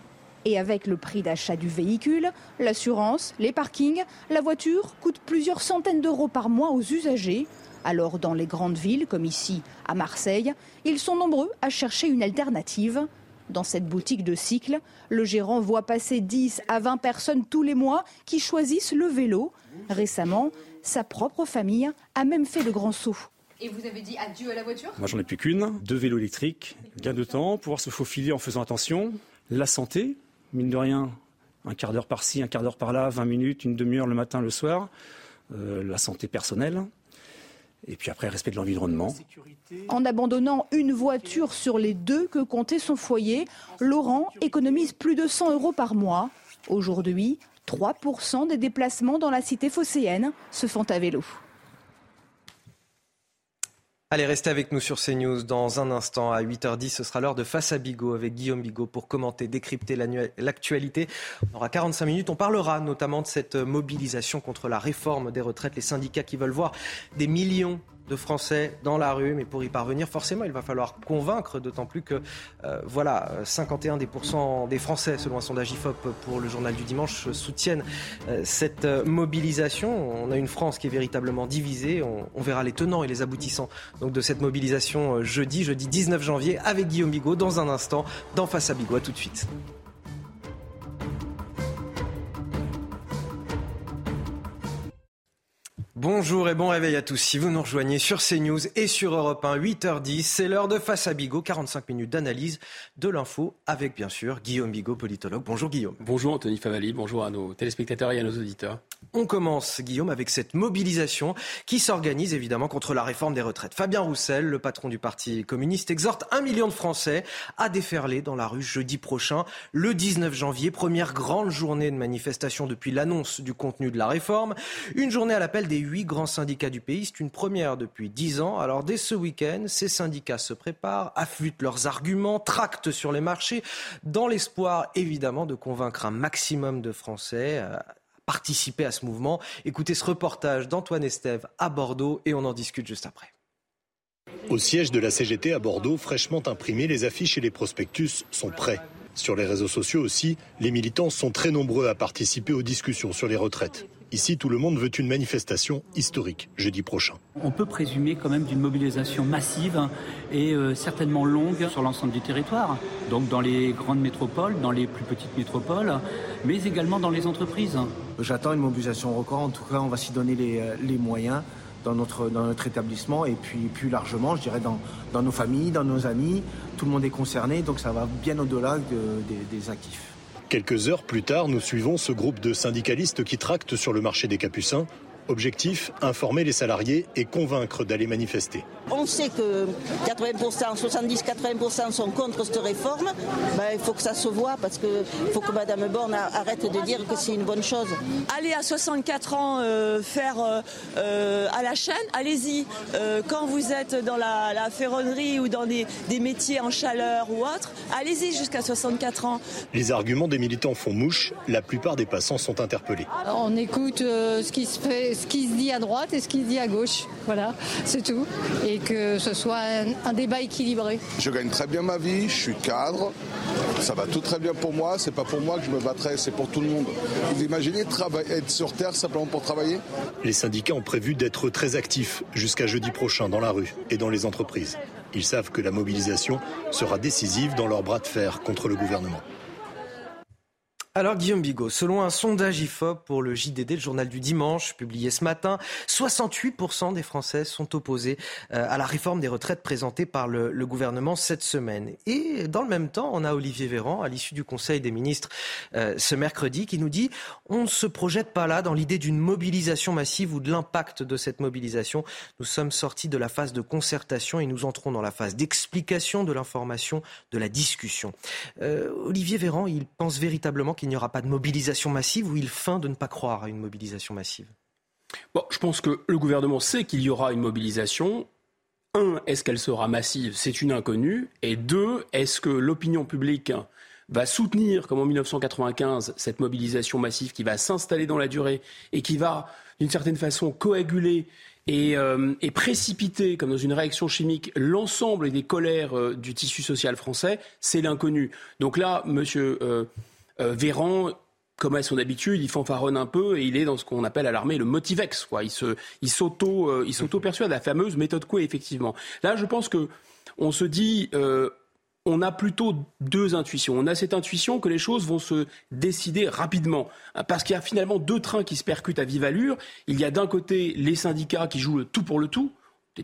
Et avec le prix d'achat du véhicule, l'assurance, les parkings, la voiture coûte plusieurs centaines d'euros par mois aux usagers. Alors dans les grandes villes, comme ici à Marseille, ils sont nombreux à chercher une alternative. Dans cette boutique de cycle, le gérant voit passer 10 à 20 personnes tous les mois qui choisissent le vélo. Récemment, sa propre famille a même fait le grand saut. Et vous avez dit adieu à la voiture? Moi j'en ai plus qu'une, deux vélos électriques, gain de temps, pouvoir se faufiler en faisant attention, la santé, mine de rien, un quart d'heure par-ci, un quart d'heure par-là, 20 minutes, une demi-heure le matin, le soir, euh, la santé personnelle, et puis après, respect de l'environnement. En abandonnant une voiture sur les deux que comptait son foyer, Laurent économise plus de 100 euros par mois. Aujourd'hui, 3% des déplacements dans la cité phocéenne se font à vélo. Allez, restez avec nous sur CNews. Dans un instant, à 8h10, ce sera l'heure de Face à Bigot avec Guillaume Bigot pour commenter, décrypter l'actualité. On aura 45 minutes. On parlera notamment de cette mobilisation contre la réforme des retraites. Les syndicats qui veulent voir des millions de Français dans la rue. Mais pour y parvenir, forcément, il va falloir convaincre, d'autant plus que, euh, voilà, 51 des, des Français, selon un sondage IFOP pour le journal du dimanche, soutiennent euh, cette euh, mobilisation. On a une France qui est véritablement divisée. On, verra les tenants et les aboutissants donc, de cette mobilisation jeudi, jeudi 19 janvier, avec Guillaume Bigot, dans un instant, dans Face à Bigot. Tout de suite. Bonjour et bon réveil à tous. Si vous nous rejoignez sur CNews et sur Europe 1, 8h10, c'est l'heure de Face à Bigot, 45 minutes d'analyse de l'info avec bien sûr Guillaume Bigot, politologue. Bonjour Guillaume. Bonjour Anthony Favali, bonjour à nos téléspectateurs et à nos auditeurs. On commence, Guillaume, avec cette mobilisation qui s'organise évidemment contre la réforme des retraites. Fabien Roussel, le patron du Parti communiste, exhorte un million de Français à déferler dans la rue jeudi prochain, le 19 janvier, première grande journée de manifestation depuis l'annonce du contenu de la réforme. Une journée à l'appel des huit grands syndicats du pays. C'est une première depuis dix ans. Alors dès ce week-end, ces syndicats se préparent, affûtent leurs arguments, tractent sur les marchés, dans l'espoir évidemment de convaincre un maximum de Français à participer à ce mouvement. Écoutez ce reportage d'Antoine Estève à Bordeaux et on en discute juste après. Au siège de la CGT à Bordeaux, fraîchement imprimés, les affiches et les prospectus sont prêts. Sur les réseaux sociaux aussi, les militants sont très nombreux à participer aux discussions sur les retraites. Ici, tout le monde veut une manifestation historique jeudi prochain. On peut présumer quand même d'une mobilisation massive et euh, certainement longue sur l'ensemble du territoire, donc dans les grandes métropoles, dans les plus petites métropoles, mais également dans les entreprises. J'attends une mobilisation record. En tout cas, on va s'y donner les, euh, moyens dans notre, dans notre établissement et puis plus largement, je dirais, dans, dans nos familles, dans nos amis. Tout le monde est concerné, donc ça va bien au-delà des actifs. Quelques heures plus tard, nous suivons ce groupe de syndicalistes qui tractent sur le marché des Capucins Objectif, informer les salariés et convaincre d'aller manifester. On sait que 80%, 70-80% sont contre cette réforme. Ben, il faut que ça se voit parce qu'il faut que Mme Borne arrête de dire que c'est une bonne chose. Allez à 64 ans euh, faire euh, euh, à la chaîne, allez-y. quand vous êtes dans la, ferronnerie ou dans des, des, métiers en chaleur ou autre, allez-y jusqu'à 64 ans. Les arguments des militants font mouche. La plupart des passants sont interpellés. On écoute ce qui se fait ce qui se dit à droite et ce qui se dit à gauche. Voilà, c'est tout. Et que ce soit un, débat équilibré. Je gagne très bien ma vie, je suis cadre, ça va tout très bien pour moi, c'est pas pour moi que je me battrai, c'est pour tout le monde. Vous imaginez être sur Terre simplement pour travailler? Les syndicats ont prévu d'être très actifs jusqu'à jeudi prochain dans la rue et dans les entreprises. Ils savent que la mobilisation sera décisive dans leur bras de fer contre le gouvernement. Alors Guillaume Bigot, selon un sondage IFOP pour le JDD, le journal du dimanche, publié ce matin, 68% des Français sont opposés euh, à la réforme des retraites présentée par le, gouvernement cette semaine. Et dans le même temps, on a Olivier Véran, à l'issue du Conseil des ministres euh, ce mercredi, qui nous dit on ne se projette pas là dans l'idée d'une mobilisation massive ou de l'impact de cette mobilisation. Nous sommes sortis de la phase de concertation et nous entrons dans la phase d'explication de l'information, de la discussion. Euh, Olivier Véran, il pense véritablement qu'il il n'y aura pas de mobilisation massive ou il feint de ne pas croire à une mobilisation massive? Bon, je pense que le gouvernement sait qu'il y aura une mobilisation. Un, est-ce qu'elle sera massive? C'est une inconnue. Et deux, est-ce que l'opinion publique va soutenir, comme en 1995, cette mobilisation massive qui va s'installer dans la durée et qui va, d'une certaine façon, coaguler et, euh, précipiter, comme dans une réaction chimique, l'ensemble des colères euh, du tissu social français, c'est l'inconnu. Donc là, monsieur euh, Véran, comme à son habitude, il fanfaronne un peu et il est dans ce qu'on appelle à l'armée le motivex. Il, se, il, s'auto, euh, il s'auto-persuade, la fameuse méthode Coué, effectivement. Là, je pense que on se dit, euh, on a plutôt deux intuitions. On a cette intuition que les choses vont se décider rapidement. Parce qu'il y a finalement deux trains qui se percutent à vive allure. Il y a d'un côté les syndicats qui jouent le tout pour le tout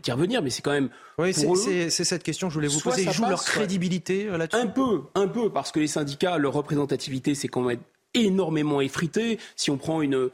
y revenir, mais c'est quand même. Oui, c'est cette question que je voulais vous poser. Ils jouent leur crédibilité euh, là-dessus Un peu, un peu, parce que les syndicats, leur représentativité, c'est quand même énormément effrité. Si on prend une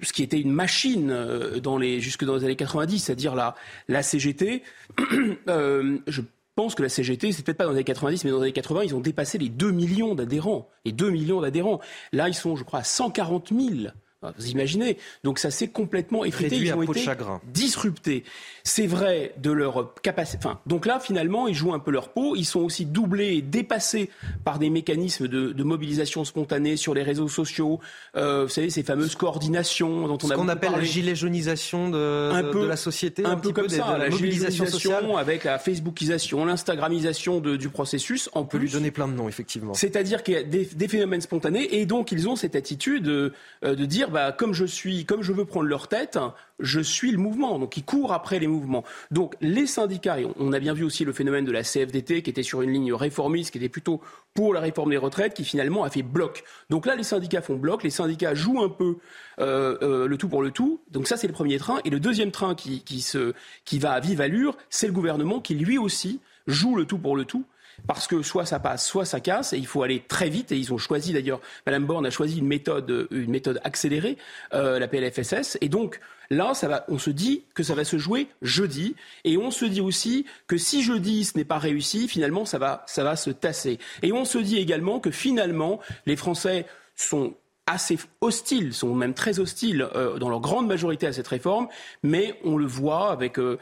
ce qui était une machine euh, dans les, jusque dans les années 90, c'est-à-dire la, la CGT, [clears throat] euh, je pense que la CGT, c'est peut-être pas dans les années 90, mais dans les années 80, ils ont dépassé les 2 millions d'adhérents. Les 2 millions d'adhérents. Là, ils sont, je crois, à 140 000 vous imaginez Donc ça s'est complètement effrité. ils ont été disruptés. C'est vrai de leur capacité. Enfin, donc là, finalement, ils jouent un peu leur peau. Ils sont aussi doublés et dépassés par des mécanismes de, mobilisation spontanée sur les réseaux sociaux. Euh, vous savez, ces fameuses coordinations dont on Ce a qu'on appelle la gilet jaunisation de, de, la société. Un, peu comme ça, la mobilisation sociale. avec la Facebookisation, l'Instagramisation du processus. On peut lui donner plein de noms, effectivement. C'est-à-dire qu'il y a des, des, phénomènes spontanés et donc ils ont cette attitude de, euh, de dire bah, comme je suis, comme je veux prendre leur tête, je suis le mouvement. Donc ils courent après les mouvements. Donc les syndicats, et on a bien vu aussi le phénomène de la CFDT qui était sur une ligne réformiste, qui était plutôt pour la réforme des retraites, qui finalement a fait bloc. Donc là, les syndicats font bloc, les syndicats jouent un peu euh, euh, le tout pour le tout. Donc ça, c'est le premier train. Et le deuxième train qui, qui, se, qui va à vive allure, c'est le gouvernement qui lui aussi joue le tout pour le tout parce que soit ça passe, soit ça casse, et il faut aller très vite. Et ils ont choisi d'ailleurs, Madame Borne a choisi une méthode, une méthode accélérée, euh, la PLFSS, et donc là, ça va, on se dit que ça va se jouer jeudi, et on se dit aussi que si jeudi ce n'est pas réussi, finalement ça va, ça va se tasser. Et on se dit également que finalement les Français sont assez hostiles, sont même très hostiles euh, dans leur grande majorité à cette réforme, mais on le voit avec euh,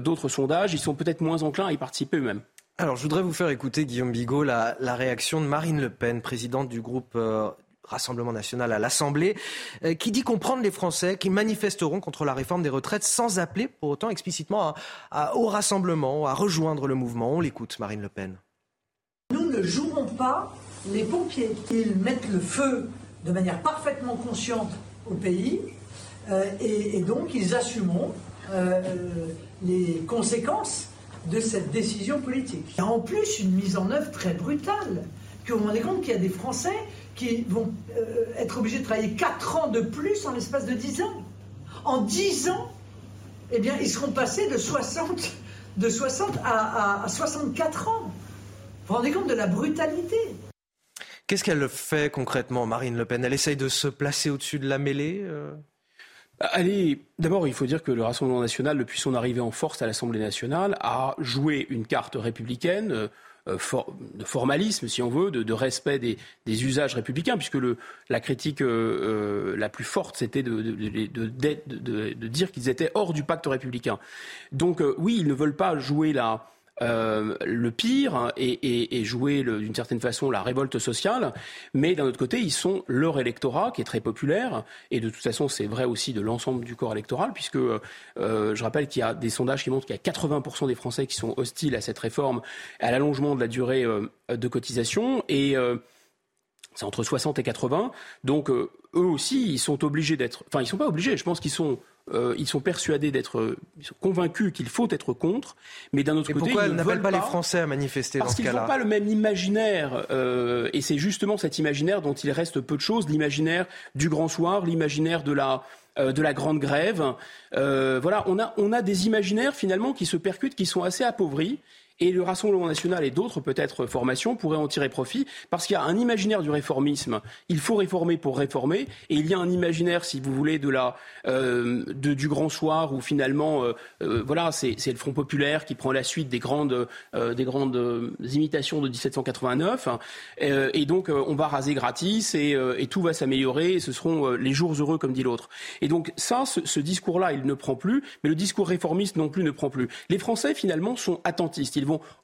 d'autres sondages, ils sont peut-être moins enclins à y participer eux-mêmes. Alors, je voudrais vous faire écouter, Guillaume Bigot, la, réaction de Marine Le Pen, présidente du groupe euh, Rassemblement national à l'Assemblée, euh, qui dit comprendre les Français qui manifesteront contre la réforme des retraites sans appeler pour autant explicitement au rassemblement, à rejoindre le mouvement. On l'écoute, Marine Le Pen. Nous ne jouerons pas les pompiers. Ils mettent le feu de manière parfaitement consciente au pays euh, et, donc ils assumeront les conséquences de cette décision politique. Il y a en plus une mise en œuvre très brutale. Que vous vous rendez compte qu'il y a des Français qui vont euh, être obligés de travailler 4 ans de plus en l'espace de 10 ans. En 10 ans, eh bien, ils seront passés de 60, de 60 à, 64 ans. Vous vous rendez compte de la brutalité Qu'est-ce qu'elle fait concrètement, Marine Le Pen? Elle essaye de se placer au-dessus de la mêlée euh? Allez, d'abord, il faut dire que le Rassemblement national, depuis son arrivée en force à l'Assemblée nationale, a joué une carte républicaine. Euh, euh, de formalisme, si on veut, de, respect des, usages républicains, puisque la critique la plus forte, c'était de, dire qu'ils étaient hors du pacte républicain. Donc oui, ils ne veulent pas jouer la, euh, le pire et, jouer d'une certaine façon la révolte sociale, mais d'un autre côté, ils sont leur électorat qui est très populaire, et de toute façon, c'est vrai aussi de l'ensemble du corps électoral, puisque euh, je rappelle qu'il y a des sondages qui montrent qu'il y a 80% des Français qui sont hostiles à cette réforme, à l'allongement de la durée euh, de cotisation, et c'est entre 60 et 80, donc eux aussi, ils sont obligés d'être, enfin, ils sont pas obligés, je pense qu'ils sont euh, ils sont persuadés d'être, convaincus qu'il faut être contre, mais d'un autre côté, pourquoi ils n'appellent pas, les Français à manifester parce qu'ils n'ont pas le même imaginaire, euh, et c'est justement cet imaginaire dont il reste peu de choses, l'imaginaire du grand soir, l'imaginaire de la euh, de la grande grève. voilà, on a, on a des imaginaires finalement qui se percutent, qui sont assez appauvris et le Rassemblement national et d'autres peut-être formations pourraient en tirer profit parce qu'il y a un imaginaire du réformisme. Il faut réformer pour réformer. Et il y a un imaginaire, si vous voulez, de la, euh, du grand soir où finalement, euh, euh, voilà, c'est le Front populaire qui prend la suite des grandes, des grandes imitations de 1789. et donc, on va raser gratis et, tout va s'améliorer. Ce seront les jours heureux, comme dit l'autre. Et donc, ça, ce, discours-là, il ne prend plus. Mais le discours réformiste non plus ne prend plus. Les Français, finalement, sont attentistes.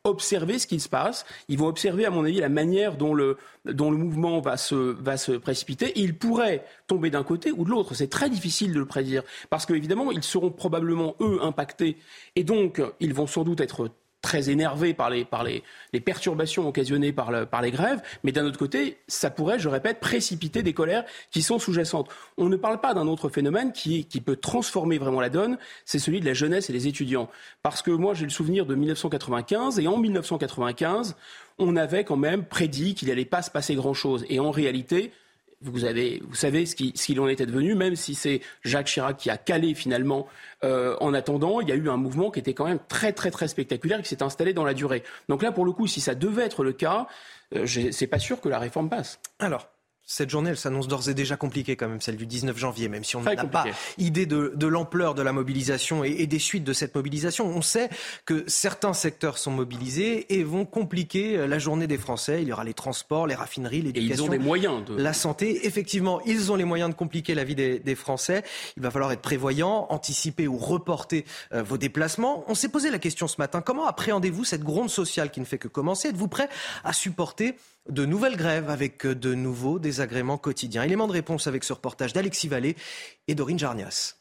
Observer ce qui se passe. Ils vont observer, à mon avis, la manière dont le, dont mouvement va se, va se précipiter. Et ils pourraient tomber d'un côté ou de l'autre. C'est très difficile de le prédire. Parce qu'évidemment, ils seront probablement, eux, impactés. Et donc, ils vont sans doute être très énervé par les, par les, les perturbations occasionnées par, le, par les grèves, mais d'un autre côté, ça pourrait, je répète, précipiter des colères qui sont sous-jacentes. On ne parle pas d'un autre phénomène qui, qui peut transformer vraiment la donne, c'est celui de la jeunesse et des étudiants. Parce que moi, j'ai le souvenir de 1995, et en 1995, on avait quand même prédit qu'il n'allait pas se passer grand-chose. Et en réalité, vous, avez, vous savez ce qu'il en était devenu, même si c'est Jacques Chirac qui a calé finalement. Euh, en attendant, il y a eu un mouvement qui était quand même très très très spectaculaire et qui s'est installé dans la durée. Donc là, pour le coup, si ça devait être le cas, euh, c'est pas sûr que la réforme passe. Alors, cette journée, elle s'annonce d'ores et déjà compliquée quand même, celle du 19 janvier, même si on n'a pas idée de, l'ampleur de la mobilisation et, des suites de cette mobilisation. On sait que certains secteurs sont mobilisés et vont compliquer euh, la journée des Français. Il y aura les transports, les raffineries, l'éducation. ils ont des moyens de... La santé. Effectivement, ils ont les moyens de compliquer la vie des, Français. Il va falloir être prévoyant, anticiper ou reporter euh, vos déplacements. On s'est posé la question ce matin, comment appréhendez-vous cette gronde sociale qui ne fait que commencer? Êtes-vous prêt à supporter de nouvelles grèves avec de nouveaux désagréments quotidiens. Élément de réponse avec ce reportage d'Alexis Vallée et Dorine Jarnias.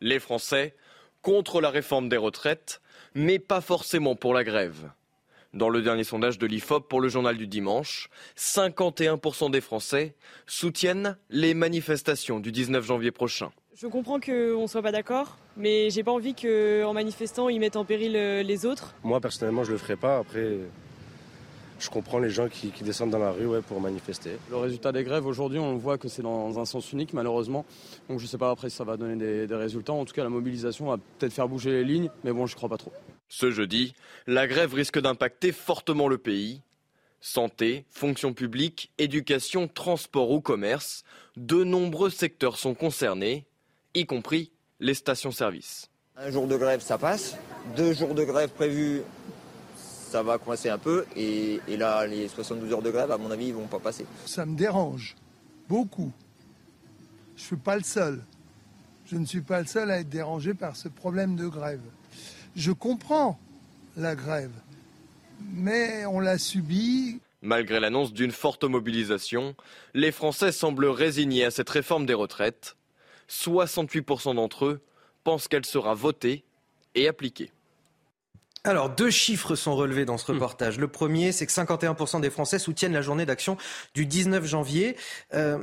Les Français contre la réforme des retraites, mais pas forcément pour la grève. Dans le dernier sondage de l'IFOP pour le journal du dimanche, 51% des Français soutiennent les manifestations du 19 janvier prochain. Je comprends qu'on ne soit pas d'accord, mais j'ai pas envie qu'en manifestant, ils mettent en péril euh, les autres. Moi, personnellement, je le ferai pas. Après, je comprends les gens qui, descendent dans la rue ouais, pour manifester. Le résultat des grèves aujourd'hui, on voit que c'est dans un sens unique malheureusement. Donc je ne sais pas après si ça va donner des, des résultats. En tout cas, la mobilisation va peut-être faire bouger les lignes, mais bon, je ne crois pas trop. Ce jeudi, la grève risque d'impacter fortement le pays. Santé, fonction publique, éducation, transport ou commerce, de nombreux secteurs sont concernés, y compris les stations-service. Un jour de grève, ça passe. Deux jours de grève prévus ça va coincer un peu. Et, là, les 72 heures de grève, à mon avis, ils vont pas passer. Ça me dérange beaucoup. Je ne suis pas le seul. Je ne suis pas le seul à être dérangé par ce problème de grève. Je comprends la grève, mais on l'a subie. Malgré l'annonce d'une forte mobilisation, les Français semblent résignés à cette réforme des retraites. 68% d'entre eux pensent qu'elle sera votée et appliquée. Alors, deux chiffres sont relevés dans ce hmm. reportage. Le premier, c'est que 51% des Français soutiennent la journée d'action du 19 janvier. Euh,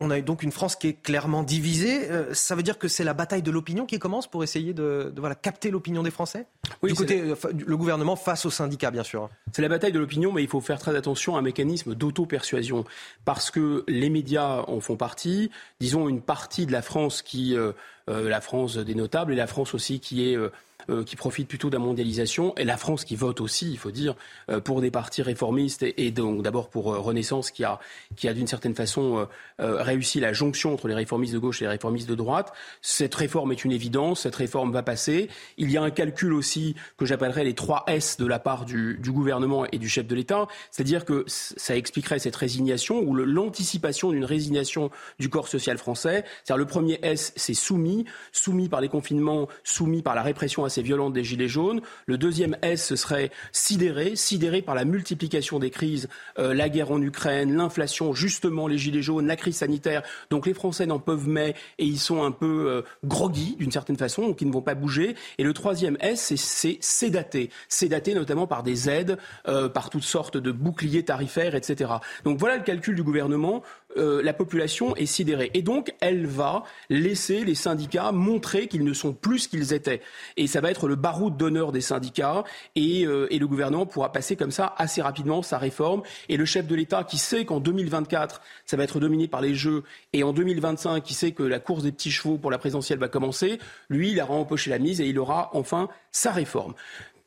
on a donc une France qui est clairement divisée. Euh, ça veut dire que c'est la bataille de l'opinion qui commence pour essayer de, voilà, capter l'opinion des Français? Oui, Du côté, euh, le gouvernement face aux syndicats, bien sûr. C'est la bataille de l'opinion, mais il faut faire très attention à un mécanisme d'auto-persuasion. Parce que les médias en font partie. Disons une partie de la France qui, la France des notables et la France aussi qui est qui profitent plutôt de la mondialisation, et la France qui vote aussi, il faut dire, pour des partis réformistes, et, donc d'abord pour Renaissance qui a, qui a d'une certaine façon réussi la jonction entre les réformistes de gauche et les réformistes de droite. Cette réforme est une évidence, cette réforme va passer. Il y a un calcul aussi que j'appellerais les trois S de la part du, du gouvernement et du chef de l'État, c'est-à-dire que ça expliquerait cette résignation ou l'anticipation d'une résignation du corps social français. C'est-à-dire le premier S, c'est soumis, soumis par les confinements, soumis par la répression assez violente des Gilets jaunes. Le deuxième S, ce serait sidéré, sidéré par la multiplication des crises, euh, la guerre en Ukraine, l'inflation, justement les Gilets jaunes, la crise sanitaire. Donc les Français n'en peuvent mais et ils sont un peu euh, groggy d'une certaine façon, donc ils ne vont pas bouger. Et le troisième S, c'est sédaté, sédaté notamment par des aides, euh, par toutes sortes de boucliers tarifaires, etc. Donc voilà le calcul du gouvernement. Euh, la population est sidérée. Et donc, elle va laisser les syndicats montrer qu'ils ne sont plus ce qu'ils étaient. Et ça va être le baroud d'honneur des syndicats. Et, euh, et, le gouvernement pourra passer comme ça assez rapidement sa réforme. Et le chef de l'État qui sait qu'en 2024, ça va être dominé par les jeux, et en 2025, qui sait que la course des petits chevaux pour la présidentielle va commencer, lui, il aura empoché la mise et il aura enfin sa réforme.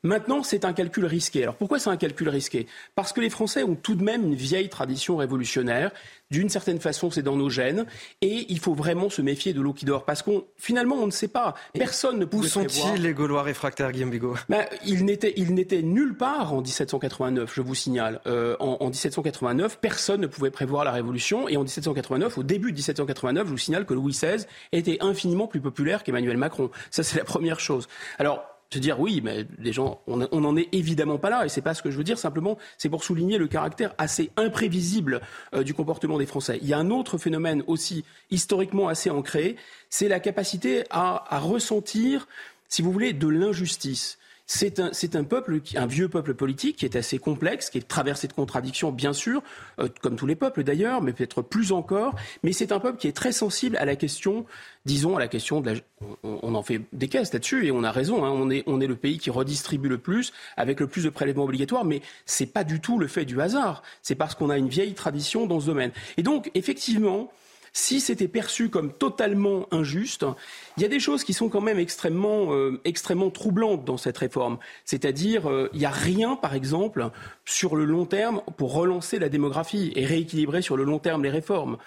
Maintenant, c'est un calcul risqué. Alors pourquoi c'est un calcul risqué? Parce que les Français ont tout de même une vieille tradition révolutionnaire. D'une certaine façon, c'est dans nos gènes. Et il faut vraiment se méfier de l'eau qui dort. Parce qu'on, finalement, on ne sait pas. Personne ne pouvait Où sont-ils, les Gaulois réfractaires, Guillaume Bigot? Ben, Ils n'étaient nulle part en 1789, je vous signale. Euh, en, en 1789, personne ne pouvait prévoir la Révolution. Et en 1789, au début de 1789, je vous signale que Louis XVI était infiniment plus populaire qu'Emmanuel Macron. Ça, c'est la première chose. Alors, se dire oui, mais les gens, on n'en est évidemment pas là, et c'est pas ce que je veux dire. Simplement, c'est pour souligner le caractère assez imprévisible euh, du comportement des Français. Il y a un autre phénomène aussi historiquement assez ancré, c'est la capacité à, à ressentir, si vous voulez, de l'injustice. C'est un, un, peuple, un vieux peuple politique qui est assez complexe, qui est traversé de contradictions, bien sûr, euh, comme tous les peuples d'ailleurs, mais peut-être plus encore. Mais c'est un peuple qui est très sensible à la question, disons, à la question de la. On, en fait des caisses là-dessus et on a raison. Hein, on, est, on est le pays qui redistribue le plus, avec le plus de prélèvements obligatoires, mais c'est pas du tout le fait du hasard. C'est parce qu'on a une vieille tradition dans ce domaine. Et donc, effectivement, si c'était perçu comme totalement injuste, il y a des choses qui sont quand même extrêmement, euh, troublantes dans cette réforme. C'est-à-dire, euh, il n'y a rien, par exemple, sur le long terme pour relancer la démographie et rééquilibrer sur le long terme les réformes.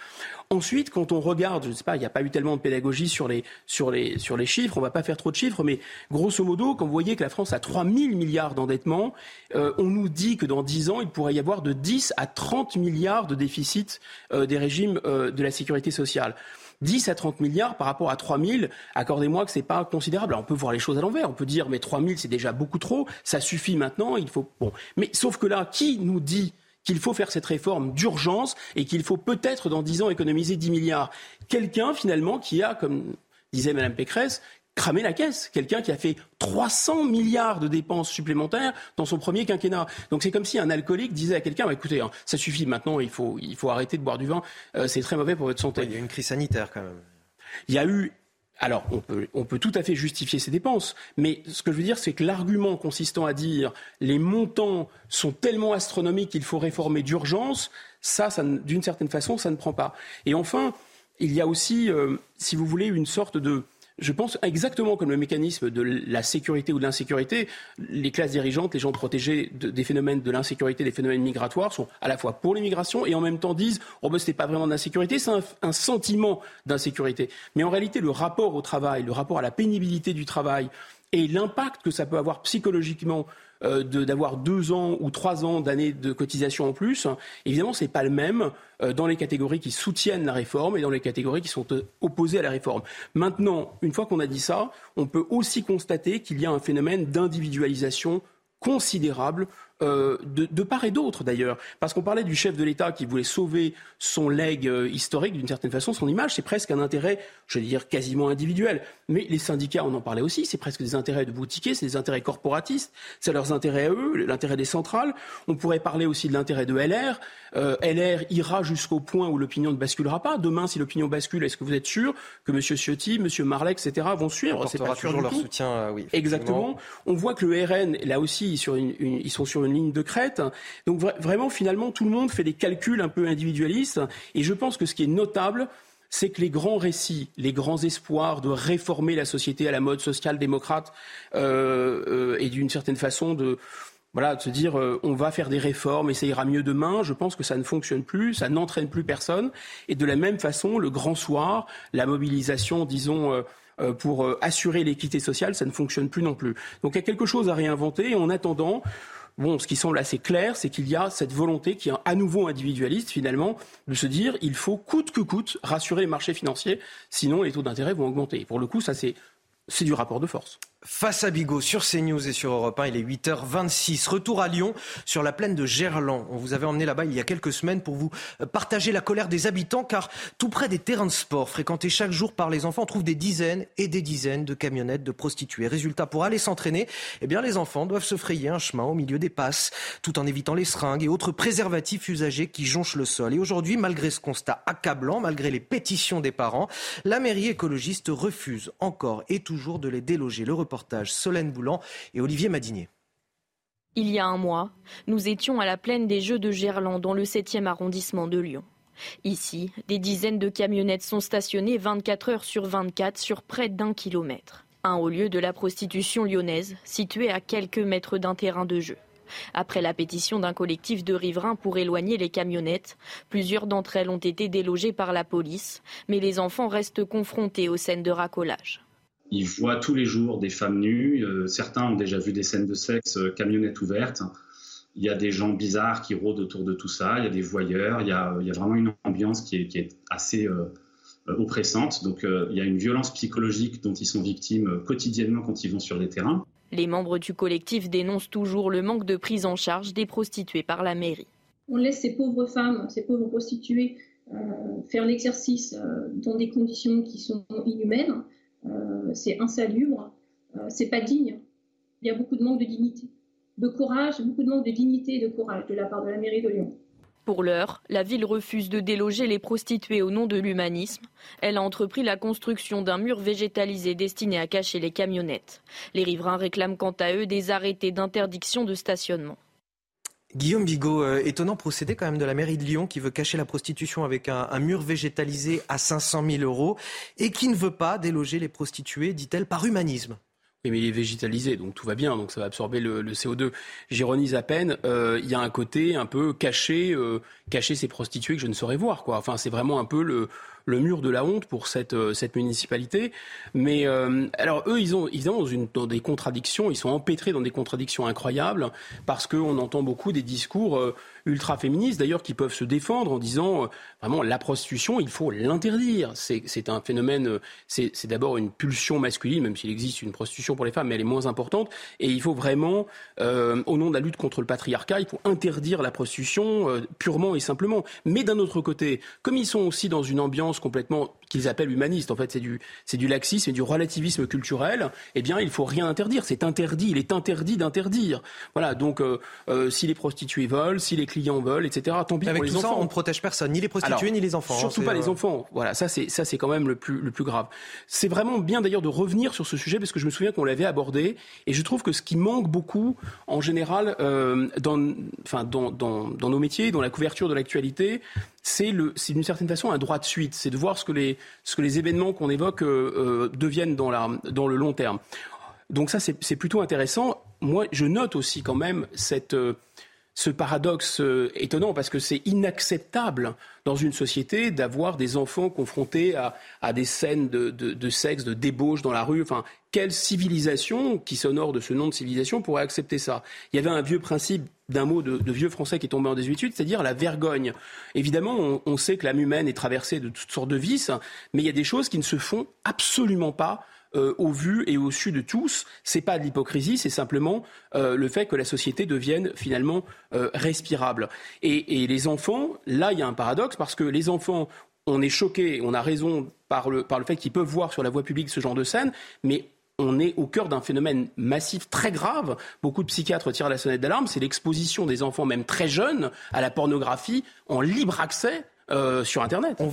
Ensuite, quand on regarde, je ne sais pas, il n'y a pas eu tellement de pédagogie sur les, chiffres, on ne va pas faire trop de chiffres, mais grosso modo, quand vous voyez que la France a 3 000 milliards d'endettement, euh, on nous dit que dans 10 ans, il pourrait y avoir de 10 à 30 milliards de déficit des régimes de la sécurité sociale. 10 à 30 milliards par rapport à 3 000, accordez-moi que ce n'est pas considérable. on peut voir les choses à l'envers. On peut dire, mais 3 000, c'est déjà beaucoup trop. Ça suffit maintenant. Il faut. Bon. Mais sauf que là, qui nous dit qu'il faut faire cette réforme d'urgence et qu'il faut peut-être dans dix ans économiser 10 milliards? Quelqu'un finalement qui a, comme disait Mme Pécresse, cramé la caisse. Quelqu'un qui a fait 300 milliards de dépenses supplémentaires dans son premier quinquennat. Donc c'est comme si un alcoolique disait à quelqu'un, bah, écoutez, hein, ça suffit maintenant, il faut, il faut arrêter de boire du vin, euh, c'est très mauvais pour votre santé. il y a eu une crise sanitaire quand même. Il y a eu alors, on peut, on peut, tout à fait justifier ces dépenses, mais ce que je veux dire, c'est que l'argument consistant à dire les montants sont tellement astronomiques qu'il faut réformer d'urgence, ça, ça d'une certaine façon, ça ne prend pas. Et enfin, il y a aussi, euh, si vous voulez, une sorte de je pense exactement comme le mécanisme de la sécurité ou de l'insécurité, les classes dirigeantes, les gens protégés des phénomènes de l'insécurité, des phénomènes migratoires, sont à la fois pour l'immigration et en même temps disent oh ben n'est pas vraiment de l'insécurité, c'est un, sentiment d'insécurité. Mais en réalité, le rapport au travail, le rapport à la pénibilité du travail et l'impact que ça peut avoir psychologiquement euh, d'avoir deux ans ou trois ans d'années de cotisation en plus, évidemment, ce n'est pas le même euh, dans les catégories qui soutiennent la réforme et dans les catégories qui sont euh, opposées à la réforme. Maintenant, une fois qu'on a dit ça, on peut aussi constater qu'il y a un phénomène d'individualisation considérable euh, de, part et d'autre d'ailleurs. Parce qu'on parlait du chef de l'État qui voulait sauver son legs euh, historique d'une certaine façon, son image, c'est presque un intérêt, je vais dire, quasiment individuel. Mais les syndicats, on en parlait aussi, c'est presque des intérêts de boutiquiers, c'est des intérêts corporatistes, c'est leurs intérêts à eux, l'intérêt des centrales. On pourrait parler aussi de l'intérêt de LR. Euh, LR ira jusqu'au point où l'opinion ne basculera pas. Demain, si l'opinion bascule, est-ce que vous êtes sûr que M. Ciotti, M. Marley, etc. vont suivre? C'est pas toujours leur soutien, oui. Exactement. On voit que le RN, là aussi, sur ils sont sur une ligne de crête. Donc vraiment, finalement, tout le monde fait des calculs un peu individualistes. Et je pense que ce qui est notable, c'est que les grands récits, les grands espoirs de réformer la société à la mode social-démocrate euh, euh, et d'une certaine façon de voilà, de se dire euh, on va faire des réformes et ça ira mieux demain, je pense que ça ne fonctionne plus, ça n'entraîne plus personne. Et de la même façon, le grand soir, la mobilisation, disons, pour assurer l'équité sociale, ça ne fonctionne plus non plus. Donc il y a quelque chose à réinventer et en attendant, Bon, ce qui semble assez clair, c'est qu'il y a cette volonté qui est à nouveau individualiste finalement de se dire il faut coûte que coûte rassurer les marchés financiers, sinon les taux d'intérêt vont augmenter. Pour le coup, ça c'est c'est du rapport de force. Face à Bigot sur CNews et sur Europe 1, il est 8h26. Retour à Lyon sur la plaine de Gerland. On vous avait emmené là-bas il y a quelques semaines pour vous partager la colère des habitants car tout près des terrains de sport fréquentés chaque jour par les enfants, on trouve des dizaines et des dizaines de camionnettes de prostituées. Résultat, pour aller s'entraîner, eh bien les enfants doivent se frayer un chemin au milieu des passes tout en évitant les seringues et autres préservatifs usagés qui jonchent le sol. Et aujourd'hui, malgré ce constat accablant, malgré les pétitions des parents, la mairie écologiste refuse encore et toujours de les déloger. Reportage Boulan et Olivier Madinier. Il y a un mois, nous étions à la plaine des Jeux de Gerland dans le 7e arrondissement de Lyon. Ici, des dizaines de camionnettes sont stationnées 24 heures sur 24 sur près d'un kilomètre. Un haut lieu de la prostitution lyonnaise, situé à quelques mètres d'un terrain de jeu. Après la pétition d'un collectif de riverains pour éloigner les camionnettes, plusieurs d'entre elles ont été délogées par la police, mais les enfants restent confrontés aux scènes de racolage. Ils voient tous les jours des femmes nues. Euh, certains ont déjà vu des scènes de sexe, euh, camionnettes ouvertes. Il y a des gens bizarres qui rôdent autour de tout ça. Il y a des voyeurs. Il y a, il y a vraiment une ambiance qui est, qui est assez euh, oppressante. Donc il y a une violence psychologique dont ils sont victimes quotidiennement quand ils vont sur les terrains. Les membres du collectif dénoncent toujours le manque de prise en charge des prostituées par la mairie. On laisse ces pauvres femmes, ces pauvres prostituées euh, faire l'exercice euh, dans des conditions qui sont inhumaines. Euh, c'est insalubre, c'est pas digne. Il y a beaucoup de manque de dignité, de courage, beaucoup de manque de dignité et de courage de la part de la mairie de Lyon. Pour l'heure, la ville refuse de déloger les prostituées au nom de l'humanisme. Elle a entrepris la construction d'un mur végétalisé destiné à cacher les camionnettes. Les riverains réclament quant à eux des arrêtés d'interdiction de stationnement. Guillaume Bigot, euh, étonnant procédé quand même de la mairie de Lyon qui veut cacher la prostitution avec un, mur végétalisé à 500 000 euros et qui ne veut pas déloger les prostituées, dit-elle, par humanisme. Oui, mais il est végétalisé, donc tout va bien, donc ça va absorber le, le CO2. J'ironise à peine. Euh, il y a un côté un peu caché, euh, cacher ces prostituées que je ne saurais voir, quoi. Enfin, c'est vraiment un peu le, le mur de la honte pour cette, euh, cette municipalité. Mais euh, alors eux, ils ont dans, une, dans des contradictions, ils sont empêtrés dans des contradictions incroyables parce qu'on entend beaucoup des discours euh, ultra féministes d'ailleurs qui peuvent se défendre en disant vraiment la prostitution, il faut l'interdire. C'est un phénomène, c'est d'abord une pulsion masculine, même s'il existe une prostitution pour les femmes, mais elle est moins importante. Et il faut vraiment, au nom de la lutte contre le patriarcat, il faut interdire la prostitution purement et simplement. Mais d'un autre côté, comme ils sont aussi dans une ambiance complètement qu'ils appellent humaniste, en fait c'est du, du laxisme et du relativisme culturel, eh bien il faut rien interdire. C'est interdit, il est interdit d'interdire. Voilà, donc euh, euh, si les prostituées volent, si les clients veulent, etc., tant pis Avec pour les tout enfants. Ça, on ne protège personne, ni les prostituées, Alors, ni les enfants. Surtout hein, pas c'est, les euh, enfants. Voilà, ça c'est ça c'est quand même le plus le plus grave. C'est vraiment bien d'ailleurs de revenir sur ce sujet parce que je me souviens qu'on l'avait abordé et je trouve que ce qui manque beaucoup en général euh, dans enfin dans, dans dans nos métiers, dans la couverture de l'actualité, c'est le c'est d'une certaine façon un droit de suite, c'est de voir ce que les ce que les événements qu'on évoque euh, euh, deviennent dans le long terme. Donc ça c'est c'est plutôt intéressant. Moi, je note aussi quand même cette euh, ce paradoxe euh, étonnant parce que c'est inacceptable dans une société d'avoir des enfants confrontés à, des scènes de, sexe, de débauche dans la rue. Enfin, quelle civilisation qui s'honore de ce nom de civilisation pourrait accepter ça? Il y avait un vieux principe d'un mot de, vieux français qui est tombé en désuétude, c'est-à-dire la vergogne. Évidemment, on sait que l'âme humaine est traversée de toutes sortes de vices, mais il y a des choses qui ne se font absolument pas euh, au vu et au su de tous. C'est pas de l'hypocrisie, c'est simplement euh, le fait que la société devienne finalement euh, respirable. Et, les enfants, là, il y a un paradoxe parce que les enfants, on est choqués, on a raison par le, par le fait qu'ils peuvent voir sur la voie publique ce genre de scène, mais on est au cœur d'un phénomène massif très grave. Beaucoup de psychiatres tirent la sonnette d'alarme. C'est l'exposition des enfants, même très jeunes, à la pornographie en libre accès sur Internet. On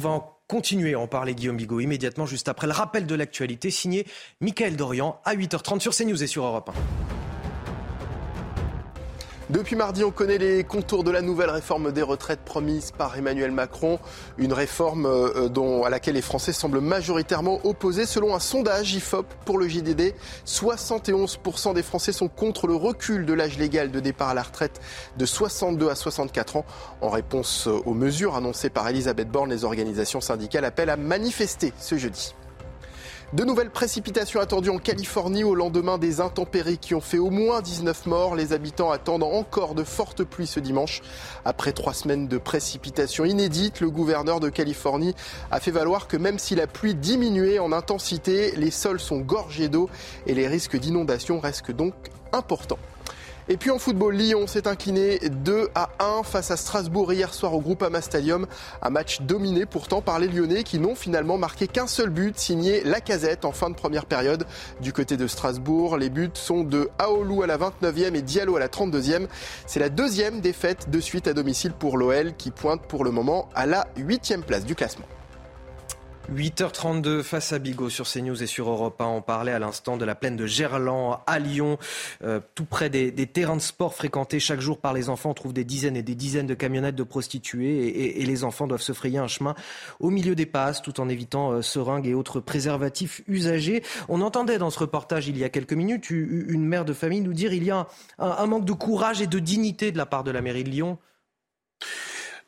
continuer à en parler, Guillaume Bigot, immédiatement, juste après le rappel de l'actualité, signé Michael Dorian à 8h30 sur CNews et sur Europe 1. Depuis mardi, on connaît les contours de la nouvelle réforme des retraites promise par Emmanuel Macron. Une réforme euh, à laquelle les Français semblent majoritairement opposés. Selon un sondage IFOP pour le JDD, 71% des Français sont contre le recul de l'âge légal de départ à la retraite de 62 à 64 ans. En réponse aux mesures annoncées par Elisabeth Borne, les organisations syndicales appellent à manifester ce jeudi. De nouvelles précipitations attendues en Californie au lendemain des intempéries qui ont fait au moins 19 morts. Les habitants attendent encore de fortes pluies ce dimanche. Après trois semaines de précipitations inédites, le gouverneur de Californie a fait valoir que même si la pluie diminuait en intensité, les sols sont gorgés d'eau et les risques d'inondation restent donc importants. Et puis en football, Lyon s'est incliné 2 à 1 face à Strasbourg hier soir au Groupama Stadium. Un match dominé pourtant par les Lyonnais qui n'ont finalement marqué qu'un seul but, signé Lacazette en fin de première période. Du côté de Strasbourg, les buts sont de Aolou à la 29e et Diallo à la 32e. C'est la deuxième défaite de suite à domicile pour l'OL qui pointe pour le moment à la 8e place du classement. 8h32 face à Bigot sur CNews et sur Europe 1. On parlait à l'instant de la plaine de Gerland à Lyon, euh, tout près des, terrains de sport fréquentés chaque jour par les enfants. On trouve des dizaines et des dizaines de camionnettes de prostituées et, les enfants doivent se frayer un chemin au milieu des passes tout en évitant euh, seringues et autres préservatifs usagés. On entendait dans ce reportage il y a quelques minutes une mère de famille nous dire il y a un manque de courage et de dignité de la part de la mairie de Lyon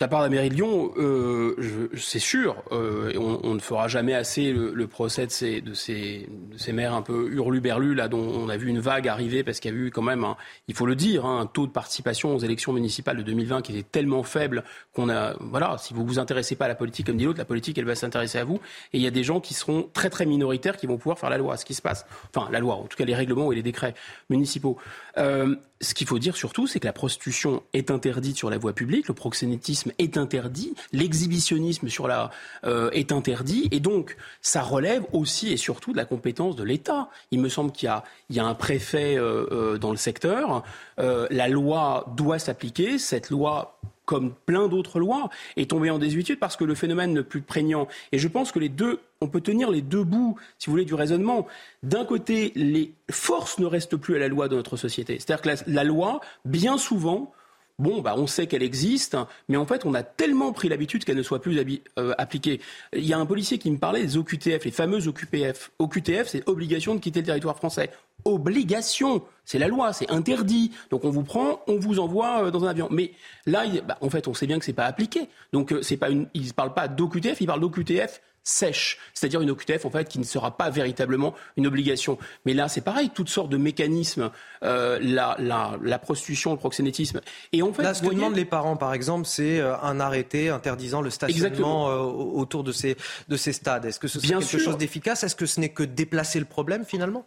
la part de la mairie de Lyon, euh, c'est sûr, euh, on, ne fera jamais assez le, procès de ces, de, de maires un peu hurluberlus, là, dont on a vu une vague arriver, parce qu'il y a eu quand même, il faut le dire, hein, un taux de participation aux élections municipales de 2020 qui était tellement faible qu'on a, voilà, si vous vous intéressez pas à la politique comme dit l'autre, la politique, elle va s'intéresser à vous. Et il y a des gens qui seront très très minoritaires qui vont pouvoir faire la loi, ce qui se passe. Enfin, la loi, en tout cas les règlements et les décrets municipaux. Euh, ce qu'il faut dire surtout, c'est que la prostitution est interdite sur la voie publique, le proxénétisme est interdit, l'exhibitionnisme sur la euh, est interdit, et donc ça relève aussi et surtout de la compétence de l'État. Il me semble qu'il y, y a, un préfet euh, euh, dans le secteur. la loi doit s'appliquer. Cette loi comme plein d'autres lois, est tombée en désuétude parce que le phénomène n'est plus prégnant. Et je pense que les deux, on peut tenir les deux bouts, si vous voulez, du raisonnement. D'un côté, les forces ne restent plus à la loi de notre société. C'est-à-dire que la, loi, bien souvent, bon, bah, on sait qu'elle existe, mais en fait, on a tellement pris l'habitude qu'elle ne soit plus euh, appliquée. Il y a un policier qui me parlait des OQTF, les fameuses OQPF. OQTF, c'est obligation de quitter le territoire français obligation. C'est la loi, c'est interdit. Donc on vous prend, on vous envoie euh, dans un avion. Mais là, bah, en fait, on sait bien que c'est pas appliqué. Donc euh, c'est pas une, pas d'OQTF, ils parlent d'OQTF sèche, c'est-à-dire une OQTF en fait qui ne sera pas véritablement une obligation. Mais là, c'est pareil, toutes sortes de mécanismes, euh, la, la, la, prostitution, le proxénétisme. Et en fait, là, ce que demandent les parents, par exemple, c'est un arrêté interdisant le stationnement autour de ces de ces stades. Est-ce que ce serait quelque chose d'efficace? Est-ce que ce n'est que déplacer le problème finalement?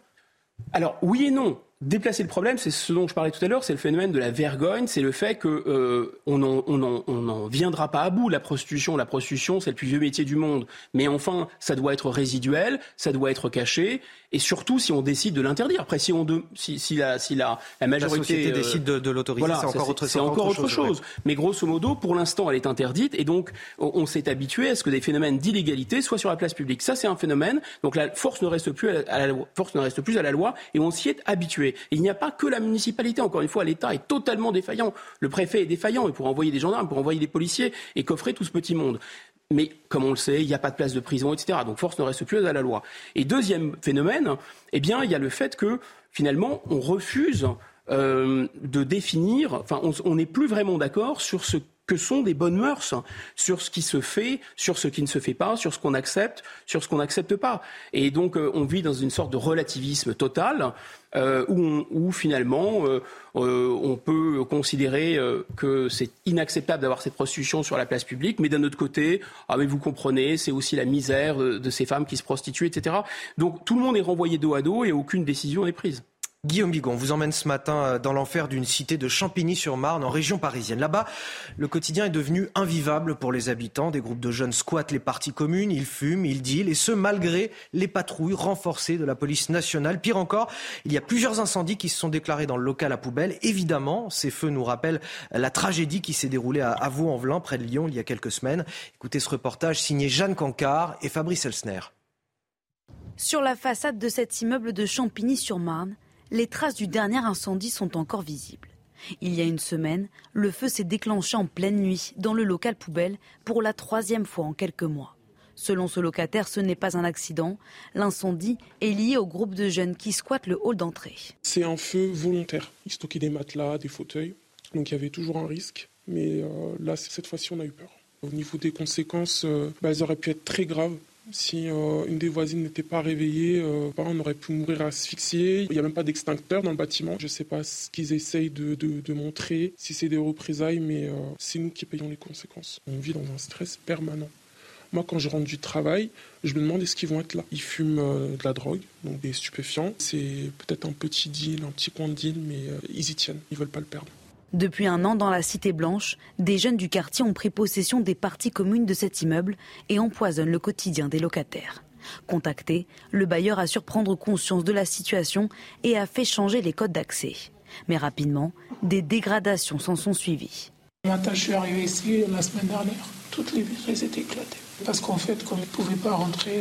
Alors oui et non. Déplacer le problème, c'est ce dont je parlais tout à l'heure, c'est le phénomène de la vergogne, c'est le fait qu'on euh, n'en viendra pas à bout. La prostitution, la prostitution, c'est le plus vieux métier du monde. Mais enfin, ça doit être résiduel, ça doit être caché, et surtout si on décide de l'interdire. Après, si, on si, si, la, si la, la majorité la euh, décide de, l'autoriser, c'est encore autre, encore autre chose. Mais grosso modo, pour l'instant, elle est interdite, et donc on, s'est habitué à ce que des phénomènes d'illégalité soient sur la place publique. Ça, c'est un phénomène. Donc la force ne reste plus à la, force ne reste plus à la loi, et on s'y est habitué. il n'y a pas que la municipalité. Encore une fois, l'État est totalement défaillant. Le préfet est défaillant. Il pourrait envoyer des gendarmes, pour envoyer des policiers et coffrer tout ce petit monde. Mais comme on le sait, il n'y a pas de place de prison, etc. Donc force ne reste plus à la loi. Et deuxième phénomène, eh bien, il y a le fait que finalement, on refuse euh, de définir, enfin, on n'est plus vraiment d'accord sur ce que sont des bonnes mœurs sur ce qui se fait, sur ce qui ne se fait pas, sur ce qu'on accepte, sur ce qu'on n'accepte pas. Et donc euh, on vit dans une sorte de relativisme total euh, où, finalement euh, on peut considérer que c'est inacceptable d'avoir cette prostitution sur la place publique, mais d'un autre côté, ah mais vous comprenez, c'est aussi la misère de ces femmes qui se prostituent, etc. Donc tout le monde est renvoyé dos à dos et aucune décision n'est prise. Guillaume Bigon vous emmène ce matin euh, dans l'enfer d'une cité de Champigny-sur-Marne, en région parisienne. Là-bas, le quotidien est devenu invivable pour les habitants. Des groupes de jeunes squattent les parties communes, ils fument, ils dealent, et ce, malgré les patrouilles renforcées de la police nationale. Pire encore, il y a plusieurs incendies qui se sont déclarés dans le local à poubelle. Évidemment, ces feux nous rappellent la tragédie qui s'est déroulée à Vaux-en-Velin, près de Lyon, il y a quelques semaines. Écoutez ce reportage signé Jeanne Cancard et Fabrice Elsner. Sur la façade de cet immeuble de Champigny-sur-Marne, les traces du dernier incendie sont encore visibles. Il y a une semaine, le feu s'est déclenché en pleine nuit dans le local poubelle pour la troisième fois en quelques mois. Selon ce locataire, ce n'est pas un accident. L'incendie est lié au groupe de jeunes qui squattent le hall d'entrée. C'est un feu volontaire. Ils stockaient des matelas, des fauteuils. Donc il y avait toujours un risque. Mais euh, là, cette fois-ci, on a eu peur. Au niveau des conséquences, euh, bah, elles auraient pu être très graves. Si euh, une des voisines n'était pas réveillée, on aurait pu mourir asphyxié. Il n'y a même pas d'extincteur dans le bâtiment. Je ne sais pas ce qu'ils essayent de, de montrer, si c'est des représailles, mais c'est nous qui payons les conséquences. On vit dans un stress permanent. Moi, quand je rentre du travail, je me demande est-ce qu'ils vont être là? Ils fument de la drogue, donc des stupéfiants. C'est peut-être un petit deal, un petit coin de deal, mais ils y tiennent. Ils veulent pas le perdre. Depuis un an, dans la Cité Blanche, des jeunes du quartier ont pris possession des parties communes de cet immeuble et empoisonnent le quotidien des locataires. Contacté, le bailleur assure prendre conscience de la situation et a fait changer les codes d'accès. Mais rapidement, des dégradations s'en sont suivies. Matin, je suis arrivé ici la semaine dernière. Toutes les vitres étaient éclatées. Parce qu'en fait, comme ils ne pouvaient pas rentrer,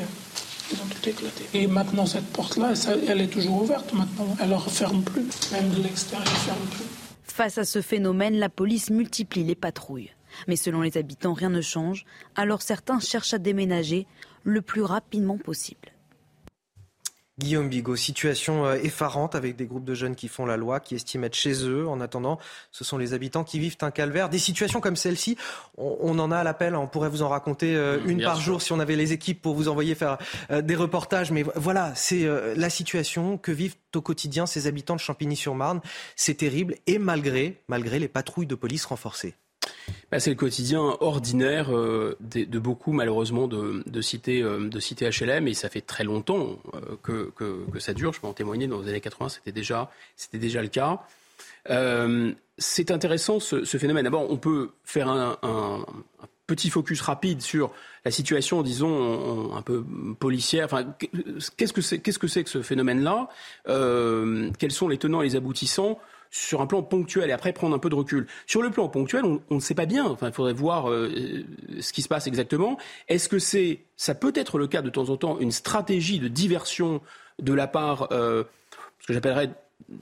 ils ont tout éclaté. Et maintenant, cette porte-là, elle est toujours ouverte maintenant. Elle ne referme plus. Même de l'extérieur, elle ne ferme plus. Face à ce phénomène, la police multiplie les patrouilles. Mais selon les habitants, rien ne change, alors certains cherchent à déménager le plus rapidement possible. Guillaume Bigot, situation euh, effarante avec des groupes de jeunes qui font la loi, qui estiment être chez eux. En attendant, ce sont les habitants qui vivent un calvaire. Des situations comme celle-ci, on, en a à l'appel. On pourrait vous en raconter euh, une par jour si on avait les équipes pour vous envoyer faire euh, des reportages. Mais voilà, c'est la situation que vivent au quotidien ces habitants de Champigny-sur-Marne. C'est terrible et malgré, malgré les patrouilles de police renforcées. Bah, c'est le quotidien ordinaire euh, de, beaucoup, malheureusement, de, cités, de HLM. Et ça fait très longtemps euh, que, ça dure. Je peux en témoigner. Dans les années 80, c'était déjà, déjà le cas. Euh, c'est intéressant ce, phénomène. D'abord, on peut faire un, petit focus rapide sur la situation, disons, un peu policière. Enfin, qu'est-ce que, c'est que ce phénomène-là? Quels sont les tenants et les aboutissants? Sur un plan ponctuel et après prendre un peu de recul. Sur le plan ponctuel, on, ne sait pas bien. Enfin, il faudrait voir euh, ce qui se passe exactement. Est-ce que c'est, ça peut être le cas de temps en temps, une stratégie de diversion de la part, euh, ce que j'appellerais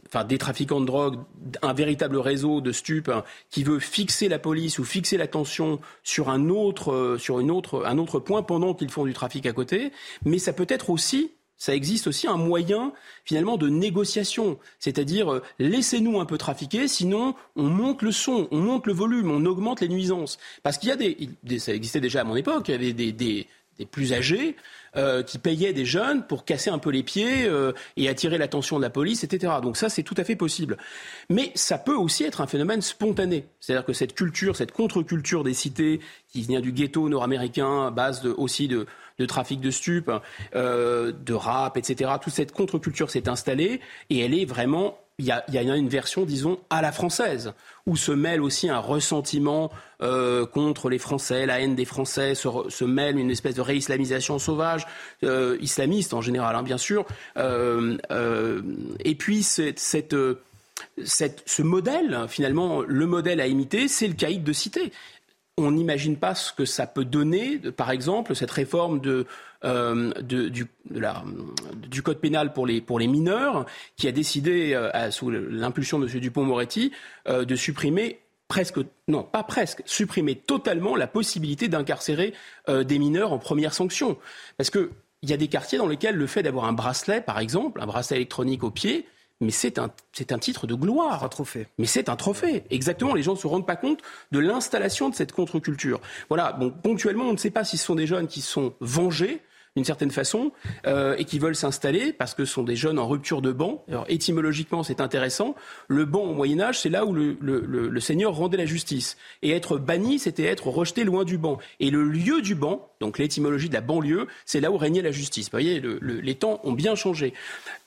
enfin, des trafiquants de drogue, un véritable réseau de stupes hein, qui veut fixer la police ou fixer l'attention sur un autre, euh, sur une autre, un autre point pendant qu'ils font du trafic à côté? Mais ça peut être aussi ça existe aussi un moyen finalement de négociation, c'est-à-dire euh, laissez-nous un peu trafiquer, sinon on monte le son, on monte le volume, on augmente les nuisances. Parce qu'il y a des, ça existait déjà à mon époque, il y avait des, des, plus âgés euh, qui payaient des jeunes pour casser un peu les pieds euh, et attirer l'attention de la police, etc. Donc ça, c'est tout à fait possible. Mais ça peut aussi être un phénomène spontané. C'est-à-dire que cette culture, cette contre-culture des cités qui vient du ghetto nord-américain, base aussi de, trafic de stupes, euh, de rap, etc. Toute cette contre-culture s'est installée et elle est vraiment il y, a, a, une version, disons, à la française, où se mêle aussi un ressentiment euh, contre les Français, la haine des Français, se, mêle une espèce de réislamisation sauvage, euh, islamiste en général, hein, bien sûr. Euh, et puis ce modèle, finalement, le modèle à imiter, c'est le caïd de cité on n'imagine pas ce que ça peut donner, par exemple, cette réforme de, euh, du, code pénal pour les, pour les mineurs, qui a décidé, euh, sous l'impulsion de M. Dupont-Moretti, euh, de supprimer presque, non pas presque, supprimer totalement la possibilité d'incarcérer des mineurs en première sanction. Parce qu'il y a des quartiers dans lesquels le fait d'avoir un bracelet, par exemple, un bracelet électronique au pied, mais c'est un, c'est un titre de gloire. Un trophée. Mais c'est un trophée. Exactement. Les gens ne se rendent pas compte de l'installation de cette contre-culture. Voilà. Bon, ponctuellement, on ne sait pas si ce sont des jeunes qui sont vengés d'une certaine façon, euh, et qui veulent s'installer parce que ce sont des jeunes en rupture de banc. Alors étymologiquement, c'est intéressant. Le banc au Moyen Âge, c'est là où le, le, le, Seigneur rendait la justice. Et être banni, c'était être rejeté loin du banc. Et le lieu du banc, donc l'étymologie de la banlieue, c'est là où régnait la justice. Vous voyez, les temps ont bien changé.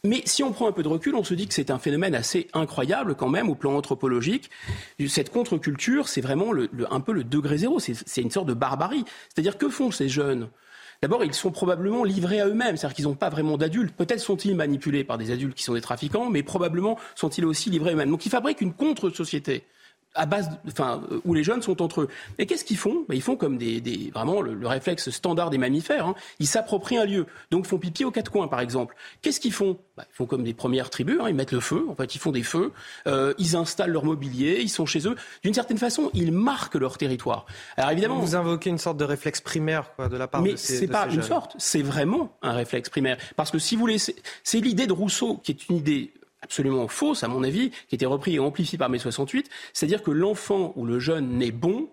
Mais si on prend un peu de recul, on se dit que c'est un phénomène assez incroyable quand même au plan anthropologique. Cette contre-culture, c'est vraiment un peu le degré zéro. C'est une sorte de barbarie. C'est-à-dire que font ces jeunes? D'abord, ils sont probablement livrés à eux-mêmes, c'est-à-dire qu'ils n'ont pas vraiment d'adultes. Peut-être sont-ils manipulés par des adultes qui sont des trafiquants, mais probablement sont-ils aussi livrés à eux-mêmes. Donc ils fabriquent une contre-société à base, enfin, où les jeunes sont entre eux. Et qu'est-ce qu'ils font? Ben, Ils font comme des, des vraiment le, réflexe standard des mammifères. Hein. Ils s'approprient un lieu. Donc, font pipi aux quatre coins, par exemple. Qu'est-ce qu'ils font? Ben, Ils font comme des premières tribus. Hein. Ils mettent le feu. En fait, ils font des feux. Euh, ils installent leur mobilier. Ils sont chez eux. D'une certaine façon, ils marquent leur territoire. Alors évidemment, vous invoquez une sorte de réflexe primaire quoi, de la part de ces Mais c'est pas une sorte. C'est vraiment un réflexe primaire. Parce que si vous laissez, c'est l'idée de Rousseau qui est une idée absolument fausse, à mon avis, qui était repris et amplifié par mai 68, c'est-à-dire que l'enfant ou le jeune naît bon,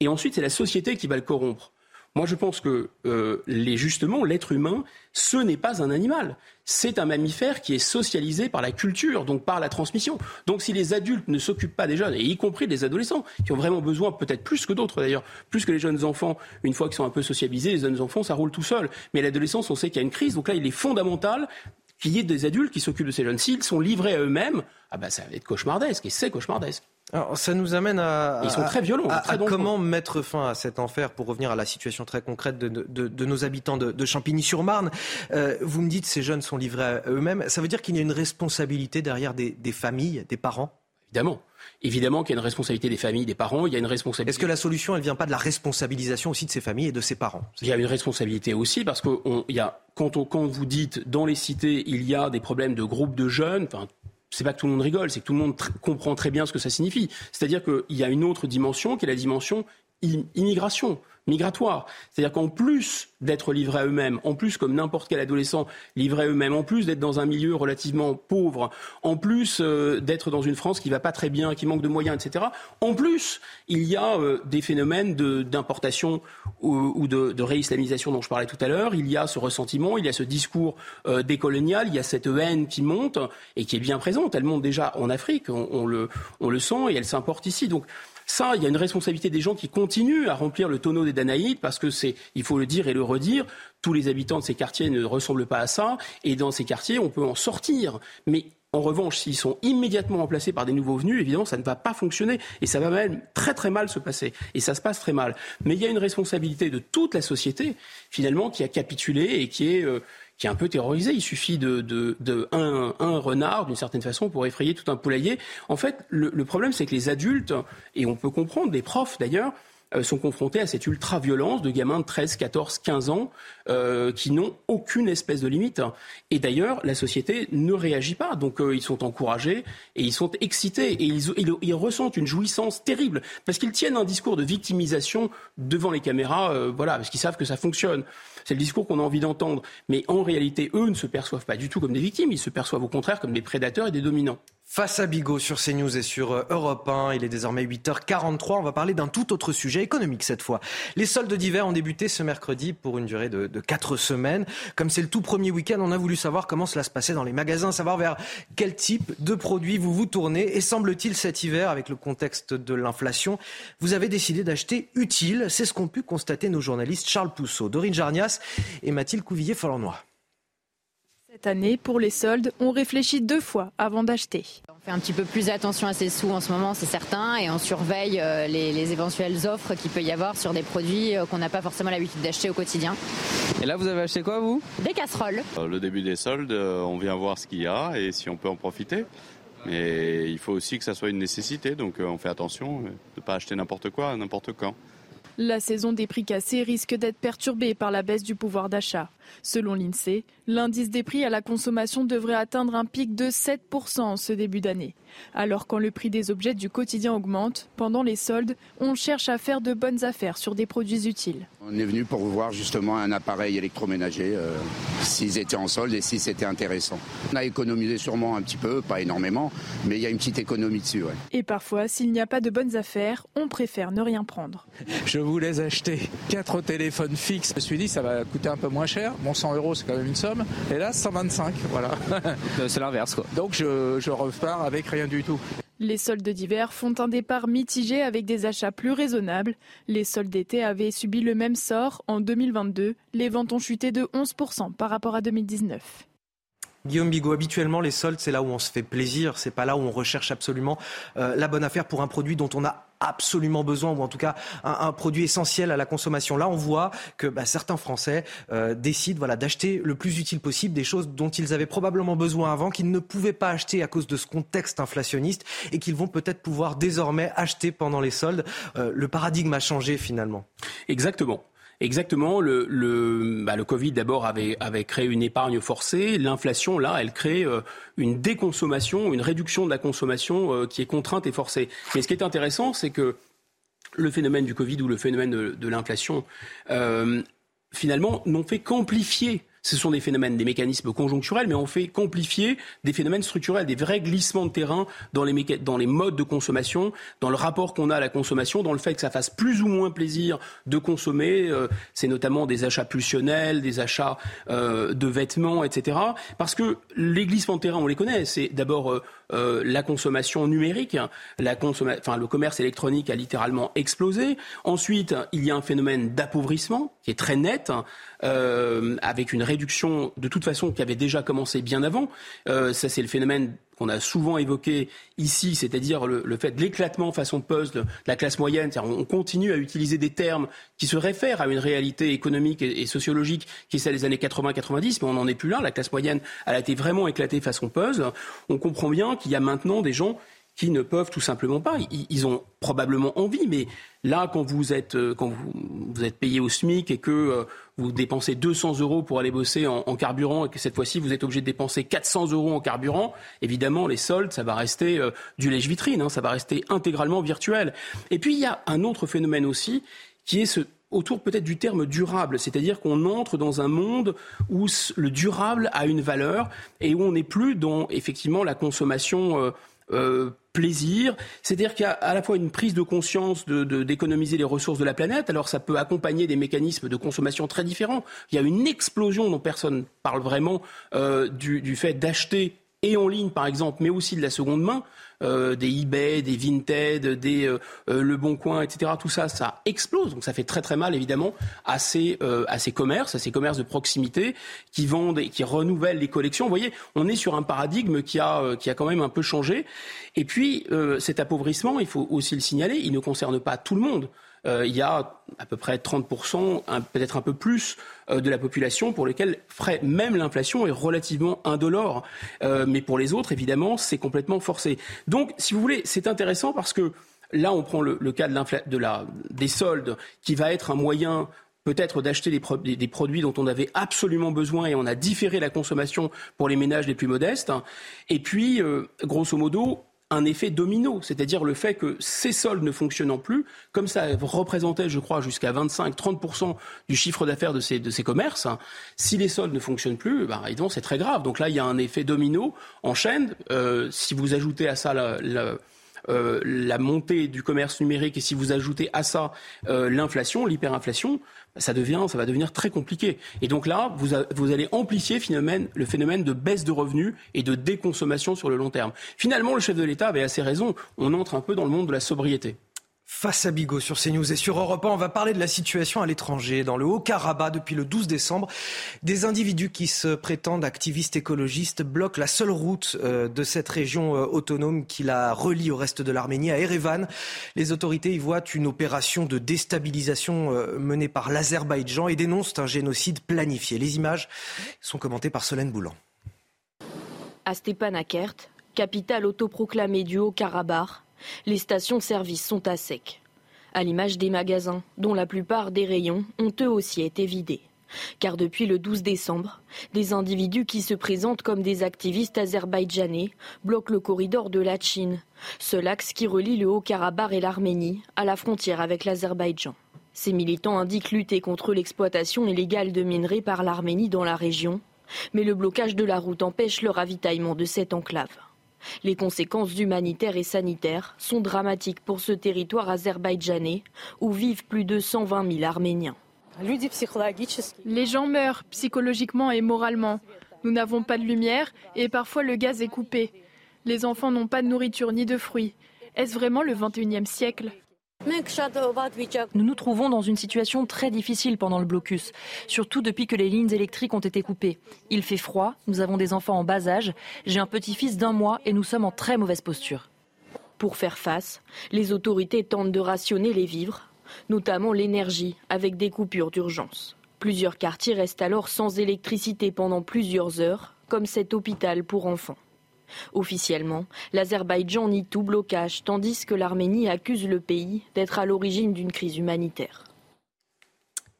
et ensuite c'est la société qui va le corrompre. Moi, je pense que euh, justement, l'être humain, ce n'est pas un animal. C'est un mammifère qui est socialisé par la culture, donc par la transmission. Donc, si les adultes ne s'occupent pas des jeunes, et y compris des adolescents, qui ont vraiment besoin, peut-être plus que d'autres d'ailleurs, plus que les jeunes enfants, une fois qu'ils sont un peu socialisés, les jeunes enfants, ça roule tout seul. Mais l'adolescence, on sait qu'il y a une crise. Donc là, il est fondamental qu'il y ait des adultes qui s'occupent de ces jeunes. S'ils sont livrés à eux-mêmes, ah ben ça va être cauchemardesque, et c'est cauchemardesque. Alors, ça nous amène à, Ils sont très violents, à, comment mettre fin à cet enfer pour revenir à la situation très concrète de, de, de nos habitants de, Champigny-sur-Marne. Euh, vous me dites ces jeunes sont livrés à eux-mêmes. Ça veut dire qu'il y a une responsabilité derrière des, des familles, des parents? Évidemment. Évidemment qu'il y a une responsabilité des familles, des parents, il y a une responsabilité. Est-ce que la solution, elle vient pas de la responsabilisation aussi de ces familles et de ces parents? Il y a une responsabilité aussi parce que il y a, quand, quand vous dites dans les cités, il y a des problèmes de groupes de jeunes, enfin, c'est pas que tout le monde rigole, c'est que tout le monde comprend très bien ce que ça signifie. C'est-à-dire qu'il y a une autre dimension qui est la dimension immigration migratoire. C'est-à-dire qu'en plus d'être livrés à eux-mêmes, en plus comme n'importe quel adolescent livré à eux-mêmes, en plus d'être dans un milieu relativement pauvre, en plus euh, d'être dans une France qui va pas très bien, qui manque de moyens, etc. En plus, il y a euh, des phénomènes d'importation ou, de, réislamisation dont je parlais tout à l'heure. Il y a ce ressentiment, il y a ce discours euh, décolonial, il y a cette haine qui monte et qui est bien présente. Elle monte déjà en Afrique, on, on le, on le sent et elle s'importe ici. Donc ça, il y a une responsabilité des gens qui continuent à remplir le tonneau des Danaïdes parce que c'est, il faut le dire et le redire, tous les habitants de ces quartiers ne ressemblent pas à ça et dans ces quartiers, on peut en sortir. Mais en revanche, s'ils sont immédiatement remplacés par des nouveaux venus, évidemment, ça ne va pas fonctionner et ça va même très très mal se passer. Et ça se passe très mal. Mais il y a une responsabilité de toute la société, finalement, qui a capitulé et qui est, euh, qui est un peu terrorisé. Il suffit de, de, de un, un, renard, d'une certaine façon, pour effrayer tout un poulailler. En fait, le, le problème, c'est que les adultes, et on peut comprendre, des profs d'ailleurs, sont confrontés à cette ultra-violence de gamins de 13, 14, 15 ans euh, qui n'ont aucune espèce de limite. Et d'ailleurs, la société ne réagit pas. Donc euh, ils sont encouragés et ils sont excités et ils, ils, ils ressentent une jouissance terrible parce qu'ils tiennent un discours de victimisation devant les caméras, euh, voilà, parce qu'ils savent que ça fonctionne. C'est le discours qu'on a envie d'entendre. Mais en réalité, eux ne se perçoivent pas du tout comme des victimes, ils se perçoivent au contraire comme des prédateurs et des dominants. Face à Bigot sur CNews et sur euh, Europe 1, il est désormais 8h43. On va parler d'un tout autre sujet économique cette fois. Les soldes d'hiver ont débuté ce mercredi pour une durée de, de 4 semaines. Comme c'est le tout premier week-end, on a voulu savoir comment cela se passait dans les magasins, savoir vers quel type de produits vous vous tournez. Et semble-t-il cet hiver, avec le contexte de l'inflation, vous avez décidé d'acheter utile. C'est ce qu'ont pu constater nos journalistes Charles Pousseau, Dorine Jarnias et Mathilde Couvillier-Follenois. Cette année, pour les soldes, on réfléchit deux fois avant d'acheter. On fait un petit peu plus attention à ses sous en ce moment, c'est certain, et on surveille euh, les, les éventuelles offres qu'il peut y avoir sur des produits euh, qu'on n'a pas forcément l'habitude d'acheter au quotidien. Et là, vous avez acheté quoi, vous? Des casseroles. Euh, Le début des soldes, on vient voir ce qu'il y a et si on peut en profiter. Mais il faut aussi que ça soit une nécessité, donc on fait attention de ne pas acheter n'importe quoi, n'importe quand. La saison des prix cassés risque d'être perturbée par la baisse du pouvoir d'achat. Selon l'INSEE, l'indice des prix à la consommation devrait atteindre un pic de 7% en ce début d'année. Alors quand le prix des objets du quotidien augmente, pendant les soldes, on cherche à faire de bonnes affaires sur des produits utiles. On est venu pour voir justement un appareil électroménager, euh, s'ils étaient en solde et si c'était intéressant. On a économisé sûrement un petit peu, pas énormément, mais il y a une petite économie dessus. Ouais. Et parfois, s'il n'y a pas de bonnes affaires, on préfère ne rien prendre. [laughs] Je voulais acheter quatre téléphones fixes. Je me suis dit ça va coûter un peu moins cher. Bon, 100 euros, c'est quand même une somme. Et là, 125, voilà. [laughs] c'est l'inverse, quoi. Donc je, je repars avec rien du tout. Les soldes d'hiver font un départ mitigé avec des achats plus raisonnables. Les soldes d'été avaient subi le même sort. En 2022, les ventes ont chuté de 11% par rapport à 2019. Guillaume Bigot, habituellement, les soldes, c'est là où on se fait plaisir. C'est pas là où on recherche absolument euh, la bonne affaire pour un produit dont on a absolument besoin, ou en tout cas un, produit essentiel à la consommation. Là, on voit que bah, certains Français euh, décident voilà, d'acheter le plus utile possible des choses dont ils avaient probablement besoin avant, qu'ils ne pouvaient pas acheter à cause de ce contexte inflationniste et qu'ils vont peut-être pouvoir désormais acheter pendant les soldes. Euh, le paradigme a changé finalement. Exactement. Exactement. Bah, le Covid d'abord avait, avait créé une épargne forcée. L'inflation, là, elle crée euh, une déconsommation, une réduction de la consommation euh, qui est contrainte et forcée. Mais ce qui est intéressant, c'est que le phénomène du Covid ou le phénomène de, de l'inflation, euh, finalement, n'ont fait qu'amplifier ce sont des phénomènes, des mécanismes conjoncturels, mais on fait complifier des phénomènes structurels, des vrais glissements de terrain dans les, dans les modes de consommation, dans le rapport qu'on a à la consommation, dans le fait que ça fasse plus ou moins plaisir de consommer. Euh, c'est notamment des achats pulsionnels, des achats euh, de vêtements, etc. Parce que les glissements de terrain, on les connaît. C'est d'abord euh, euh, la consommation numérique, enfin, le commerce électronique a littéralement explosé. Ensuite, il y a un phénomène d'appauvrissement qui est très net, euh, avec une réduction de toute façon qui avait déjà commencé bien avant. Euh, ça, c'est le phénomène qu'on a souvent évoqué ici, c'est-à-dire le, fait de l'éclatement façon puzzle de la classe moyenne. On continue à utiliser des termes qui se réfèrent à une réalité économique et, sociologique qui est celle des années 80-90, mais on n'en est plus là. La classe moyenne, a été vraiment éclatée façon puzzle. On comprend bien qu'il y a maintenant des gens qui ne peuvent tout simplement pas. Ils, ont probablement envie, mais là, quand vous êtes, euh, quand vous, êtes payé au SMIC et que euh, vous dépensez 200 euros pour aller bosser en, carburant et que cette fois-ci vous êtes obligé de dépenser 400 euros en carburant, évidemment, les soldes, ça va rester euh, du lèche-vitrine, hein, ça va rester intégralement virtuel. Et puis, il y a un autre phénomène aussi qui est ce, autour peut-être du terme durable, c'est-à-dire qu'on entre dans un monde où le durable a une valeur et où on n'est plus dans effectivement la consommation euh, plaisir. C'est-à-dire qu'il y a à la fois une prise de conscience d'économiser les ressources de la planète. Alors ça peut accompagner des mécanismes de consommation très différents. Il y a une explosion dont personne parle vraiment euh, du, du fait d'acheter et en ligne par exemple, mais aussi de la seconde main. Euh, des eBay, des Vinted, des euh, euh, Le Bon Coin, etc. Tout ça, ça explose. Donc ça fait très très mal évidemment à ces, à ces commerces, à ces commerces de proximité qui vendent et qui renouvellent les collections. Vous voyez, on est sur un paradigme qui a, qui a quand même un peu changé. Et puis cet appauvrissement, il faut aussi le signaler, il ne concerne pas tout le monde. Euh, il y a à peu près 30%, peut-être un peu plus, euh, de la population pour lesquels même l'inflation est relativement indolore. Euh, mais pour les autres, évidemment, c'est complètement forcé. Donc, si vous voulez, c'est intéressant parce que là, on prend le, cas de, la, des soldes, qui va être un moyen peut-être d'acheter des, des, produits dont on avait absolument besoin et on a différé la consommation pour les ménages les plus modestes. Et puis, grosso modo, un effet domino, c'est-à-dire le fait que ces soldes ne fonctionnant plus, comme ça représentait, je crois, jusqu'à 25-30% du chiffre d'affaires de ces, de ces commerces, hein, si les soldes ne fonctionnent plus, bah, c'est très grave. Donc là, il y a un effet domino en chaîne. Euh, si vous ajoutez à ça la, la euh, la montée du commerce numérique et si vous ajoutez à ça euh, l'inflation, l'hyperinflation, ça devient, ça va devenir très compliqué. Et donc là, vous, vous allez amplifier le phénomène de baisse de revenus et de déconsommation sur le long terme. Finalement, le chef de l'État avait assez raison. On entre un peu dans le monde de la sobriété. Face à Bigot sur CNews et sur Europe 1, on va parler de la situation à l'étranger. Dans le Haut-Karabakh, depuis le 12 décembre, des individus qui se prétendent activistes écologistes bloquent la seule route euh, de cette région euh, autonome qui la relie au reste de l'Arménie, à Erevan. Les autorités y voient une opération de déstabilisation euh, menée par l'Azerbaïdjan et dénoncent un génocide planifié. Les images sont commentées par Solène Boulan. À Stepanakert, capitale autoproclamée du Haut-Karabakh, les stations-service sont à sec. À l'image des magasins, dont la plupart des rayons ont eux aussi été vidés. Car depuis le 12 décembre, des individus qui se présentent comme des activistes azerbaïdjanais bloquent le corridor de la Chine, seul axe qui relie le Haut-Karabakh et l'Arménie à la frontière avec l'Azerbaïdjan. Ces militants indiquent lutter contre l'exploitation illégale de minerais par l'Arménie dans la région, mais le blocage de la route empêche le ravitaillement de cette enclave. Les conséquences humanitaires et sanitaires sont dramatiques pour ce territoire azerbaïdjanais où vivent plus de 120 000 Arméniens. Les gens meurent psychologiquement et moralement. Nous n'avons pas de lumière et parfois le gaz est coupé. Les enfants n'ont pas de nourriture ni de fruits. Est-ce vraiment le 21e siècle? Nous nous trouvons dans une situation très difficile pendant le blocus, surtout depuis que les lignes électriques ont été coupées. Il fait froid, nous avons des enfants en bas âge, j'ai un petit-fils d'un mois et nous sommes en très mauvaise posture. Pour faire face, les autorités tentent de rationner les vivres, notamment l'énergie, avec des coupures d'urgence. Plusieurs quartiers restent alors sans électricité pendant plusieurs heures, comme cet hôpital pour enfants. Officiellement, l'Azerbaïdjan nie tout blocage, tandis que l'Arménie accuse le pays d'être à l'origine d'une crise humanitaire.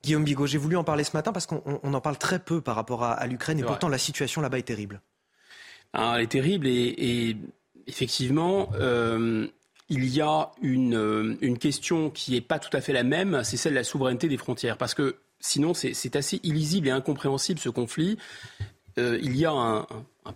Guillaume Bigot, j'ai voulu en parler ce matin parce qu'on en parle très peu par rapport à, l'Ukraine et pourtant la situation là-bas est terrible. Ah, elle est terrible et, effectivement, euh, il y a une, une question qui n'est pas tout à fait la même, c'est celle de la souveraineté des frontières. Parce que sinon, c'est assez illisible et incompréhensible ce conflit. Euh, il y a un,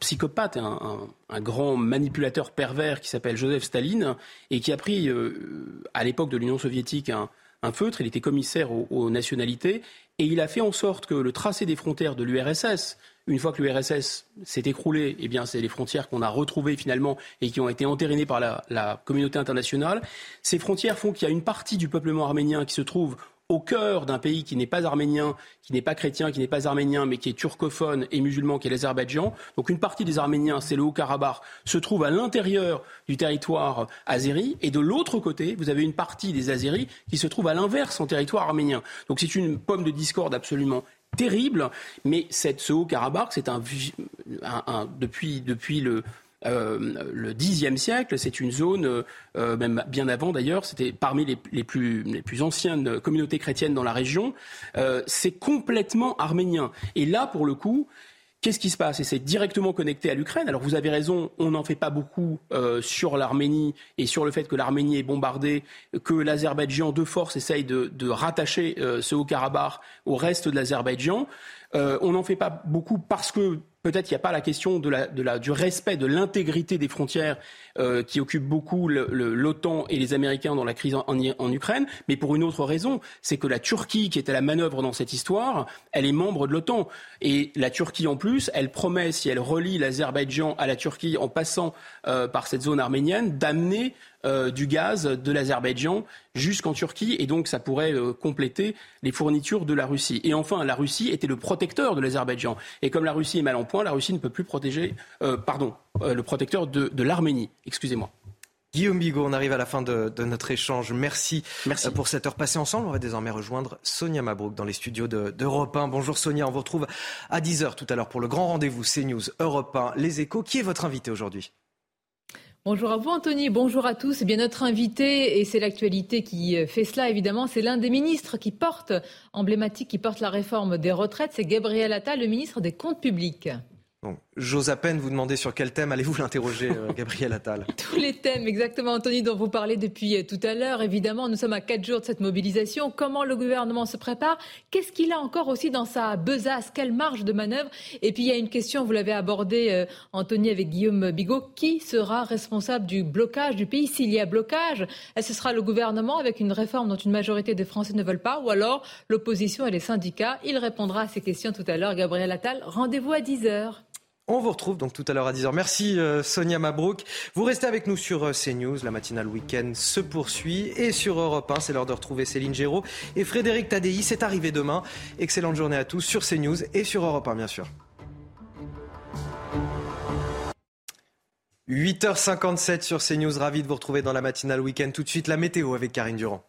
psychopathe, un, grand manipulateur pervers qui s'appelle Joseph Staline et qui a pris, euh, à l'époque de l'Union soviétique, un, feutre. Il était commissaire aux, nationalités et il a fait en sorte que le tracé des frontières de l'URSS, une fois que l'URSS s'est écroulé, eh bien, c'est les frontières qu'on a retrouvées finalement et qui ont été entérinées par la, la communauté internationale. Ces frontières font qu'il y a une partie du peuplement arménien qui se trouve au cœur d'un pays qui n'est pas arménien, qui n'est pas chrétien, qui n'est pas arménien, mais qui est turcophone et musulman, qui est l'Azerbaïdjan. Donc une partie des Arméniens, c'est le Haut-Karabakh, se trouve à l'intérieur du territoire azéri. Et de l'autre côté, vous avez une partie des Azéris qui se trouve à l'inverse en territoire arménien. Donc c'est une pomme de discorde absolument terrible. Mais ce Haut-Karabakh, c'est un, depuis, depuis le, euh, le Xe siècle. C'est une zone, euh, euh, même bien avant d'ailleurs, c'était parmi les, plus, anciennes communautés chrétiennes dans la région. c'est complètement arménien. Et là, pour le coup, Qu'est-ce qui se passe? Et c'est directement connecté à l'Ukraine. Alors vous avez raison, on n'en fait pas beaucoup sur l'Arménie et sur le fait que l'Arménie est bombardée, que l'Azerbaïdjan de force essaye de rattacher ce Haut-Karabakh au reste de l'Azerbaïdjan. on n'en fait pas beaucoup parce que Peut-être qu'il n'y a pas la question du respect de l'intégrité des frontières euh, qui occupe beaucoup l'OTAN et les Américains dans la crise en, Ukraine, mais pour une autre raison, c'est que la Turquie, qui est à la manœuvre dans cette histoire, elle est membre de l'OTAN. Et la Turquie, en plus, elle promet, si elle relie l'Azerbaïdjan à la Turquie en passant euh, par cette zone arménienne, d'amener euh, du gaz de l'Azerbaïdjan jusqu'en Turquie et donc ça pourrait compléter les fournitures de la Russie. Et enfin, la Russie était le protecteur de l'Azerbaïdjan. Et comme la Russie est mal en point, la Russie ne peut plus protéger, euh, pardon, le protecteur de, de l'Arménie. Excusez-moi. Guillaume Bigot, on arrive à la fin de, notre échange. Merci, Merci, pour cette heure passée ensemble. On va désormais rejoindre Sonia Mabrouk dans les studios d'Europe 1. Bonjour Sonia, on vous retrouve à 10h tout à l'heure pour le grand rendez-vous CNews Europe 1. Les échos, qui est votre invité aujourd'hui? Bonjour à vous Anthony, bonjour à tous. Eh bien notre invité, et c'est l'actualité qui fait cela évidemment, c'est l'un des ministres qui porte, emblématique, qui porte la réforme des retraites, c'est Gabriel Attal, le ministre des Comptes publics. J'ose à peine vous demander sur quel thème allez-vous l'interroger, euh, [laughs] Gabriel Attal Tous les thèmes, exactement, Anthony, dont vous parlez depuis euh, tout à l'heure. Évidemment, nous sommes à quatre jours de cette mobilisation. Comment le gouvernement se prépare? Qu'est-ce qu'il a encore aussi dans sa besace? Quelle marge de manœuvre? Et puis, il y a une question, vous l'avez abordée, euh, Anthony, avec Guillaume Bigot. Qui sera responsable du blocage du pays? S'il y a blocage, ce sera le gouvernement avec une réforme dont une majorité des Français ne veulent pas? Ou alors l'opposition et les syndicats? Il répondra à ces questions tout à l'heure. Gabriel Attal, rendez-vous à 10h. On vous retrouve donc tout à l'heure à 10h. Merci euh, Sonia Mabrouk. Vous restez avec nous sur euh, CNews. La matinale week-end se poursuit. Et sur Europe 1, c'est l'heure de retrouver Céline Géraud et Frédéric Tadei. C'est arrivé demain. Excellente journée à tous sur CNews et sur Europe 1, bien sûr. 8h57 sur CNews. Ravi de vous retrouver dans la matinale week-end. Tout de suite, la météo avec Karine Durand.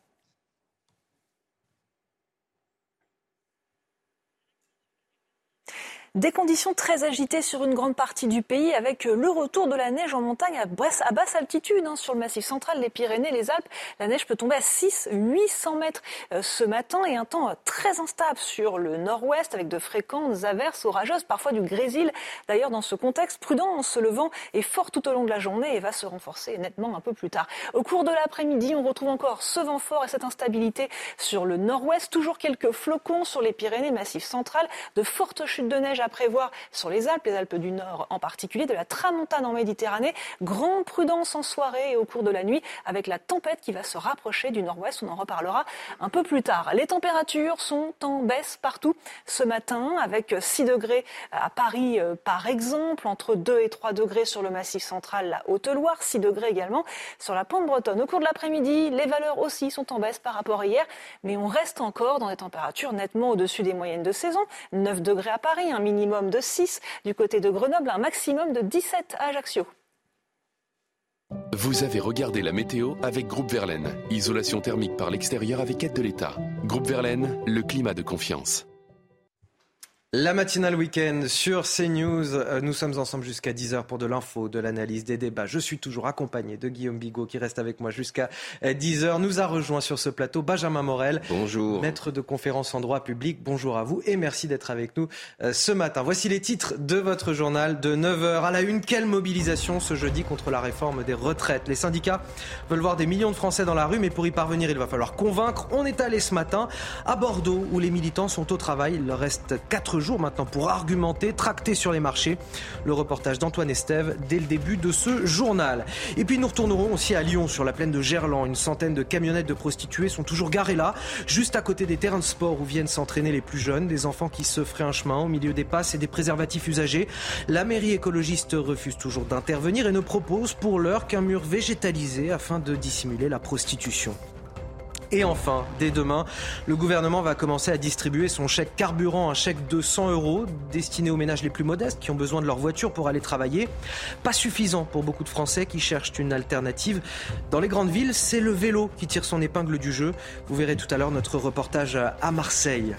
Des conditions très agitées sur une grande partie du pays avec euh, le retour de la neige en montagne à, basse altitude. Hein, sur le massif central, les Pyrénées, les Alpes, la neige peut tomber à 6-800 mètres euh, ce matin et un temps euh, très instable sur le nord-ouest avec de fréquentes averses orageuses, parfois du grésil. D'ailleurs, dans ce contexte, prudence, le vent est fort tout au long de la journée et va se renforcer nettement un peu plus tard. Au cours de l'après-midi, on retrouve encore ce vent fort et cette instabilité sur le nord-ouest. Toujours quelques flocons sur les Pyrénées, massif central, de fortes chutes de neige prévoir sur les Alpes, les Alpes du Nord en particulier, de la tramontane en Méditerranée. Grande prudence en soirée et au cours de la nuit avec la tempête qui va se rapprocher du nord-ouest. On en reparlera un peu plus tard. Les températures sont en baisse partout ce matin avec 6 degrés à Paris euh, par exemple, entre 2 et 3 degrés sur le massif central, la Haute-Loire, 6 degrés également sur la pente bretonne. Au cours de l'après-midi, les valeurs aussi sont en baisse par rapport à hier, mais on reste encore dans des températures nettement au-dessus des moyennes de saison. 9 degrés à Paris, un minimum minimum de 6 du côté de Grenoble, un maximum de 17 à Ajaccio. Vous avez regardé la météo avec Groupe Verlaine. Isolation thermique par l'extérieur avec aide de l'État. Groupe Verlaine, le climat de confiance. La matinale week-end sur CNews. Euh, nous sommes ensemble jusqu'à 10h pour de l'info, de l'analyse, des débats. Je suis toujours accompagné de Guillaume Bigot qui reste avec moi jusqu'à 10h. Euh, nous a rejoint sur ce plateau Benjamin Morel. Bonjour. Maître de conférence en droit public. Bonjour à vous et merci d'être avec nous euh, ce matin. Voici les titres de votre journal de 9h à la une. Quelle mobilisation ce jeudi contre la réforme des retraites? Les syndicats veulent voir des millions de Français dans la rue, mais pour y parvenir, il va falloir convaincre. On est allé ce matin à Bordeaux où les militants sont au travail. Il leur reste 4 jours jours maintenant pour argumenter, tracter sur les marchés. Le reportage d'Antoine Estève dès le début de ce journal. Et puis nous retournerons aussi à Lyon, sur la plaine de Gerland. Une centaine de camionnettes de prostituées sont toujours garées là, juste à côté des terrains de sport où viennent s'entraîner les plus jeunes, des enfants qui se feraient un chemin au milieu des passes et des préservatifs usagés. La mairie écologiste refuse toujours d'intervenir et ne propose pour l'heure qu'un mur végétalisé afin de dissimuler la prostitution. Et enfin, dès demain, le gouvernement va commencer à distribuer son chèque carburant, un chèque de 100 euros destiné aux ménages les plus modestes qui ont besoin de leur voiture pour aller travailler. Pas suffisant pour beaucoup de Français qui cherchent une alternative. Dans les grandes villes, c'est le vélo qui tire son épingle du jeu. Vous verrez tout à l'heure notre reportage à Marseille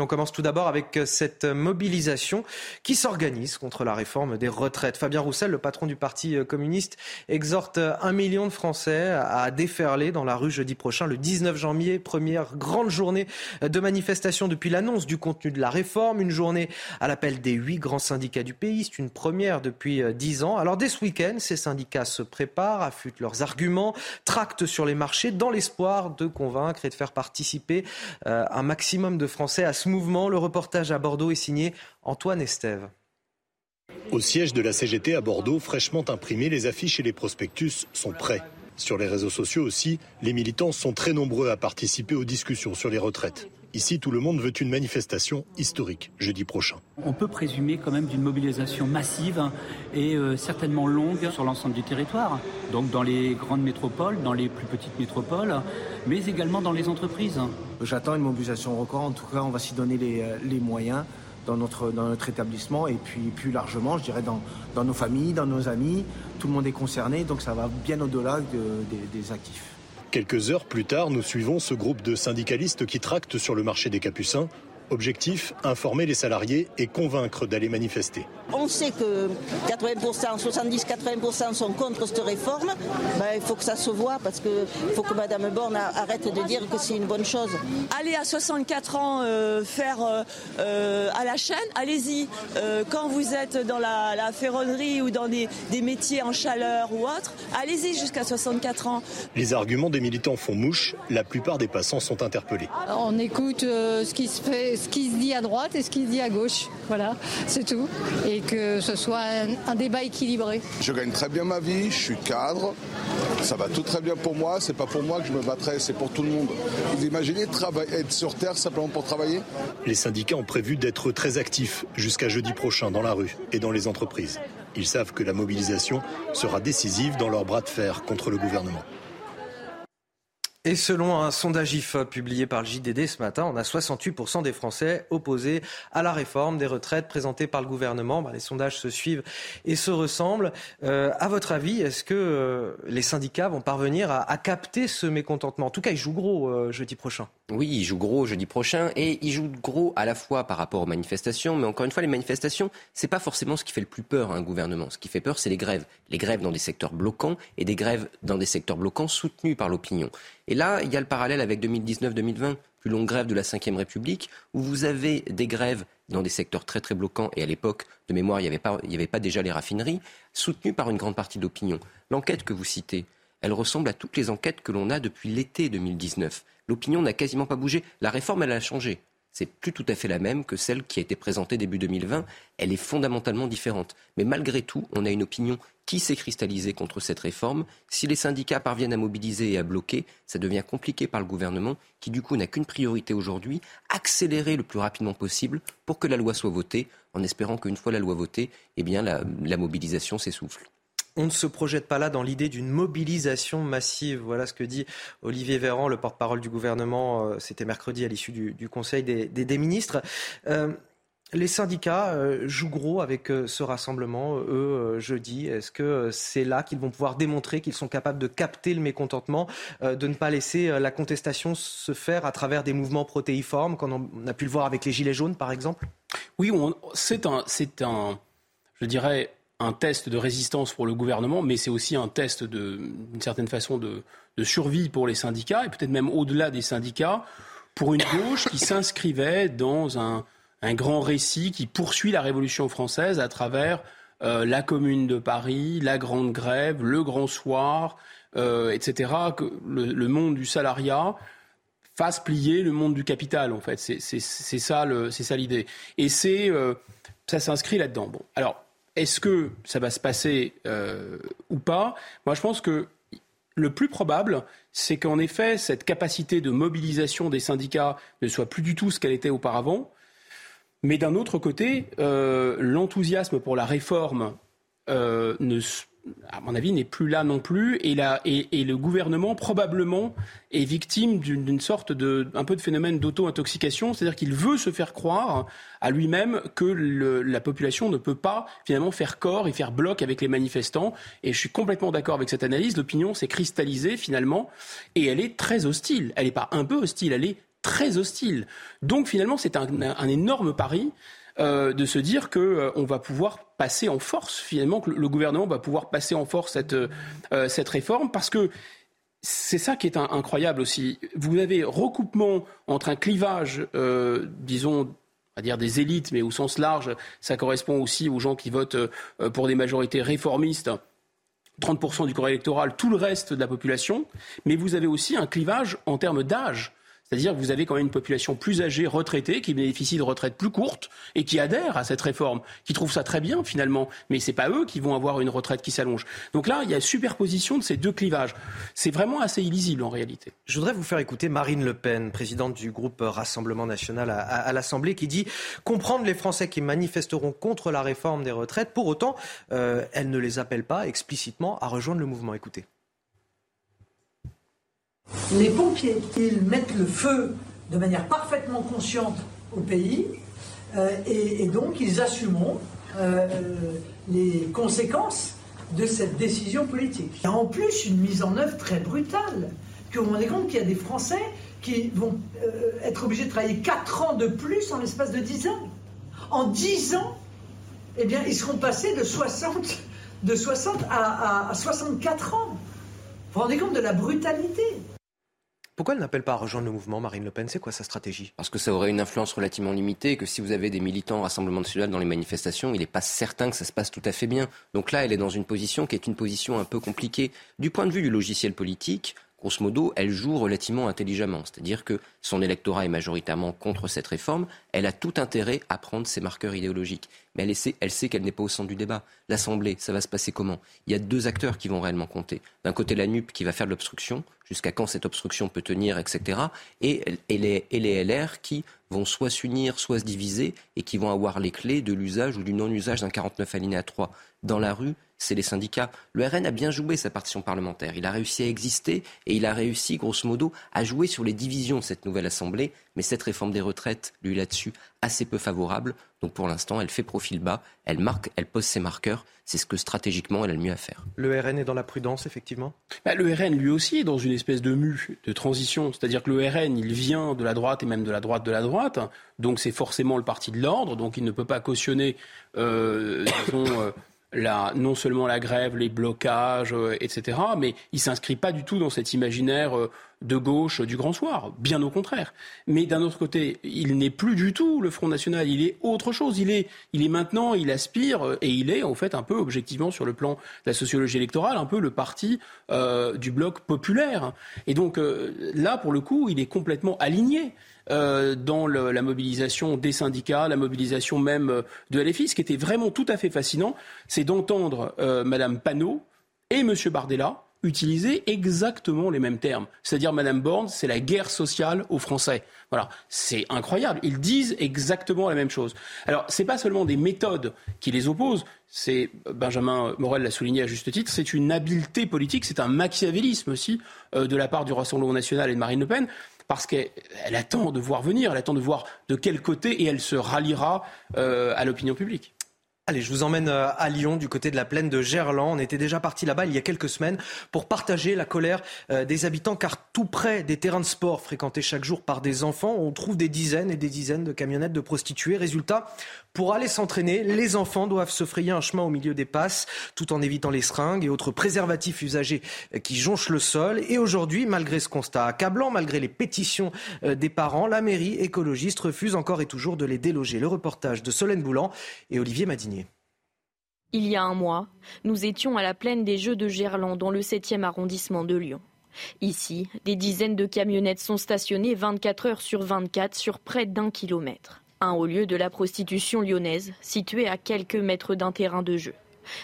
on commence tout d'abord avec euh, cette mobilisation qui s'organise contre la réforme des retraites. Fabien Roussel, le patron du Parti euh, communiste, exhorte euh, un million de Français à déferler dans la rue jeudi prochain, le 19 janvier, première grande journée de manifestation depuis l'annonce du contenu de la réforme, une journée à l'appel des huit grands syndicats du pays. C'est une première depuis dix ans. Alors dès ce week-end, ces syndicats se préparent, affûtent leurs arguments, tractent sur les marchés dans l'espoir de convaincre et de faire participer un maximum de Français à ce Le reportage à Bordeaux est signé Antoine Estève. Au siège de la CGT à Bordeaux, fraîchement imprimés, les affiches et les prospectus sont prêts. Sur les réseaux sociaux aussi, les militants sont très nombreux à participer aux discussions sur les retraites. Ici, tout le monde veut une manifestation historique jeudi prochain. On peut présumer quand même d'une mobilisation massive et euh, certainement longue sur l'ensemble du territoire, donc dans les grandes métropoles, dans les plus petites métropoles, mais également dans les entreprises. J'attends une mobilisation record. En tout cas, on va s'y donner les, euh, moyens dans notre, dans notre établissement et puis plus largement, je dirais, dans, dans nos familles, dans nos amis. Tout le monde est concerné, donc ça va bien au-delà des actifs. Quelques heures plus tard, nous suivons ce groupe de syndicalistes qui tractent sur le marché des Capucins Objectif, informer les salariés et convaincre d'aller manifester. On sait que 80%, 70-80% sont contre cette réforme. Ben, il faut que ça se voit parce qu'il faut que Mme Borne arrête de dire que c'est une bonne chose. Allez à 64 ans euh, faire euh, euh, à la chaîne, allez-y. quand vous êtes dans la, ferronnerie ou dans des, des, métiers en chaleur ou autre, allez-y jusqu'à 64 ans. Les arguments des militants font mouche. La plupart des passants sont interpellés. On écoute ce qui se fait ce qui se dit à droite et ce qui se dit à gauche. Voilà, c'est tout. Et que ce soit un, débat équilibré. Je gagne très bien ma vie, je suis cadre, ça va tout très bien pour moi, c'est pas pour moi que je me battrai, c'est pour tout le monde. Vous imaginez être sur Terre simplement pour travailler? Les syndicats ont prévu d'être très actifs jusqu'à jeudi prochain dans la rue et dans les entreprises. Ils savent que la mobilisation sera décisive dans leur bras de fer contre le gouvernement. Et selon un sondage IFOP publié par le JDD ce matin, on a 68% des Français opposés à la réforme des retraites présentée par le gouvernement. Bah, les sondages se suivent et se ressemblent. Euh, à votre avis, est-ce que euh, les syndicats vont parvenir à, capter ce mécontentement? En tout cas, ils jouent gros euh, jeudi prochain. Oui, ils jouent gros jeudi prochain et ils jouent gros à la fois par rapport aux manifestations, mais encore une fois, les manifestations, c'est pas forcément ce qui fait le plus peur à un gouvernement. Ce qui fait peur, c'est les grèves. Les grèves dans des secteurs bloquants et des grèves dans des secteurs bloquants soutenus par l'opinion. Et là, il y a le parallèle avec 2019-2020, plus longue grève de la Ve République, où vous avez des grèves dans des secteurs très très bloquants, et à l'époque, de mémoire, il n'y avait, pas, déjà les raffineries, soutenues par une grande partie de l'opinion. L'enquête que vous citez, elle ressemble à toutes les enquêtes que l'on a depuis l'été 2019. L'opinion n'a quasiment pas bougé. La réforme, elle a changé c'est plus tout à fait la même que celle qui a été présentée début 2020. Elle est fondamentalement différente. Mais malgré tout, on a une opinion qui s'est cristallisée contre cette réforme? Si les syndicats parviennent à mobiliser et à bloquer, ça devient compliqué par le gouvernement, qui du coup n'a qu'une priorité aujourd'hui, accélérer le plus rapidement possible pour que la loi soit votée, en espérant qu'une fois la loi votée, eh bien la mobilisation s'essouffle on ne se projette pas là dans l'idée d'une mobilisation massive. Voilà ce que dit Olivier Véran, le porte-parole du gouvernement. Euh, c'était mercredi à l'issue du, Conseil des, ministres. Euh, Les syndicats euh, jouent gros avec euh, ce rassemblement, eux, euh, jeudi. Est-ce que c'est là qu'ils vont pouvoir démontrer qu'ils sont capables de capter le mécontentement, de ne pas laisser la contestation se faire à travers des mouvements protéiformes, comme on a pu le voir avec les Gilets jaunes, par exemple? Oui, c'est un, un, je dirais, un test de résistance pour le gouvernement, mais c'est aussi un test d'une certaine façon de survie pour les syndicats, et peut-être même au-delà des syndicats, pour une gauche qui s'inscrivait dans un un grand récit qui poursuit la Révolution française à travers euh, la Commune de Paris, la Grande Grève, le Grand Soir, euh, etc. Que le, monde du salariat fasse plier le monde du capital. En fait, c'est ça, l'idée. Et euh, ça s'inscrit là-dedans. Bon, alors est-ce que ça va se passer ou pas? Moi, je pense que le plus probable, c'est qu'en effet, cette capacité de mobilisation des syndicats ne soit plus du tout ce qu'elle était auparavant, mais d'un autre côté, euh, l'enthousiasme pour la réforme, euh, à mon avis, n'est plus là non plus. Et, et, le gouvernement, probablement, est victime d'une sorte de, un peu de phénomène d'auto-intoxication. C'est-à-dire qu'il veut se faire croire à lui-même que la population ne peut pas, finalement, faire corps et faire bloc avec les manifestants. Et je suis complètement d'accord avec cette analyse. L'opinion s'est cristallisée, finalement, et elle est très hostile. Elle n'est pas un peu hostile, elle est très hostile. Donc finalement, c'est un, énorme pari euh, de se dire qu'on euh, va pouvoir passer en force, finalement, que le gouvernement va pouvoir passer en force cette, euh, cette réforme, parce que c'est ça qui est incroyable aussi. Vous avez recoupement entre un clivage, disons, à dire des élites, mais au sens large, ça correspond aussi aux gens qui votent pour des majorités réformistes. 30% du corps électoral, tout le reste de la population, mais vous avez aussi un clivage en termes d'âge. C'est-à-dire que vous avez quand même une population plus âgée, retraitée, qui bénéficie de retraites plus courtes et qui adhère à cette réforme, qui trouve ça très bien finalement. Mais c'est pas eux qui vont avoir une retraite qui s'allonge. Donc là, il y a superposition de ces deux clivages. C'est vraiment assez illisible en réalité. Je voudrais vous faire écouter Marine Le Pen, présidente du groupe Rassemblement national à, l'Assemblée, qui dit comprendre les Français qui manifesteront contre la réforme des retraites. Pour autant, euh, elle ne les appelle pas explicitement à rejoindre le mouvement. Écoutez. Les pompiers, ils mettent le feu de manière parfaitement consciente au pays euh, et, donc ils assumeront euh, les conséquences de cette décision politique. Il y a en plus une mise en œuvre très brutale. Que vous vous rendez compte qu'il y a des Français qui vont euh, être obligés de travailler 4 ans de plus en l'espace de 10 ans. En 10 ans, eh bien, ils seront passés de 60, de 60 à, à 64 ans. Vous vous rendez compte de la brutalité? Pourquoi elle n'appelle pas à rejoindre le mouvement, Marine Le Pen? C'est quoi sa stratégie? Parce que ça aurait une influence relativement limitée et que si vous avez des militants au Rassemblement national dans les manifestations, il n'est pas certain que ça se passe tout à fait bien. Donc là, elle est dans une position qui est une position un peu compliquée. Du point de vue du logiciel politique, grosso modo, elle joue relativement intelligemment. C'est-à-dire que son électorat est majoritairement contre cette réforme. Elle a tout intérêt à prendre ses marqueurs idéologiques. Mais elle, sait, elle sait qu'elle n'est pas au centre du débat. L'Assemblée, ça va se passer comment? Il y a deux acteurs qui vont réellement compter. D'un côté, la NUP qui va faire de l'obstruction, jusqu'à quand cette obstruction peut tenir, etc. Et, les, et les LR qui vont soit s'unir, soit se diviser, et qui vont avoir les clés de l'usage ou du non-usage d'un 49 alinéa 3. Dans la rue, c'est les syndicats. Le RN a bien joué sa partition parlementaire. Il a réussi à exister et il a réussi, grosso modo, à jouer sur les divisions de cette nouvelle Assemblée. Mais cette réforme des retraites, lui là-dessus, assez peu favorable. Donc pour l'instant, elle fait profil bas, elle marque, elle pose ses marqueurs. C'est ce que stratégiquement, elle a le mieux à faire. Le RN est dans la prudence, effectivement? Bah, Le RN, lui aussi, est dans une espèce de mue, de transition. C'est-à-dire que le RN, il vient de la droite et même de la droite de la droite. Donc c'est forcément le parti de l'ordre. Donc il ne peut pas cautionner, euh, disons, euh, non seulement la grève, les blocages, euh, etc., mais il s'inscrit pas du tout dans cet imaginaire euh, de gauche du grand soir, bien au contraire. Mais d'un autre côté, il n'est plus du tout le Front National, il est autre chose. Il est, il est maintenant, il aspire euh, et il est en fait un peu objectivement sur le plan de la sociologie électorale, un peu le parti du bloc populaire. Et donc là, pour le coup, il est complètement aligné. Euh, dans la mobilisation des syndicats, la mobilisation même euh, de LFI. Ce qui était vraiment tout à fait fascinant, c'est d'entendre euh, Madame Panot et Monsieur Bardella utiliser exactement les mêmes termes. C'est-à-dire, Madame Borne, c'est la guerre sociale aux Français. Voilà, c'est incroyable. Ils disent exactement la même chose. Alors, c'est pas seulement des méthodes qui les opposent. C'est Benjamin Morel l'a souligné à juste titre. C'est une habileté politique, c'est un machiavélisme aussi de la part du Rassemblement national et de Marine Le Pen parce qu'elle attend de voir venir, elle attend de voir de quel côté et elle se ralliera euh, à l'opinion publique. Allez, je vous emmène euh, à Lyon, du côté de la plaine de Gerland. On était déjà parti là-bas il y a quelques semaines pour partager la colère euh, des habitants, car tout près des terrains de sport fréquentés chaque jour par des enfants, on trouve des dizaines et des dizaines de camionnettes de prostituées. Résultat, pour aller s'entraîner, les enfants doivent se frayer un chemin au milieu des passes, tout en évitant les seringues et autres préservatifs usagés euh, qui jonchent le sol. Et aujourd'hui, malgré ce constat accablant, malgré les pétitions des parents, la mairie écologiste refuse encore et toujours de les déloger. Le reportage de Solène Boulan et Olivier Madinier. Il y a un mois, nous étions à la plaine des Jeux de Gerland dans le 7e arrondissement de Lyon. Ici, des dizaines de camionnettes sont stationnées 24 heures sur 24 sur près d'un kilomètre. Un haut lieu de la prostitution lyonnaise, situé à quelques mètres d'un terrain de jeu.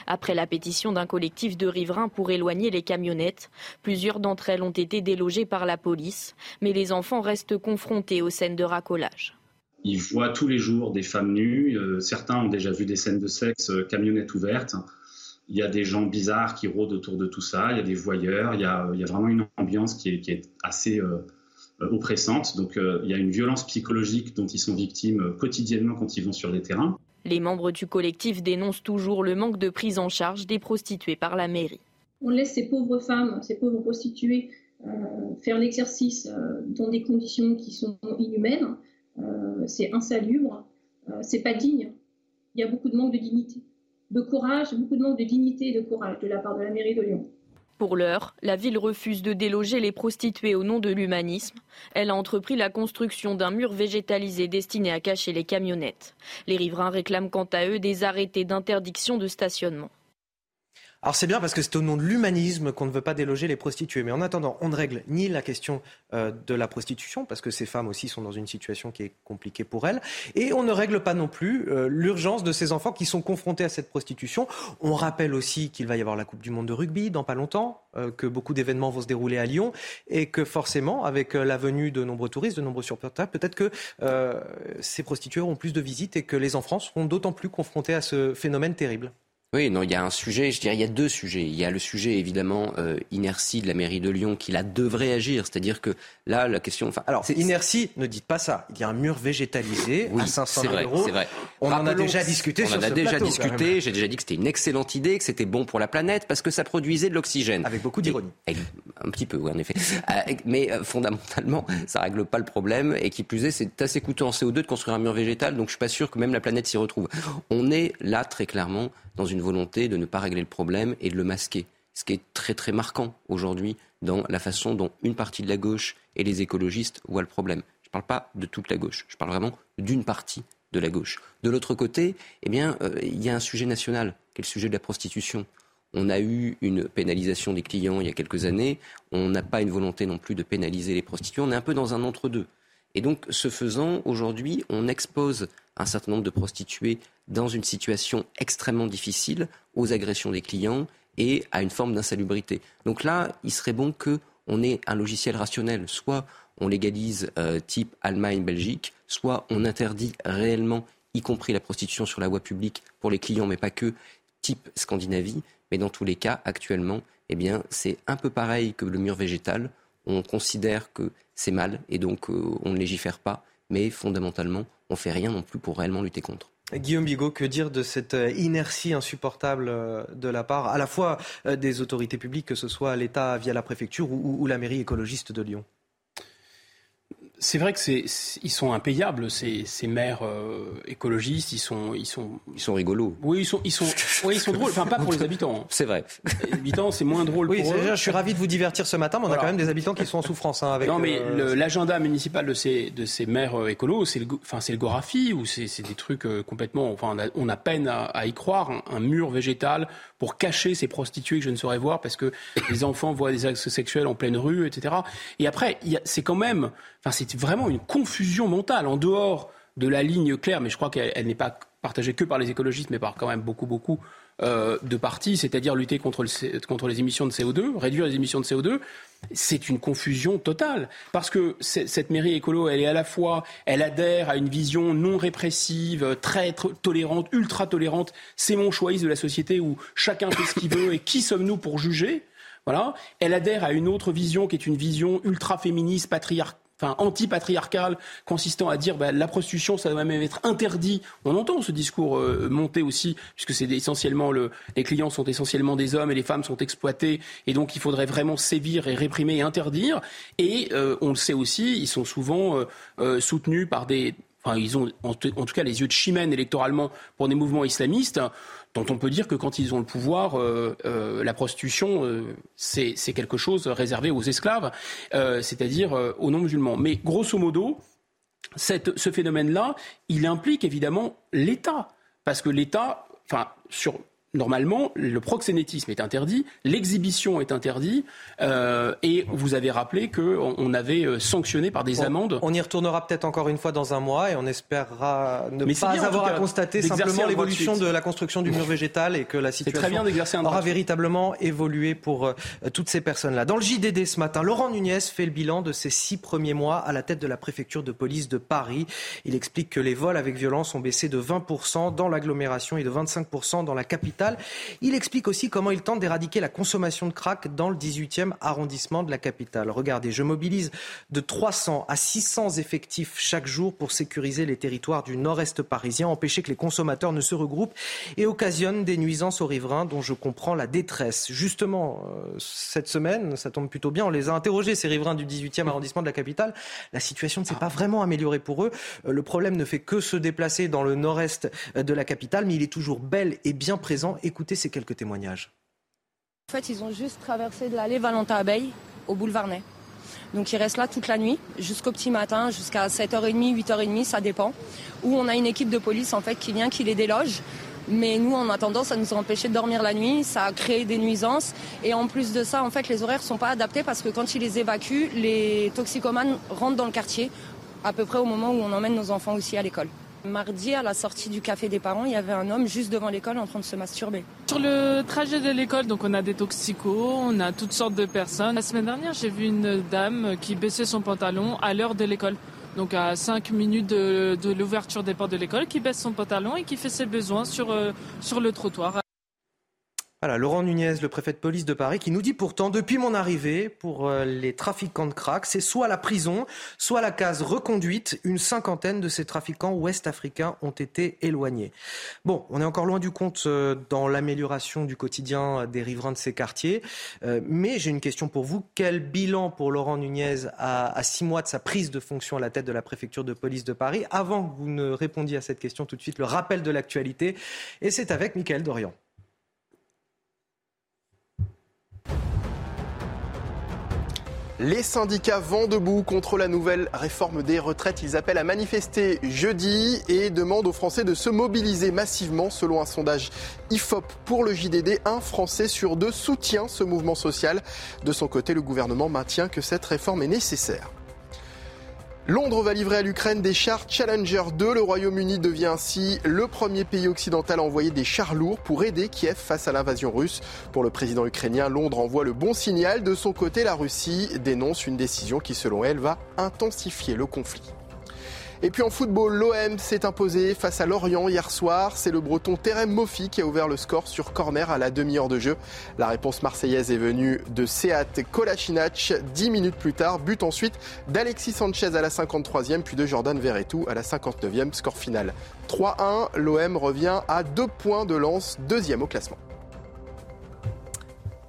Après la pétition d'un collectif de riverains pour éloigner les camionnettes, plusieurs d'entre elles ont été délogées par la police, mais les enfants restent confrontés aux scènes de racolage. Ils voient tous les jours des femmes nues. Euh, certains ont déjà vu des scènes de sexe, euh, camionnettes ouvertes. Il y a des gens bizarres qui rôdent autour de tout ça. Il y a des voyeurs. Il y a, vraiment une ambiance qui est, assez euh, oppressante. Donc il y a une violence psychologique dont ils sont victimes quotidiennement quand ils vont sur les terrains. Les membres du collectif dénoncent toujours le manque de prise en charge des prostituées par la mairie. On laisse ces pauvres femmes, ces pauvres prostituées faire l'exercice dans des conditions qui sont inhumaines. Euh, c'est insalubre, euh, c'est pas digne. Il y a beaucoup de manque de dignité, de courage, beaucoup de manque de dignité et de courage de la part de la mairie de Lyon. Pour l'heure, la ville refuse de déloger les prostituées au nom de l'humanisme. Elle a entrepris la construction d'un mur végétalisé destiné à cacher les camionnettes. Les riverains réclament quant à eux des arrêtés d'interdiction de stationnement. Alors c'est bien parce que c'est au nom de l'humanisme qu'on ne veut pas déloger les prostituées. Mais en attendant, on ne règle ni la question euh, de la prostitution, parce que ces femmes aussi sont dans une situation qui est compliquée pour elles, et on ne règle pas non plus euh, l'urgence de ces enfants qui sont confrontés à cette prostitution. On rappelle aussi qu'il va y avoir la Coupe du Monde de rugby dans pas longtemps, euh, que beaucoup d'événements vont se dérouler à Lyon, et que forcément, avec la venue de nombreux touristes, de nombreux surpreneurs, peut-être que ces prostituées auront plus de visites et que les enfants seront d'autant plus confrontés à ce phénomène terrible. Oui, non, il y a un sujet, je dirais, il y a deux sujets. Il y a le sujet, évidemment, euh, inertie de la mairie de Lyon qui, là, devrait agir. C'est-à-dire que là, la question. Enfin, alors, c'est inertie, ne dites pas ça. Il y a un mur végétalisé à 500 vrai, euros. C'est vrai. On en a déjà discuté on sur en a déjà discuté. J'ai déjà dit que c'était une excellente idée, que c'était bon pour la planète parce que ça produisait de l'oxygène. Avec beaucoup d'ironie. Un petit peu, oui, en effet. Euh, mais euh, fondamentalement, [laughs] ça règle pas le problème. Et qui plus est, c'est assez coûteux en CO2 de construire un mur végétal. Donc, je suis pas sûr que même la planète s'y retrouve. On est là, très clairement, dans une volonté de ne pas régler le problème et de le masquer. Ce qui est très très marquant aujourd'hui dans la façon dont une partie de la gauche et les écologistes voient le problème. Je ne parle pas de toute la gauche, je parle vraiment d'une partie de la gauche. De l'autre côté, eh bien, euh, il y a un sujet national, qui est le sujet de la prostitution. On a eu une pénalisation des clients il y a quelques années. On n'a pas une volonté non plus de pénaliser les prostituées. On est un peu dans un entre-deux. Et donc, ce faisant, aujourd'hui, on expose un certain nombre de prostituées dans une situation extrêmement difficile aux agressions des clients et à une forme d'insalubrité. Donc là, il serait bon qu'on ait un logiciel rationnel. Soit on légalise euh, type Allemagne, Belgique, soit on interdit réellement, y compris la prostitution sur la voie publique pour les clients, mais pas que, type Scandinavie. Mais dans tous les cas, actuellement, eh bien, c'est un peu pareil que le mur végétal. On considère que c'est mal et donc euh, on ne légifère pas, mais fondamentalement, on fait rien non plus pour réellement lutter contre. Guillaume Bigot, que dire de cette euh, inertie insupportable euh, de la part à la fois des autorités publiques, que ce soit l'État via la préfecture ou, la mairie écologiste de Lyon? C'est vrai que c'est, ils sont impayables ces, ces maires euh, écologistes. Ils sont, ils sont, ils sont rigolos. Oui, ils sont, ils sont, [laughs] oui, ils sont drôles. Enfin, pas pour les [laughs] habitants. Hein. C'est vrai. Les habitants, c'est moins drôle oui, pour eux. Je suis ravi de vous divertir ce matin, mais on a quand même des habitants qui sont en souffrance. Hein, avec, non, mais euh, l'agenda municipal de ces, de ces maires euh, écolos, c'est le, enfin, c'est le Gorafi ou c'est, des trucs complètement. Enfin, on a, peine à, y croire. Un, mur végétal pour cacher ces prostituées que je ne saurais voir parce que les enfants voient des actes sexuels en pleine rue, etc. Et après, c'est quand même, enfin, c'est vraiment une confusion mentale en dehors de la ligne claire, mais je crois qu'elle n'est pas partagée que par les écologistes, mais par quand même beaucoup, beaucoup euh, de partis, c'est-à-dire lutter contre, les émissions de CO2, réduire les émissions de CO2, c'est une confusion totale. Parce que cette mairie écolo, elle est à la fois, elle adhère à une vision non répressive, très, tolérante, ultra tolérante, c'est mon choix de la société où chacun fait ce qu'il veut et qui sommes-nous pour juger? Voilà. Elle adhère à une autre vision qui est une vision ultra féministe, enfin anti-patriarcal consistant à dire bah, la prostitution ça doit même être interdit. On entend ce discours euh, monter aussi puisque c'est essentiellement le, les clients sont essentiellement des hommes et les femmes sont exploitées et donc il faudrait vraiment sévir et réprimer et interdire. Et euh, on le sait aussi, ils sont souvent euh, soutenus par des Enfin, ils ont en, tout cas les yeux de chimène électoralement pour des mouvements islamistes dont on peut dire que quand ils ont le pouvoir, euh, euh, la prostitution, euh, c'est quelque chose réservé aux esclaves, c'est-à-dire aux non-musulmans. Mais grosso modo, ce phénomène-là, il implique évidemment l'État. Parce que l'État, enfin, sur normalement, le proxénétisme est interdit, l'exhibition est interdit, euh, et vous avez rappelé qu'on on avait euh, sanctionné par des amendes. On y retournera peut-être encore une fois dans un mois, et on espérera ne pas avoir à constater simplement l'évolution de la construction du mur végétal et que la situation aura véritablement évolué pour euh, toutes ces personnes-là. Dans le JDD ce matin, Laurent Nunez fait le bilan de ses six premiers mois à la tête de la préfecture de police de Paris. Il explique que les vols avec violence ont baissé de 20% dans l'agglomération et de 25% dans la capitale. Il explique aussi comment il tente d'éradiquer la consommation de crack dans le 18e arrondissement de la capitale. Regardez, je mobilise de 300 à 600 effectifs chaque jour pour sécuriser les territoires du nord-est parisien, empêcher que les consommateurs ne se regroupent et occasionnent des nuisances aux riverains dont je comprends la détresse. Justement, euh, cette semaine, ça tombe plutôt bien, on les a interrogés, ces riverains du 18e arrondissement de la capitale. La situation ne s'est pas vraiment améliorée pour eux. Euh, le problème ne fait que se déplacer dans le nord-est de la capitale, mais il est toujours bel et bien présent Écoutez ces quelques témoignages. En fait, ils ont juste traversé de l'allée Valentin Abeille au boulevard Ney. Donc ils restent là toute la nuit, jusqu'au petit matin, jusqu'à 7h30, 8h30, ça dépend. Où on a une équipe de police en fait qui vient, qui les déloge. Mais nous, en attendant, ça nous a empêché de dormir la nuit, ça a créé des nuisances. Et en plus de ça, en fait, les horaires ne sont pas adaptés parce que quand ils les évacuent, les toxicomanes rentrent dans le quartier, à peu près au moment où on emmène nos enfants aussi à l'école. Mardi, à la sortie du café des parents, il y avait un homme juste devant l'école en train de se masturber. Sur le trajet de l'école, donc on a des toxicos, on a toutes sortes de personnes. La semaine dernière, j'ai vu une dame qui baissait son pantalon à l'heure de l'école. Donc à 5 minutes de, l'ouverture des portes de l'école, qui baisse son pantalon et qui fait ses besoins sur, euh, sur le trottoir. Voilà, Laurent Nunez, le préfet de police de Paris, qui nous dit pourtant, depuis mon arrivée, pour euh, les trafiquants de crack, c'est soit la prison, soit la case reconduite. Une cinquantaine de ces trafiquants ouest-africains ont été éloignés. Bon, on est encore loin du compte euh, dans l'amélioration du quotidien des riverains de ces quartiers. Euh, mais j'ai une question pour vous. Quel bilan pour Laurent Nunez à, six mois de sa prise de fonction à la tête de la préfecture de police de Paris Avant que vous ne répondiez à cette question tout de suite, le rappel de l'actualité. Et c'est avec Mickaël Dorian. Les syndicats vont debout contre la nouvelle réforme des retraites. Ils appellent à manifester jeudi et demandent aux Français de se mobiliser massivement. Selon un sondage IFOP pour le JDD, un Français sur deux soutient ce mouvement social. De son côté, le gouvernement maintient que cette réforme est nécessaire. Londres va livrer à l'Ukraine des chars Challenger 2. Le Royaume-Uni devient ainsi le premier pays occidental à envoyer des chars lourds pour aider Kiev face à l'invasion russe. Pour le président ukrainien, Londres envoie le bon signal. De son côté, la Russie dénonce une décision qui, selon elle, va intensifier le conflit. Et puis en football, l'OM s'est imposé face à Lorient hier soir. C'est le breton Terem Moffi qui a ouvert le score sur corner à la demi-heure de jeu. La réponse marseillaise est venue de Seat Kolasinac. Dix minutes plus tard, but ensuite d'Alexis Sanchez à la 53e, puis de Jordan Verretou à la 59e. Score final 3-1. L'OM revient à deux points de lance, deuxième au classement.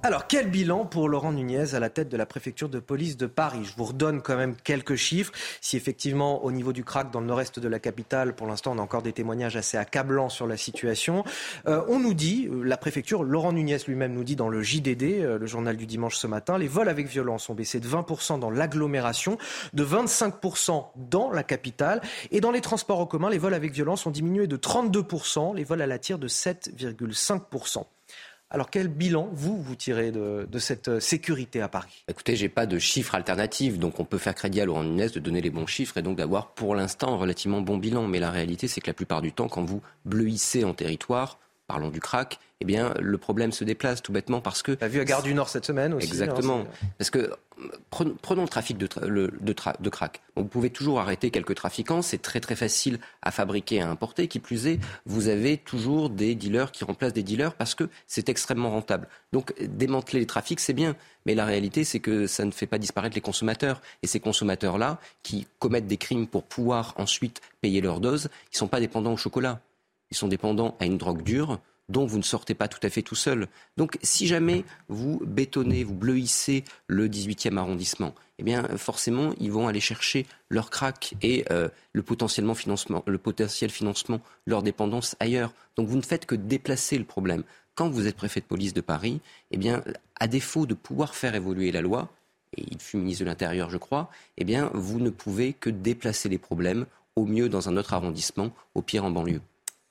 Alors, quel bilan pour Laurent Nunez à la tête de la préfecture de police de Paris? Je vous redonne quand même quelques chiffres. Si effectivement, au niveau du crack dans le nord-est de la capitale, pour l'instant, on a encore des témoignages assez accablants sur la situation. Euh, on nous dit, euh, la préfecture, Laurent Nunez lui-même nous dit dans le JDD, euh, le journal du dimanche ce matin, les vols avec violence ont baissé de 20% dans l'agglomération, de 25% dans la capitale. Et dans les transports en commun, les vols avec violence ont diminué de 32%, les vols à la tire de 7,5%. Alors quel bilan, vous, vous tirez de, cette euh, sécurité à Paris? Écoutez, j'ai pas de chiffres alternatifs, donc on peut faire crédit à Laurent Nunez de donner les bons chiffres et donc d'avoir pour l'instant un relativement bon bilan. Mais la réalité, c'est que la plupart du temps, quand vous bleuissez en territoire, parlons du crack, eh bien, le problème se déplace tout bêtement parce que. a vu à Gare du Nord cette semaine aussi. Hein, Exactement. parce que prenons le trafic de, de, crack. vous pouvez toujours arrêter quelques trafiquants. C'est très très facile à fabriquer et à importer. Qui plus est, vous avez toujours des dealers qui remplacent des dealers parce que c'est extrêmement rentable. Donc démanteler les trafics, c'est bien. Mais la réalité, c'est que ça ne fait pas disparaître les consommateurs. Et ces consommateurs-là, qui commettent des crimes pour pouvoir ensuite payer leur dose, ils ne sont pas dépendants au chocolat. Ils sont dépendants à une drogue dure dont vous ne sortez pas tout à fait tout seul. Donc si jamais vous bétonnez, vous bleuissez le 18e arrondissement, eh bien forcément ils vont aller chercher leur crack et euh, le, potentiellement financement, le potentiel financement, leur dépendance ailleurs. Donc vous ne faites que déplacer le problème. Quand vous êtes préfet de police de Paris, eh bien à défaut de pouvoir faire évoluer la loi, et il fut ministre de l'Intérieur je crois, eh bien vous ne pouvez que déplacer les problèmes au mieux dans un autre arrondissement, au pire en banlieue.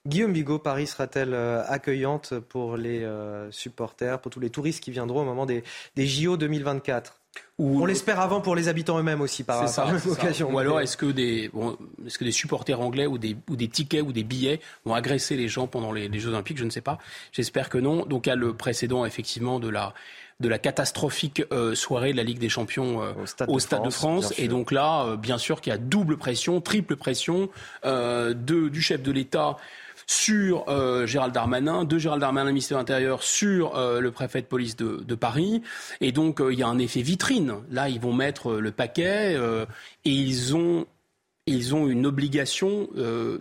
Guillaume Bigot, Paris sera-t-elle euh, accueillante pour les euh, supporters, pour tous les touristes qui viendront au moment des, JO 2024 on l'espère avant pour les habitants eux-mêmes aussi par, ça, [laughs] occasion. Ou alors est-ce que des est-ce que des supporters anglais ou des ou des tickets ou des billets vont agresser les gens pendant les, Jeux Olympiques? Je ne sais pas. J'espère que non. Donc il y a le précédent effectivement de la de la catastrophique euh, soirée de la Ligue des Champions au Stade, de France. et donc là, bien sûr qu'il y a double pression, triple pression de, du chef de l'État sur euh, Gérald Darmanin, de Gérald Darmanin, le ministère de l'Intérieur, sur euh, le préfet de police de, Paris. Et donc, euh, il y a un effet vitrine. Là, ils vont mettre le paquet et ils ont, ils ont une obligation,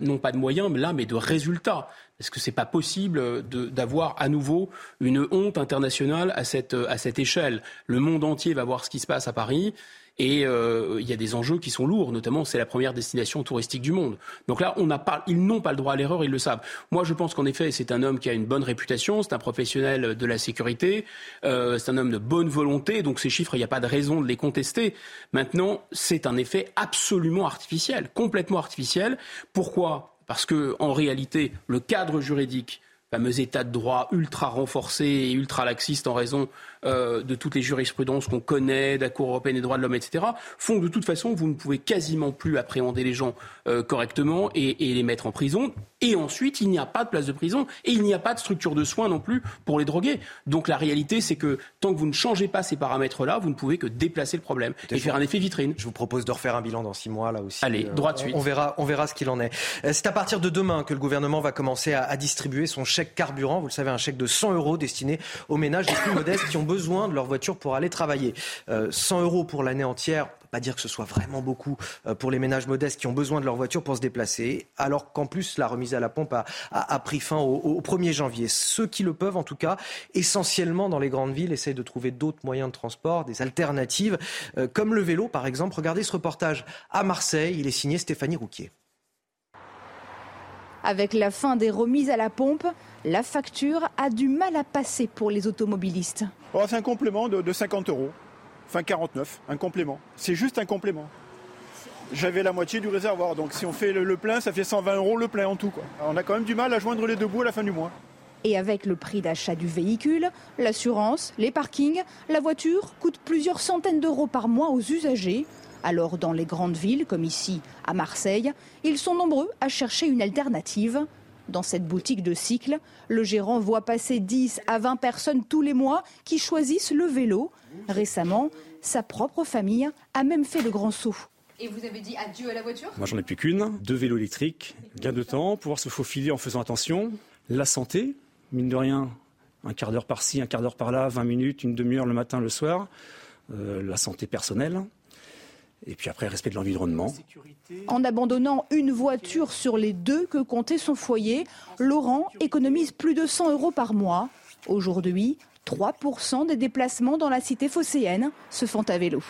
non pas de moyens, mais là, mais de résultats. Est-ce que c'est pas possible d'avoir à nouveau une honte internationale à cette, à cette échelle Le monde entier va voir ce qui se passe à Paris. Et euh, il y a des enjeux qui sont lourds, notamment c'est la première destination touristique du monde. Donc là, on pas, ils n'ont pas le droit à l'erreur, ils le savent. Moi, je pense qu'en effet, c'est un homme qui a une bonne réputation, c'est un professionnel de la sécurité, euh, c'est un homme de bonne volonté, donc ces chiffres, il n'y a pas de raison de les contester. Maintenant, c'est un effet absolument artificiel, complètement artificiel. Pourquoi? Parce que en réalité, le cadre juridique fameux état de droit ultra renforcé et ultra laxiste en raison euh, de toutes les jurisprudences qu'on connaît, de la Cour européenne des droits de l'homme, etc., font que de toute façon, vous ne pouvez quasiment plus appréhender les gens euh, correctement et, les mettre en prison. Et ensuite, il n'y a pas de place de prison et il n'y a pas de structure de soins non plus pour les drogués. Donc la réalité, c'est que tant que vous ne changez pas ces paramètres-là, vous ne pouvez que déplacer le problème et faire un effet vitrine. Je vous propose de refaire un bilan dans six mois là aussi. Allez, droit de suite. On, verra, on verra ce qu'il en est. Euh, c'est à partir de demain que le gouvernement va commencer à, à distribuer son chèque carburant. Vous le savez, un chèque de 100 euros destiné aux ménages les plus modestes qui ont besoin de leur voiture pour aller travailler. 100 euh, euros pour l'année entière, pas dire que ce soit vraiment beaucoup euh, pour les ménages modestes qui ont besoin de leur voiture pour se déplacer, alors qu'en plus la remise à la pompe a, pris fin au, 1er janvier. Ceux qui le peuvent, en tout cas, essentiellement dans les grandes villes, essayent de trouver d'autres moyens de transport, des alternatives, euh, comme le vélo par exemple. Regardez ce reportage à Marseille, il est signé Stéphanie Rouquier. Avec la fin des remises à la pompe, la facture a du mal à passer pour les automobilistes. Oh, c'est un complément de, 50 euros, fin 49, un complément. C'est juste un complément. J'avais la moitié du réservoir, donc si on fait le, plein, ça fait 120 euros le plein en tout. On a quand même du mal à joindre les deux bouts à la fin du mois. Et avec le prix d'achat du véhicule, l'assurance, les parkings, la voiture coûte plusieurs centaines d'euros par mois aux usagers. Alors dans les grandes villes, comme ici à Marseille, ils sont nombreux à chercher une alternative. Dans cette boutique de cycle, le gérant voit passer 10 à 20 personnes tous les mois qui choisissent le vélo. Récemment, sa propre famille a même fait le grand saut. Et vous avez dit adieu à la voiture? Moi j'en ai plus qu'une, deux vélos électriques, gain de temps, pouvoir se faufiler en faisant attention, la santé, mine de rien, un quart d'heure par-ci, un quart d'heure par-là, 20 minutes, une demi-heure le matin, le soir, euh, la santé personnelle, et puis après, respect de l'environnement. En abandonnant une voiture sur les deux que comptait son foyer, Laurent économise plus de 100 euros par mois. Aujourd'hui, 3% des déplacements dans la cité phocéenne se font à vélo.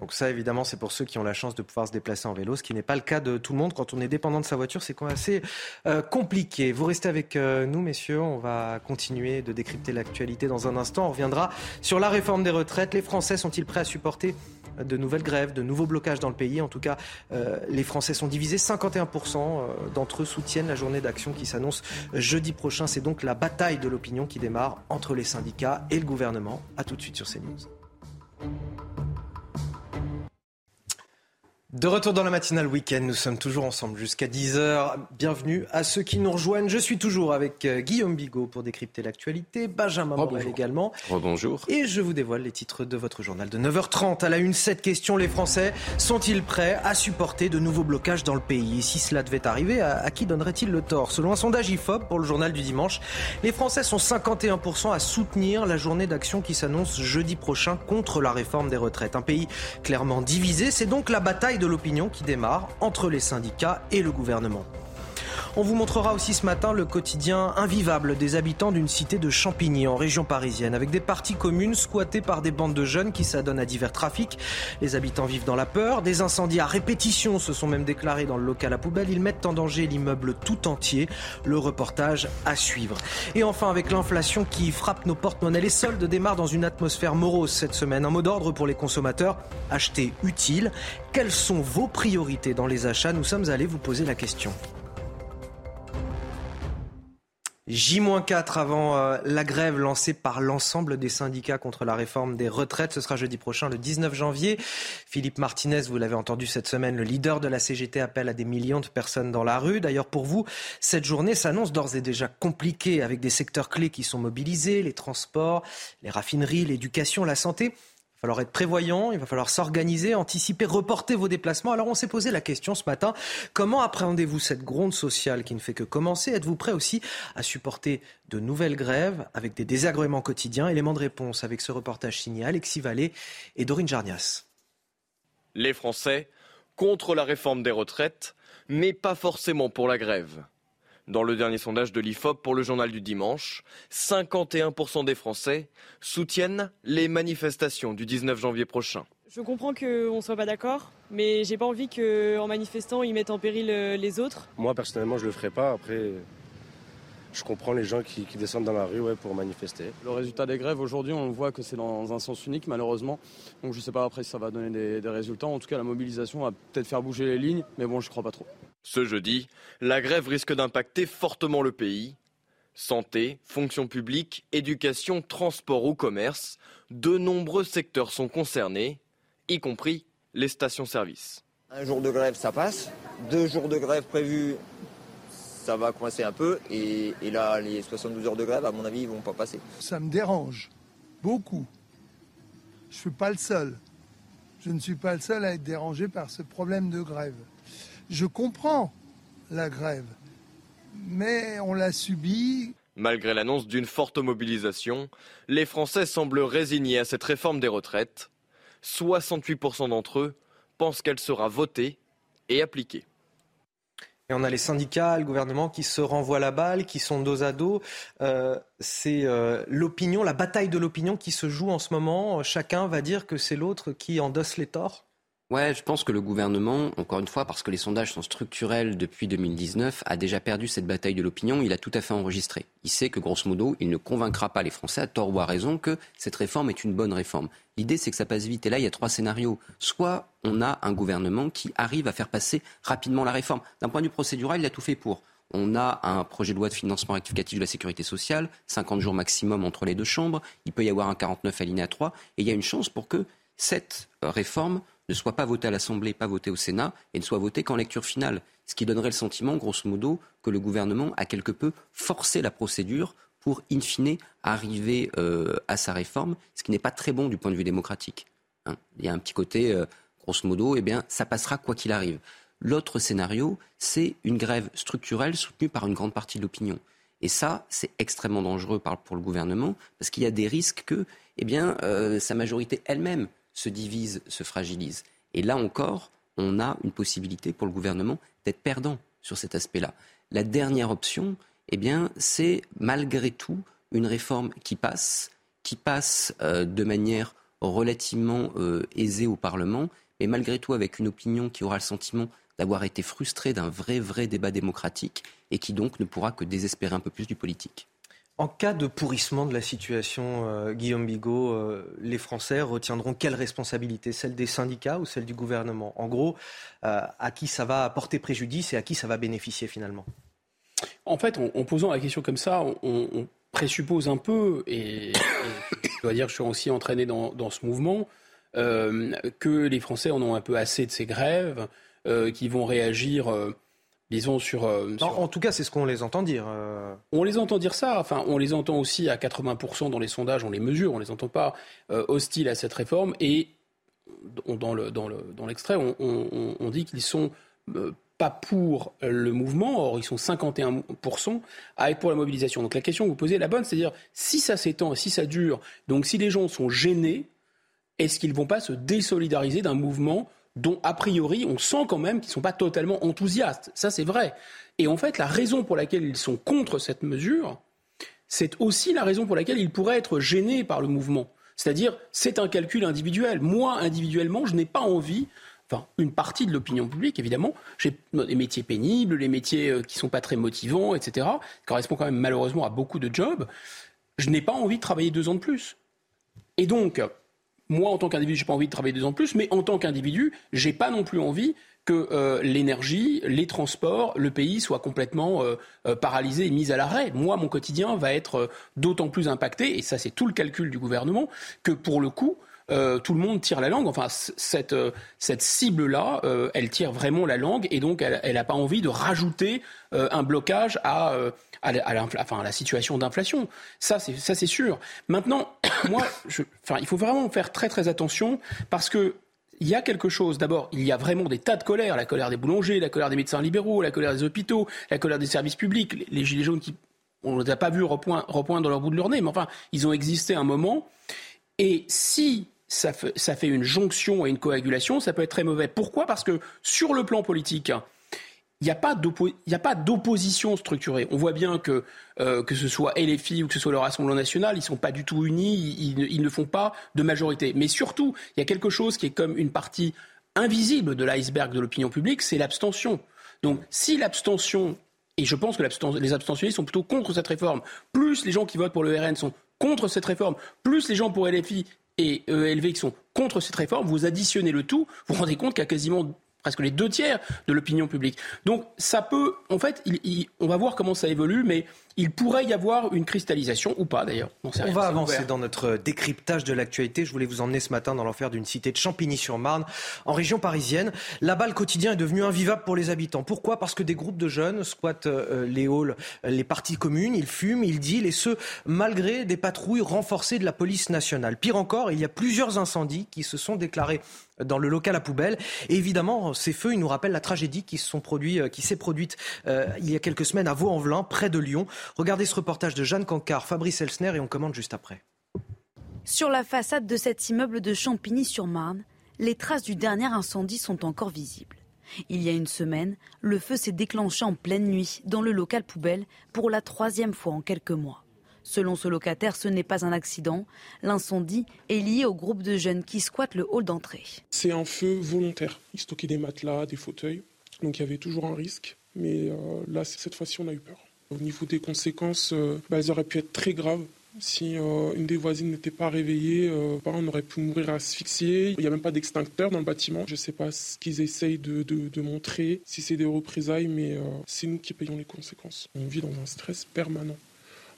Donc ça, évidemment, c'est pour ceux qui ont la chance de pouvoir se déplacer en vélo, ce qui n'est pas le cas de tout le monde. Quand on est dépendant de sa voiture, c'est quand même assez euh, compliqué. Vous restez avec euh, nous, messieurs. On va continuer de décrypter l'actualité dans un instant. On reviendra sur la réforme des retraites. Les Français sont-ils prêts à supporter de nouvelles grèves, de nouveaux blocages dans le pays? En tout cas, euh, les Français sont divisés. 51% d'entre eux soutiennent la journée d'action qui s'annonce jeudi prochain. C'est donc la bataille de l'opinion qui démarre entre les syndicats et le gouvernement. A tout de suite sur CNews. De retour dans la matinale week-end, nous sommes toujours ensemble jusqu'à 10h. Bienvenue à ceux qui nous rejoignent. Je suis toujours avec euh, Guillaume Bigot pour décrypter l'actualité, Benjamin oh, Morel également. bonjour. Et je vous dévoile les titres de votre journal de 9h30. À la une, cette question, les Français sont-ils prêts à supporter de nouveaux blocages dans le pays? Et si cela devait arriver, à, qui donnerait-il le tort? Selon un sondage IFOP pour le journal du dimanche, les Français sont 51% à soutenir la journée d'action qui s'annonce jeudi prochain contre la réforme des retraites. Un pays clairement divisé, c'est donc la bataille de l'opinion qui démarre entre les syndicats et le gouvernement. On vous montrera aussi ce matin le quotidien invivable des habitants d'une cité de Champigny en région parisienne, avec des parties communes squattées par des bandes de jeunes qui s'adonnent à divers trafics. Les habitants vivent dans la peur, des incendies à répétition se sont même déclarés dans le local à poubelle. Ils mettent en danger l'immeuble tout entier. Le reportage à suivre. Et enfin, avec l'inflation qui frappe nos porte-monnaies, les soldes démarrent dans une atmosphère morose cette semaine. Un mot d'ordre pour les consommateurs, acheter utile. Quelles sont vos priorités dans les achats? Nous sommes allés vous poser la question. J-4 avant la grève lancée par l'ensemble des syndicats contre la réforme des retraites. Ce sera jeudi prochain, le 19 janvier. Philippe Martinez, vous l'avez entendu cette semaine, le leader de la CGT appelle à des millions de personnes dans la rue. D'ailleurs, pour vous, cette journée s'annonce d'ores et déjà compliquée avec des secteurs clés qui sont mobilisés, les transports, les raffineries, l'éducation, la santé. Il va falloir être prévoyant, il va falloir s'organiser, anticiper, reporter vos déplacements. Alors on s'est posé la question ce matin, comment appréhendez-vous cette gronde sociale qui ne fait que commencer? Êtes-vous prêt aussi à supporter de nouvelles grèves avec des désagréments quotidiens? Élément de réponse avec ce reportage signé Alexis Vallée et Dorine Jarnias. Les Français contre la réforme des retraites, mais pas forcément pour la grève. Dans le dernier sondage de l'IFOP pour le journal du dimanche, 51% des Français soutiennent les manifestations du 19 janvier prochain. Je comprends qu'on ne soit pas d'accord, mais j'ai pas envie qu'en manifestant, ils mettent en péril euh, les autres. Moi, personnellement, je le ferai pas. Après, je comprends les gens qui, descendent dans la rue pour manifester. Le résultat des grèves, aujourd'hui, on voit que c'est dans un sens unique, malheureusement. Donc je ne sais pas après si ça va donner des, des résultats. En tout cas, la mobilisation va peut-être faire bouger les lignes, mais bon, je ne crois pas trop. Ce jeudi, la grève risque d'impacter fortement le pays. Santé, fonction publique, éducation, transport ou commerce, de nombreux secteurs sont concernés, y compris les stations-service. Un jour de grève, ça passe. Deux jours de grève prévus, ça va coincer un peu. Et, là, les 72 heures de grève, à mon avis, ils vont pas passer. Ça me dérange beaucoup. Je ne suis pas le seul. Je ne suis pas le seul à être dérangé par ce problème de grève. Je comprends la grève, mais on l'a subie. Malgré l'annonce d'une forte mobilisation, les Français semblent résignés à cette réforme des retraites. 68% d'entre eux pensent qu'elle sera votée et appliquée. Et on a les syndicats, le gouvernement qui se renvoient la balle, qui sont dos à dos. Euh, c'est euh, l'opinion, la bataille de l'opinion qui se joue en ce moment. Chacun va dire que c'est l'autre qui endosse les torts. Ouais, je pense que le gouvernement, encore une fois, parce que les sondages sont structurels depuis 2019, a déjà perdu cette bataille de l'opinion. Il a tout à fait enregistré. Il sait que, grosso modo, il ne convaincra pas les Français, à tort ou à raison, que cette réforme est une bonne réforme. L'idée, c'est que ça passe vite. Et là, il y a trois scénarios. Soit on a un gouvernement qui arrive à faire passer rapidement la réforme. D'un point de vue procédural, il a tout fait pour. On a un projet de loi de financement rectificatif de la sécurité sociale, 50 jours maximum entre les deux chambres. Il peut y avoir un 49 alinéa 3. Et il y a une chance pour que cette réforme ne soit pas voté à l'Assemblée, pas voté au Sénat, et ne soit voté qu'en lecture finale. Ce qui donnerait le sentiment, grosso modo, que le gouvernement a quelque peu forcé la procédure pour, in fine, arriver euh, à sa réforme, ce qui n'est pas très bon du point de vue démocratique. Hein. Il y a un petit côté, euh, grosso modo, eh bien, ça passera quoi qu'il arrive. L'autre scénario, c'est une grève structurelle soutenue par une grande partie de l'opinion. Et ça, c'est extrêmement dangereux pour le gouvernement, parce qu'il y a des risques que eh bien, euh, sa majorité elle-même se divise, se fragilise. Et là encore, on a une possibilité pour le gouvernement d'être perdant sur cet aspect-là. La dernière option, eh bien, c'est malgré tout une réforme qui passe, qui passe euh, de manière relativement euh, aisée au Parlement, mais malgré tout avec une opinion qui aura le sentiment d'avoir été frustrée d'un vrai, vrai débat démocratique et qui donc ne pourra que désespérer un peu plus du politique. En cas de pourrissement de la situation, euh, Guillaume Bigot, euh, les Français retiendront quelle responsabilité? Celle des syndicats ou celle du gouvernement? En gros, euh, à qui ça va apporter préjudice et à qui ça va bénéficier finalement? En fait, en, posant la question comme ça, on, présuppose un peu, et, je dois dire que je suis aussi entraîné dans, ce mouvement, que les Français en ont un peu assez de ces grèves, qui vont réagir disons sur, En, tout cas, c'est ce qu'on les entend dire. On les entend dire ça. Enfin, on les entend aussi à 80% dans les sondages, on les mesure, on les entend pas hostiles à cette réforme. Et dans le dans le dans l'extrait, on, on, dit qu'ils sont pas pour le mouvement, or ils sont 51% à être pour la mobilisation. Donc la question que vous posez est la bonne, c'est-à-dire si ça s'étend, si ça dure, donc si les gens sont gênés, est-ce qu'ils ne vont pas se désolidariser d'un mouvement dont a priori on sent quand même qu'ils ne sont pas totalement enthousiastes Ça c'est vrai. Et en fait la raison pour laquelle ils sont contre cette mesure, c'est aussi la raison pour laquelle ils pourraient être gênés par le mouvement. C'est-à-dire, c'est un calcul individuel. Moi, individuellement, je n'ai pas envie enfin une partie de l'opinion publique évidemment, j'ai les métiers pénibles, les métiers euh, qui sont pas très motivants, etc. Ça correspond quand même malheureusement à beaucoup de jobs. Je n'ai pas envie de travailler deux ans de plus. Et donc, moi en tant qu'individu, j'ai pas envie de travailler deux ans plus, mais en tant qu'individu, j'ai pas non plus envie que euh, l'énergie, les transports, le pays soient complètement euh, paralysés et mis à l'arrêt. Moi, mon quotidien va être d'autant plus impacté, et ça c'est tout le calcul du gouvernement, que pour le coup, euh, tout le monde tire la langue. Enfin, cette, euh, cette cible-là, euh, elle tire vraiment la langue et donc elle n'a pas envie de rajouter un blocage à, à, la, enfin, à la situation d'inflation. Ça, c'est, sûr. Maintenant, [coughs] moi, enfin, il faut vraiment faire très très attention parce que il y a quelque chose. D'abord, il y a vraiment des tas de colères. La colère des boulangers, la colère des médecins libéraux, la colère des hôpitaux, la colère des services publics, les, gilets jaunes qui, on ne les a pas vus repoindre dans leur bout de leur nez, mais enfin, ils ont existé un moment. Et si ça fait, une jonction et une coagulation, ça peut être très mauvais. Pourquoi? Parce que sur le plan politique, il n'y a pas d'opposition structurée. On voit bien que euh, que ce soit LFI ou que ce soit le Rassemblement national, ils ne sont pas du tout unis, ils, ne font pas de majorité. Mais surtout, il y a quelque chose qui est comme une partie invisible de l'iceberg de l'opinion publique, c'est l'abstention. Donc si l'abstention, et je pense que les abstentionnistes sont plutôt contre cette réforme, plus les gens qui votent pour le RN sont contre cette réforme, plus les gens pour LFI et ELV qui sont contre cette réforme, vous additionnez le tout, vous vous rendez compte qu'il y a quasiment presque les deux tiers de l'opinion publique. Donc ça peut, en fait, on va voir comment ça évolue, mais il pourrait y avoir une cristallisation ou pas d'ailleurs. On, va avancer dans notre décryptage de l'actualité. Je voulais vous emmener ce matin dans l'enfer d'une cité de Champigny-sur-Marne, en région parisienne. Là-bas, le quotidien est devenu invivable pour les habitants. Pourquoi? Parce que des groupes de jeunes squattent euh, les halls, les parties communes, ils fument, ils dealent, et ce, malgré des patrouilles renforcées de la police nationale. Pire encore, il y a plusieurs incendies qui se sont déclarés dans le local à poubelle. Et évidemment, ces feux, ils nous rappellent la tragédie qui se sont produits, euh, qui s'est produite euh, il y a quelques semaines à Vaux-en-Velin, près de Lyon. Regardez ce reportage de Jeanne Cancard, Fabrice Elsner et on commande juste après. Sur la façade de cet immeuble de Champigny-sur-Marne, les traces du dernier incendie sont encore visibles. Il y a une semaine, le feu s'est déclenché en pleine nuit dans le local poubelle pour la troisième fois en quelques mois. Selon ce locataire, ce n'est pas un accident. L'incendie est lié au groupe de jeunes qui squattent le hall d'entrée. C'est un feu volontaire. Ils stockaient des matelas, des fauteuils. Donc il y avait toujours un risque. Mais euh, là, cette fois-ci, on a eu peur. Au niveau des conséquences, euh, bah, elles auraient pu être très graves. Si euh, une des voisines n'était pas réveillée, euh, on aurait pu mourir asphyxié. Il n'y a même pas d'extincteur dans le bâtiment. Je ne sais pas ce qu'ils essayent de, montrer, si c'est des représailles, mais c'est nous qui payons les conséquences. On vit dans un stress permanent.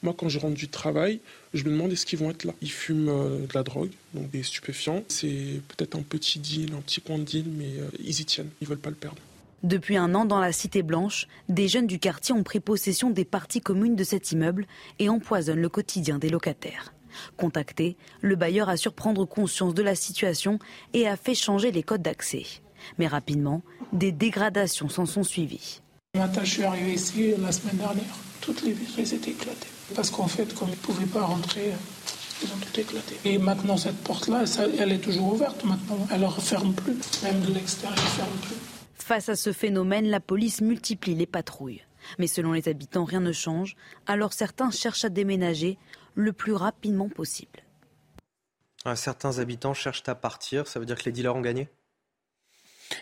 Moi, quand je rentre du travail, je me demande est-ce qu'ils vont être là? Ils fument de la drogue, donc des stupéfiants. C'est peut-être un petit deal, un petit coin de deal, mais ils y tiennent. Ils veulent pas le perdre. Depuis un an, dans la Cité Blanche, des jeunes du quartier ont pris possession des parties communes de cet immeuble et empoisonnent le quotidien des locataires. Contacté, le bailleur a surprendre conscience de la situation et a fait changer les codes d'accès. Mais rapidement, des dégradations s'en sont suivies. Matin, je suis arrivé ici la semaine dernière. Toutes les vitres étaient éclatées. Parce qu'en fait, comme ils ne pouvaient pas rentrer, ils ont tout éclaté. Et maintenant, cette porte-là, elle est toujours ouverte maintenant. Elle ne referme plus. Même de l'extérieur, elle ne ferme plus. Face à ce phénomène, la police multiplie les patrouilles. Mais selon les habitants, rien ne change, alors certains cherchent à déménager le plus rapidement possible. Ah, certains habitants cherchent à partir, ça veut dire que les dealers ont gagné?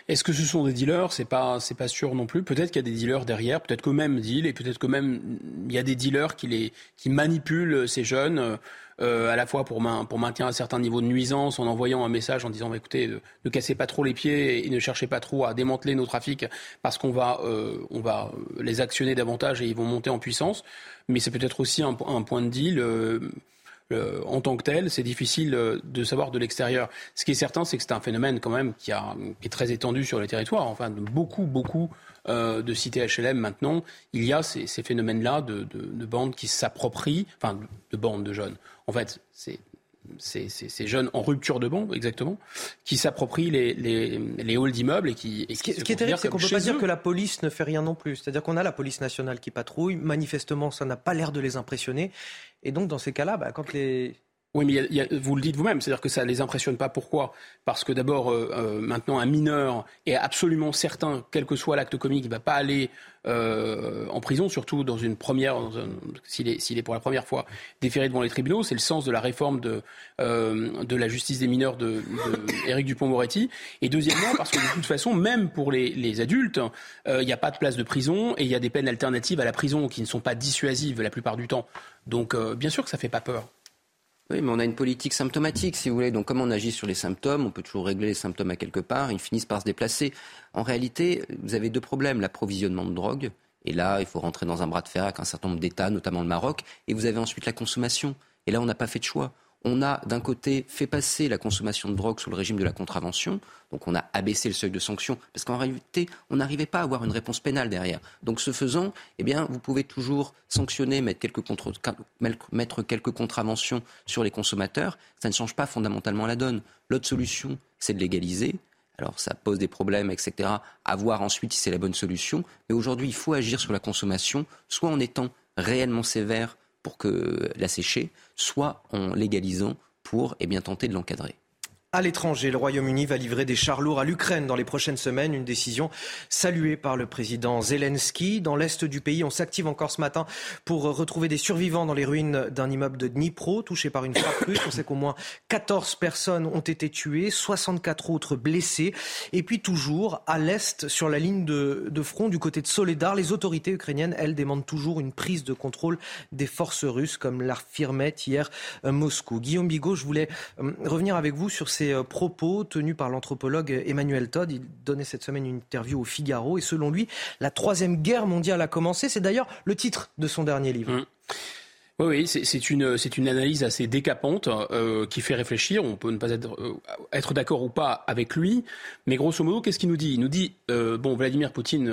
Est-ce que ce sont des dealers? C'est pas, c'est pas sûr non plus. Peut-être qu'il y a des dealers derrière, peut-être qu'eux-mêmes deal et peut-être que même il y a des dealers qui les, qui manipulent ces jeunes. Euh, à la fois pour, pour, maintenir un certain niveau de nuisance en envoyant un message en disant bah, écoutez, euh, ne cassez pas trop les pieds et ne cherchez pas trop à démanteler nos trafics parce qu'on va, euh, on va les actionner davantage et ils vont monter en puissance. Mais c'est peut-être aussi un, point de deal. en tant que tel, c'est difficile de savoir de l'extérieur. Ce qui est certain, c'est que c'est un phénomène quand même qui, qui, est très étendu sur le territoire. Enfin, beaucoup, beaucoup de cités HLM maintenant, il y a ces, ces phénomènes-là de, de, de, bandes qui s'approprient, enfin, de bandes de jeunes. En fait, c'est ces, jeunes en rupture de banc, exactement, qui s'approprient les, les, les, halls d'immeubles et qui. ce qui, est terrible, c'est qu'on ne peut pas dire que la police ne fait rien non plus. C'est-à-dire qu'on a la police nationale qui patrouille. Manifestement, ça n'a pas l'air de les impressionner. Et donc, dans ces cas-là, bah, quand les, oui, mais vous le dites vous-même, c'est-à-dire que ça ne les impressionne pas. Pourquoi? Parce que d'abord, euh, euh, maintenant, un mineur est absolument certain, quel que soit l'acte comique, il ne va pas aller euh, en prison, surtout dans une première, s'il est, pour la première fois déféré devant les tribunaux. C'est le sens de la réforme de, la justice des mineurs de, de Dupont-Moretti. Et deuxièmement, parce que de toute façon, même pour les, les adultes, il n'y a pas de place de prison et il y a des peines alternatives à la prison qui ne sont pas dissuasives la plupart du temps. Donc, bien sûr que ça ne fait pas peur. Oui, mais on a une politique symptomatique, si vous voulez. Donc, comme on agit sur les symptômes, on peut toujours régler les symptômes à quelque part. Ils finissent par se déplacer. En réalité, vous avez deux problèmes l'approvisionnement de drogue. Et là, il faut rentrer dans un bras de fer avec un certain nombre d'États, notamment le Maroc. Et vous avez ensuite la consommation. Et là, on n'a pas fait de choix on a d'un côté fait passer la consommation de drogue sous le régime de la contravention, donc on a abaissé le seuil de sanction, parce qu'en réalité, on n'arrivait pas à avoir une réponse pénale derrière. Donc ce faisant, eh bien, vous pouvez toujours sanctionner, mettre quelques, mettre quelques contraventions sur les consommateurs, ça ne change pas fondamentalement la donne. L'autre solution, c'est de légaliser. Alors ça pose des problèmes, etc. À voir ensuite si c'est la bonne solution. Mais aujourd'hui, il faut agir sur la consommation, soit en étant réellement sévère pour que la sécher, soit en légalisant pour eh bien, tenter de l'encadrer. À l'étranger, le Royaume-Uni va livrer des chars lourds à l'Ukraine dans les prochaines semaines, une décision saluée par le président Zelensky. Dans l'est du pays, on s'active encore ce matin pour retrouver des survivants dans les ruines d'un immeuble de Dnipro touché par une frappe russe. On sait qu'au moins 14 personnes ont été tuées, 64 autres blessées. Et puis toujours à l'est, sur la ligne de, front du côté de Soledar, les autorités ukrainiennes, elles, demandent toujours une prise de contrôle des forces russes, comme l'affirmait hier euh, Moscou. Guillaume Bigot, je voulais euh, revenir avec vous sur ces euh, propos tenus par l'anthropologue Emmanuel Todd. Il donnait cette semaine une interview au Figaro et selon lui, la troisième guerre mondiale a commencé. C'est d'ailleurs le titre de son dernier livre. Mmh. Oui, c'est une, une analyse assez décapante euh, qui fait réfléchir. On peut ne pas être, euh, être d'accord ou pas avec lui, mais grosso modo, qu'est-ce qu'il nous dit? Il nous dit bon, Vladimir Poutine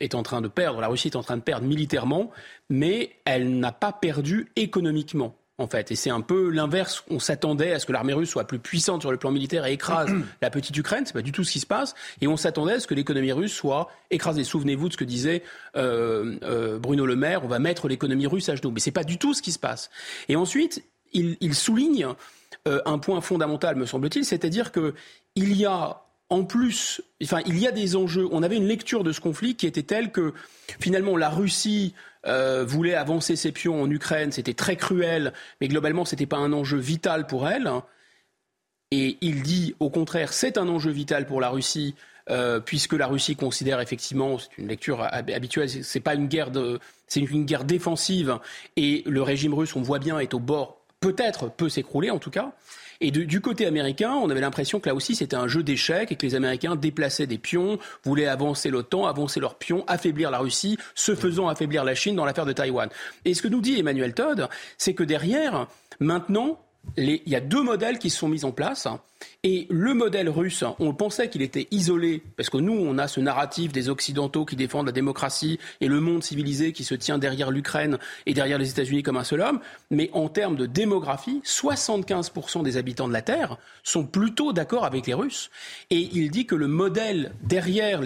est en train de perdre, la Russie est en train de perdre militairement, mais elle n'a pas perdu économiquement en fait. Et c'est un peu l'inverse. On s'attendait à ce que l'armée russe soit plus puissante sur le plan militaire et écrase [clears throat] la petite Ukraine. C'est pas du tout ce qui se passe. Et on s'attendait à ce que l'économie russe soit écrasée. Souvenez-vous de ce que disait euh, euh, Bruno Le Maire. On va mettre l'économie russe à genoux. Mais c'est pas du tout ce qui se passe. Et ensuite, il, il souligne euh, un point fondamental, me semble-t-il, c'est-à-dire que il y a en plus, enfin, il y a des enjeux. On avait une lecture de ce conflit qui était telle que finalement la Russie euh, voulait avancer ses pions en Ukraine, c'était très cruel, mais globalement, ce n'était pas un enjeu vital pour elle. Et il dit, au contraire, c'est un enjeu vital pour la Russie, euh, puisque la Russie considère effectivement, c'est une lecture habituelle, c'est pas une guerre de, c'est une guerre défensive, et le régime russe, on voit bien, est au bord, peut-être peut s'écrouler en tout cas. Et du côté américain, on avait l'impression que là aussi c'était un jeu d'échecs et que les Américains déplaçaient des pions, voulaient avancer l'OTAN, avancer leurs pions, affaiblir la Russie, se faisant affaiblir la Chine dans l'affaire de Taïwan. Et ce que nous dit Emmanuel Todd, c'est que derrière, maintenant, il y a deux modèles qui se sont mis en place. Et le modèle russe, on pensait qu'il était isolé, parce que nous, on a ce narratif des Occidentaux qui défendent la démocratie et le monde civilisé qui se tient derrière l'Ukraine et derrière les États-Unis comme un seul homme. Mais en termes de démographie, 75% des habitants de la Terre sont plutôt d'accord avec les Russes. Et il dit que le modèle derrière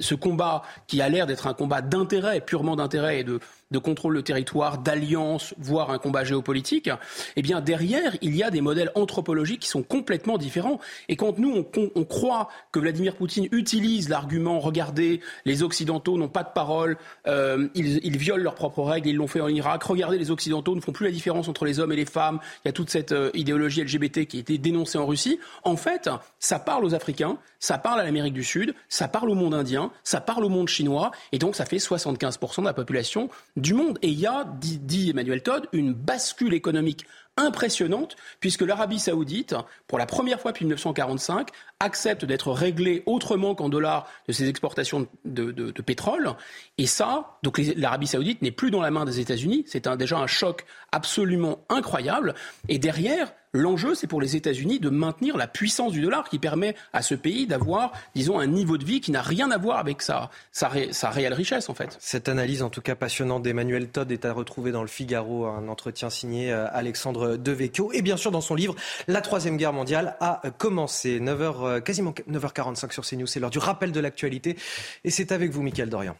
ce combat qui a l'air d'être un combat d'intérêt, purement d'intérêt et de, de contrôle de territoire, d'alliance, voire un combat géopolitique, eh bien derrière, il y a des modèles anthropologiques qui sont complètement différents. Et quand nous, on, croit que Vladimir Poutine utilise l'argument, regardez, les Occidentaux n'ont pas de parole, euh, ils, ils, violent leurs propres règles, ils l'ont fait en Irak, regardez, les Occidentaux ne font plus la différence entre les hommes et les femmes, il y a toute cette euh, idéologie LGBT qui a été dénoncée en Russie. En fait, ça parle aux Africains, ça parle à l'Amérique du Sud, ça parle au monde indien, ça parle au monde chinois, et donc ça fait 75% de la population du monde. Et il y a, dit, Emmanuel Todd, une bascule économique impressionnante, puisque l'Arabie saoudite, pour la première fois depuis 1945, accepte d'être réglée autrement qu'en dollars de ses exportations de, de pétrole. Et ça, donc l'Arabie saoudite n'est plus dans la main des États-Unis. C'est déjà un choc absolument incroyable. Et derrière, L'enjeu, c'est pour les États-Unis de maintenir la puissance du dollar qui permet à ce pays d'avoir, disons, un niveau de vie qui n'a rien à voir avec sa, sa, sa, réelle richesse, en fait. Cette analyse, en tout cas passionnante, d'Emmanuel Todd est à retrouver dans le Figaro, un entretien signé euh, Alexandre Devecchio. Et bien sûr, dans son livre, La Troisième Guerre mondiale a commencé. 9h, euh, quasiment 9h45 sur CNews. C'est l'heure du rappel de l'actualité. Et c'est avec vous, Mickaël Dorian.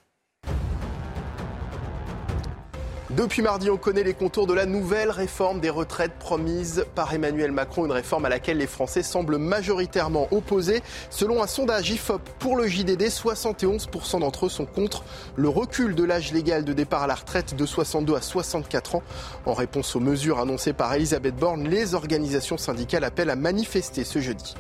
Depuis mardi, on connaît les contours de la nouvelle réforme des retraites promise par Emmanuel Macron, une réforme à laquelle les Français semblent majoritairement opposés. Selon un sondage IFOP pour le JDD, 71% d'entre eux sont contre le recul de l'âge légal de départ à la retraite de 62 à 64 ans. En réponse aux mesures annoncées par Elisabeth Borne, les organisations syndicales appellent à manifester ce jeudi.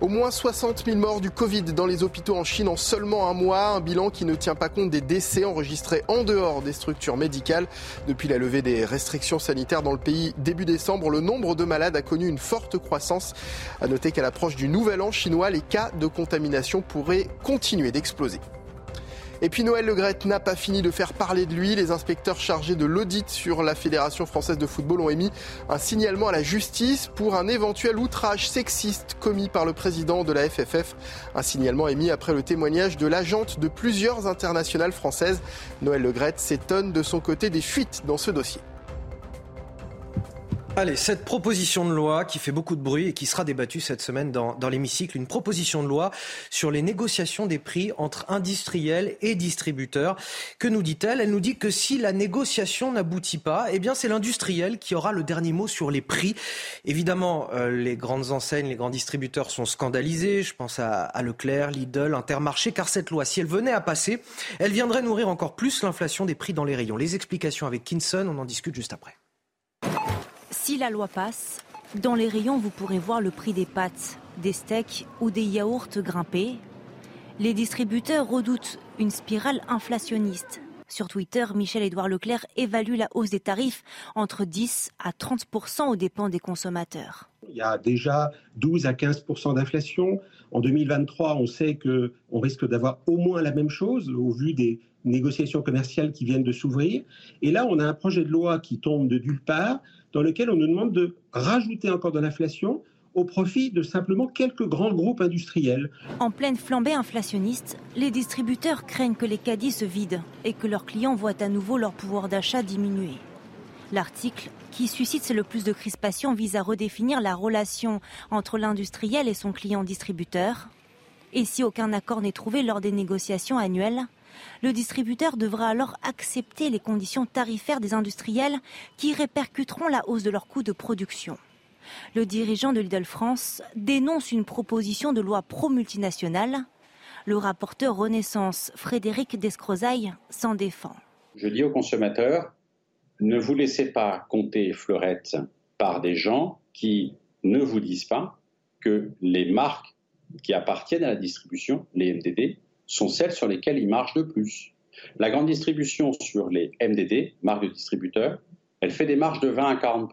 Au moins 60 000 morts du Covid dans les hôpitaux en Chine en seulement un mois, un bilan qui ne tient pas compte des décès enregistrés en dehors des structures médicales. Depuis la levée des restrictions sanitaires dans le pays début décembre, le nombre de malades a connu une forte croissance. À noter qu'à l'approche du nouvel an chinois, les cas de contamination pourraient continuer d'exploser. Et puis Noël Legrette n'a pas fini de faire parler de lui. Les inspecteurs chargés de l'audit sur la Fédération française de football ont émis un signalement à la justice pour un éventuel outrage sexiste commis par le président de la FFF. Un signalement émis après le témoignage de l'agente de plusieurs internationales françaises. Noël Legrette s'étonne de son côté des fuites dans ce dossier. Allez, cette proposition de loi qui fait beaucoup de bruit et qui sera débattue cette semaine dans, dans l'hémicycle, une proposition de loi sur les négociations des prix entre industriels et distributeurs. Que nous dit-elle? Elle nous dit que si la négociation n'aboutit pas, eh bien c'est l'industriel qui aura le dernier mot sur les prix. Évidemment, euh, les grandes enseignes, les grands distributeurs sont scandalisés. Je pense à, à Leclerc, Lidl, Intermarché, car cette loi, si elle venait à passer, elle viendrait nourrir encore plus l'inflation des prix dans les rayons. Les explications avec Kinson, on en discute juste après. Si la loi passe, dans les rayons, vous pourrez voir le prix des pâtes, des steaks ou des yaourts grimper. Les distributeurs redoutent une spirale inflationniste. Sur Twitter, Michel-Édouard Leclerc évalue la hausse des tarifs entre 10 à 30% aux dépens des consommateurs. Il y a déjà 12 à 15% d'inflation. En 2023, on sait qu'on risque d'avoir au moins la même chose au vu des négociations commerciales qui viennent de s'ouvrir. Et là, on a un projet de loi qui tombe de nulle part dans lequel on nous demande de rajouter encore de l'inflation au profit de simplement quelques grands groupes industriels. En pleine flambée inflationniste, les distributeurs craignent que les caddies se vident et que leurs clients voient à nouveau leur pouvoir d'achat diminuer. L'article, qui suscite le plus de crispation, vise à redéfinir la relation entre l'industriel et son client distributeur. Et si aucun accord n'est trouvé lors des négociations annuelles, le distributeur devra alors accepter les conditions tarifaires des industriels qui répercuteront la hausse de leurs coûts de production. Le dirigeant de Lidl France dénonce une proposition de loi pro-multinationale. Le rapporteur Renaissance, Frédéric Descrozaille, s'en défend. Je dis aux consommateurs, ne vous laissez pas compter fleurette par des gens qui ne vous disent pas que les marques qui appartiennent à la distribution, les MDD, sont celles sur lesquelles ils marchent de plus. La grande distribution sur les MDD, marques de distributeurs, elle fait des marges de 20 à 40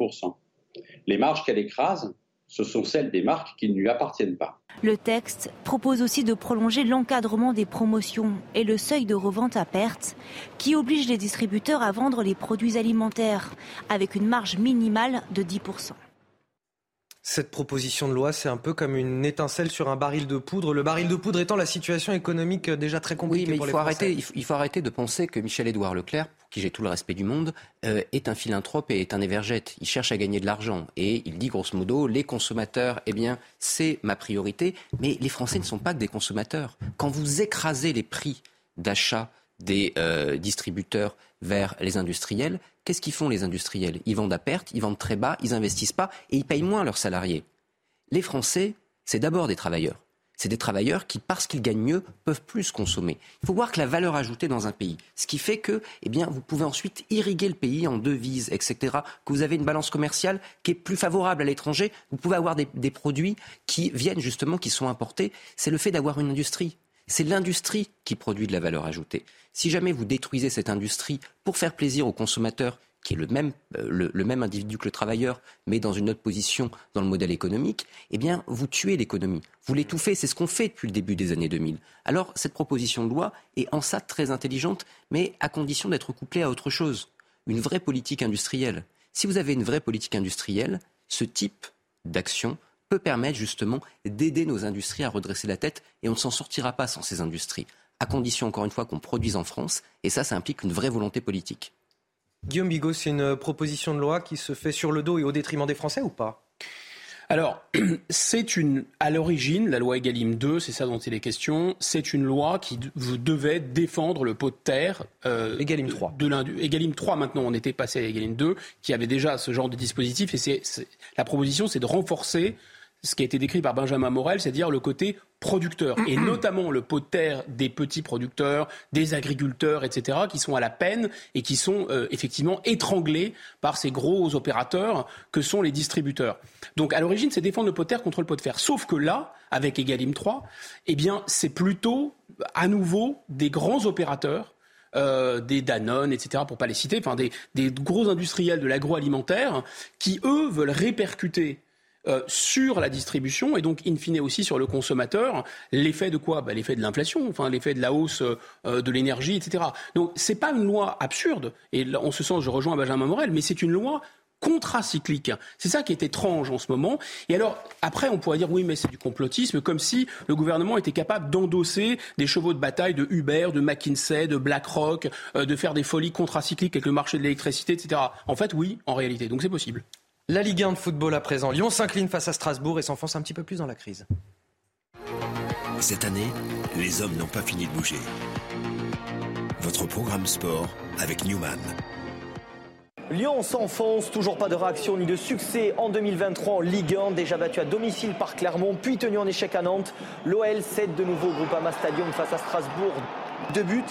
Les marges qu'elle écrase, ce sont celles des marques qui ne lui appartiennent pas. Le texte propose aussi de prolonger l'encadrement des promotions et le seuil de revente à perte qui oblige les distributeurs à vendre les produits alimentaires avec une marge minimale de 10 cette proposition de loi, c'est un peu comme une étincelle sur un baril de poudre. Le baril de poudre étant la situation économique déjà très compliquée oui, mais pour il faut arrêter, il faut, arrêter de penser que Michel-Édouard Leclerc, pour qui j'ai tout le respect du monde, euh, est un philanthrope et est un évergète. Il cherche à gagner de l'argent et il dit grosso modo, les consommateurs, eh bien, c'est ma priorité. Mais les Français ne sont pas que des consommateurs. Quand vous écrasez les prix d'achat des euh, distributeurs vers les industriels, Qu'est-ce qu'ils font les industriels? Ils vendent à perte, ils vendent très bas, ils investissent pas et ils payent moins leurs salariés. Les Français, c'est d'abord des travailleurs. C'est des travailleurs qui, parce qu'ils gagnent mieux, peuvent plus consommer. Il faut voir que la valeur ajoutée dans un pays, ce qui fait que, eh vous pouvez ensuite irriguer le pays en devises, etc. Que vous avez une balance commerciale qui est plus favorable à l'étranger. Vous pouvez avoir des produits qui viennent justement, qui sont importés. C'est le fait d'avoir une industrie. C'est l'industrie qui produit de la valeur ajoutée. Si jamais vous détruisez cette industrie pour faire plaisir aux consommateurs qui est le même, euh, le, même individu que le travailleur, mais dans une autre position dans le modèle économique, eh bien, vous tuez l'économie. Vous l'étouffez. C'est ce qu'on fait depuis le début des années 2000. Alors, cette proposition de loi est en ça très intelligente, mais à condition d'être couplée à autre chose. Une vraie politique industrielle. Si vous avez une vraie politique industrielle, ce type d'action peut permettre justement d'aider nos industries à redresser la tête et on ne s'en sortira pas sans ces industries, à condition encore une fois qu'on produise en France et ça, ça implique une vraie volonté politique. Guillaume Bigot, c'est une proposition de loi qui se fait sur le dos et au détriment des Français ou pas? Alors, [clears throat] c'est une, à l'origine, la loi Egalim 2, c'est ça dont il est question, c'est une loi qui devait défendre le pot de terre. Euh, Egalim 3. De, de Egalim 3, maintenant, on était passé à Egalim 2, qui avait déjà ce genre de dispositif. Et c'est, la proposition, c'est de renforcer ce qui a été décrit par Benjamin Morel, c'est-à-dire le côté producteur, et notamment le pot de terre des petits producteurs, des agriculteurs, etc., qui sont à la peine et qui sont euh, effectivement étranglés par ces gros opérateurs que sont les distributeurs. Donc à l'origine, c'est défendre le pot de terre contre le pot de fer. Sauf que là, avec Egalim 3, eh bien, c'est plutôt à nouveau des grands opérateurs euh, des Danone, etc., pour pas les citer, enfin des, des gros industriels de l'agroalimentaire qui, eux, veulent répercuter euh, sur la distribution et donc in fine aussi sur le consommateur. L'effet de quoi? Bah, L'effet de l'inflation, enfin l'effet de la hausse euh, de l'énergie, etc. Donc c'est pas une loi absurde et en ce sens je rejoins Benjamin Morel, mais c'est une loi contracyclique. C'est ça qui est étrange en ce moment. Et alors, après, on pourrait dire oui, mais c'est du complotisme, comme si le gouvernement était capable d'endosser des chevaux de bataille de Uber, de McKinsey, de BlackRock, euh, de faire des folies contracycliques avec le marché de l'électricité, etc. En fait, oui, en réalité. Donc c'est possible. La Ligue 1 de football à présent. Lyon s'incline face à Strasbourg et s'enfonce un petit peu plus dans la crise. Cette année, les hommes n'ont pas fini de bouger. Votre programme sport avec Newman. Lyon s'enfonce, toujours pas de réaction ni de succès en 2023 en Ligue 1, déjà battu à domicile par Clermont, puis tenu en échec à Nantes. L'OL cède de nouveau au Groupama Stadium face à Strasbourg. Deux buts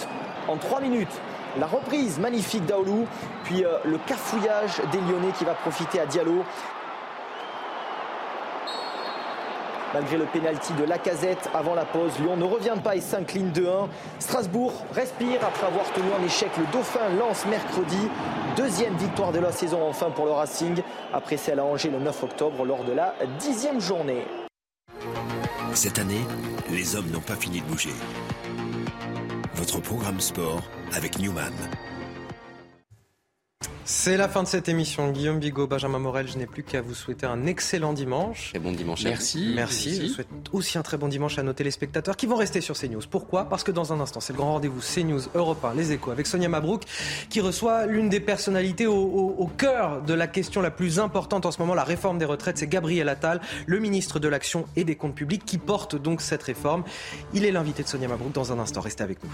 en trois minutes la reprise magnifique d'Aoulou, puis euh, le cafouillage des Lyonnais qui va profiter à Diallo. Malgré le pénalty de Lacazette avant la pause, Lyon ne revient pas et s'incline 2-1. Strasbourg respire après avoir tenu en échec le Dauphin lance mercredi. Deuxième victoire de la saison enfin pour le Racing, après celle à Angers le 9 octobre lors de la dixième journée. Cette année, les hommes n'ont pas fini de bouger. Votre programme sport avec Newman. C'est la fin de cette émission. Guillaume Bigot, Benjamin Morel, je n'ai plus qu'à vous souhaiter un excellent dimanche. Très bon dimanche. Merci. Merci. Je souhaite aussi un très bon dimanche à nos téléspectateurs qui vont rester sur CNews. Pourquoi? Parce que dans un instant, c'est le grand rendez-vous CNews Europe 1, Les Échos, avec Sonia Mabrouk, qui reçoit l'une des personnalités au, cœur de la question la plus importante en ce moment, la réforme des retraites. C'est Gabriel Attal, le ministre de l'Action et des Comptes Publics, qui porte donc cette réforme. Il est l'invité de Sonia Mabrouk dans un instant. Restez avec nous.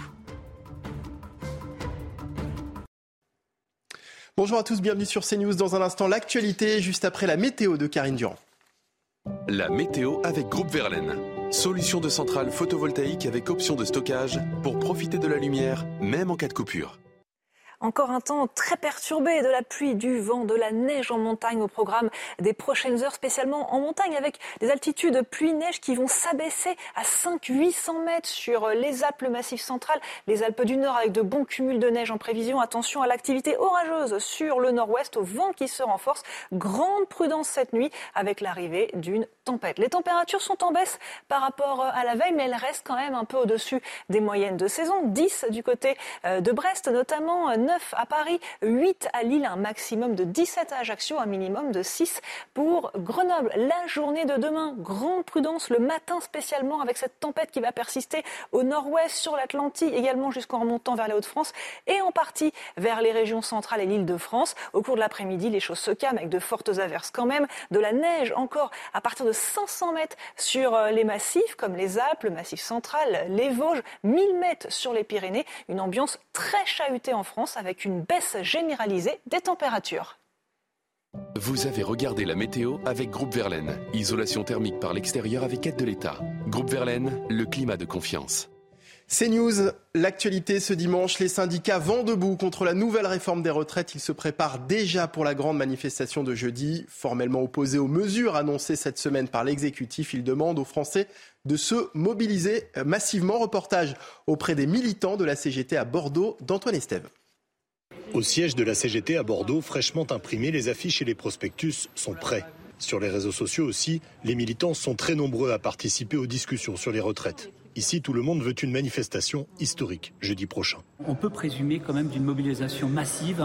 Bonjour à tous, bienvenue sur CNews. Dans un instant, l'actualité, juste après la météo de Karine Durand. La météo avec Groupe Verlaine. Solution de centrale photovoltaïque avec option de stockage pour profiter de la lumière, même en cas de coupure. Encore un temps très perturbé, de la pluie, du vent, de la neige en montagne au programme des prochaines heures, spécialement en montagne, avec des altitudes pluie-neige qui vont s'abaisser à 500-800 mètres sur les Alpes, le Massif central, les Alpes du Nord, avec de bons cumuls de neige en prévision. Attention à l'activité orageuse sur le nord-ouest, au vent qui se renforce. Grande prudence cette nuit avec l'arrivée d'une tempête. Les températures sont en baisse par rapport à la veille, mais elles restent quand même un peu au-dessus des moyennes de saison. 10 du côté euh, de Brest, notamment 9 à Paris, 8 à Lille, un maximum de 17 à Ajaccio, un minimum de 6 pour Grenoble. La journée de demain, grande prudence le matin spécialement avec cette tempête qui va persister au nord-ouest, sur l'Atlantique, également jusqu'en remontant vers les Hauts-de-France et en partie vers les régions centrales et l'île de France. Au cours de l'après-midi, les choses se calment avec de fortes averses quand même, de la neige encore à partir de 500 mètres sur euh, les massifs comme les Alpes, le massif central, les Vosges, 1000 mètres sur les Pyrénées. Une ambiance très chahutée en France avec une baisse généralisée des températures. Vous avez regardé la météo avec Groupe Verlaine. Isolation thermique par l'extérieur avec aide de l'État. Groupe Verlaine, le climat de confiance. C'est News, l'actualité ce dimanche. Les syndicats vont debout contre la nouvelle réforme des retraites. Ils se préparent déjà pour la grande manifestation de jeudi. Formellement opposés aux mesures annoncées cette semaine par l'exécutif, ils demandent aux Français de se mobiliser massivement. Reportage auprès des militants de la CGT à Bordeaux d'Antoine Estève. Au siège de la CGT à Bordeaux, fraîchement imprimés, les affiches et les prospectus sont prêts. Sur les réseaux sociaux aussi, les militants sont très nombreux à participer aux discussions sur les retraites. Ici, tout le monde veut une manifestation historique jeudi prochain. On peut présumer quand même d'une mobilisation massive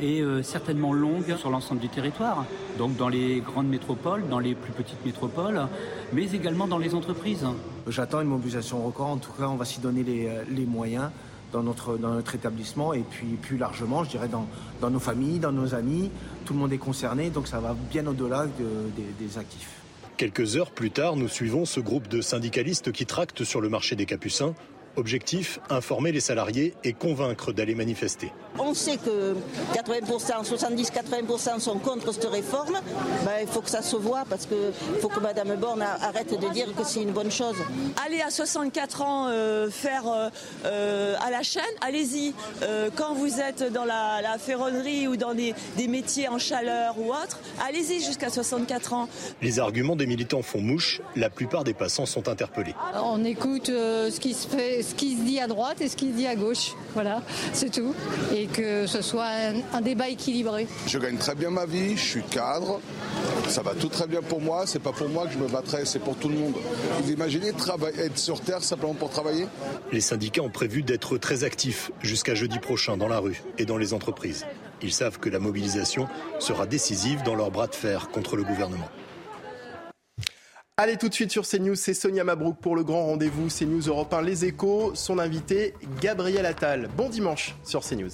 et euh, certainement longue sur l'ensemble du territoire, donc dans les grandes métropoles, dans les plus petites métropoles, mais également dans les entreprises. J'attends une mobilisation record, en tout cas on va s'y donner les, euh, les moyens dans notre, dans notre établissement et puis plus largement, je dirais, dans, dans nos familles, dans nos amis. Tout le monde est concerné, donc ça va bien au-delà de, des, des actifs. Quelques heures plus tard, nous suivons ce groupe de syndicalistes qui tractent sur le marché des Capucins Objectif, informer les salariés et convaincre d'aller manifester. On sait que 80%, 70-80% sont contre cette réforme. Ben, il faut que ça se voit parce qu'il faut que Mme Borne arrête de dire que c'est une bonne chose. Allez à 64 ans euh, faire euh, euh, à la chaîne, allez-y. Euh, quand vous êtes dans la, la ferronnerie ou dans des, des, métiers en chaleur ou autre, allez-y jusqu'à 64 ans. Les arguments des militants font mouche. La plupart des passants sont interpellés. On écoute ce qui se fait ce qui se dit à droite et ce qui se dit à gauche. Voilà, c'est tout. Et que ce soit un, un, débat équilibré. Je gagne très bien ma vie, je suis cadre, ça va tout très bien pour moi, c'est pas pour moi que je me battrai, c'est pour tout le monde. Vous imaginez travailler, être sur Terre simplement pour travailler? Les syndicats ont prévu d'être très actifs jusqu'à jeudi prochain dans la rue et dans les entreprises. Ils savent que la mobilisation sera décisive dans leur bras de fer contre le gouvernement. Allez tout de suite sur CNews, c'est Sonia Mabrouk pour le grand rendez-vous CNews Europe 1 Les Échos, son invité Gabriel Attal. Bon dimanche sur CNews.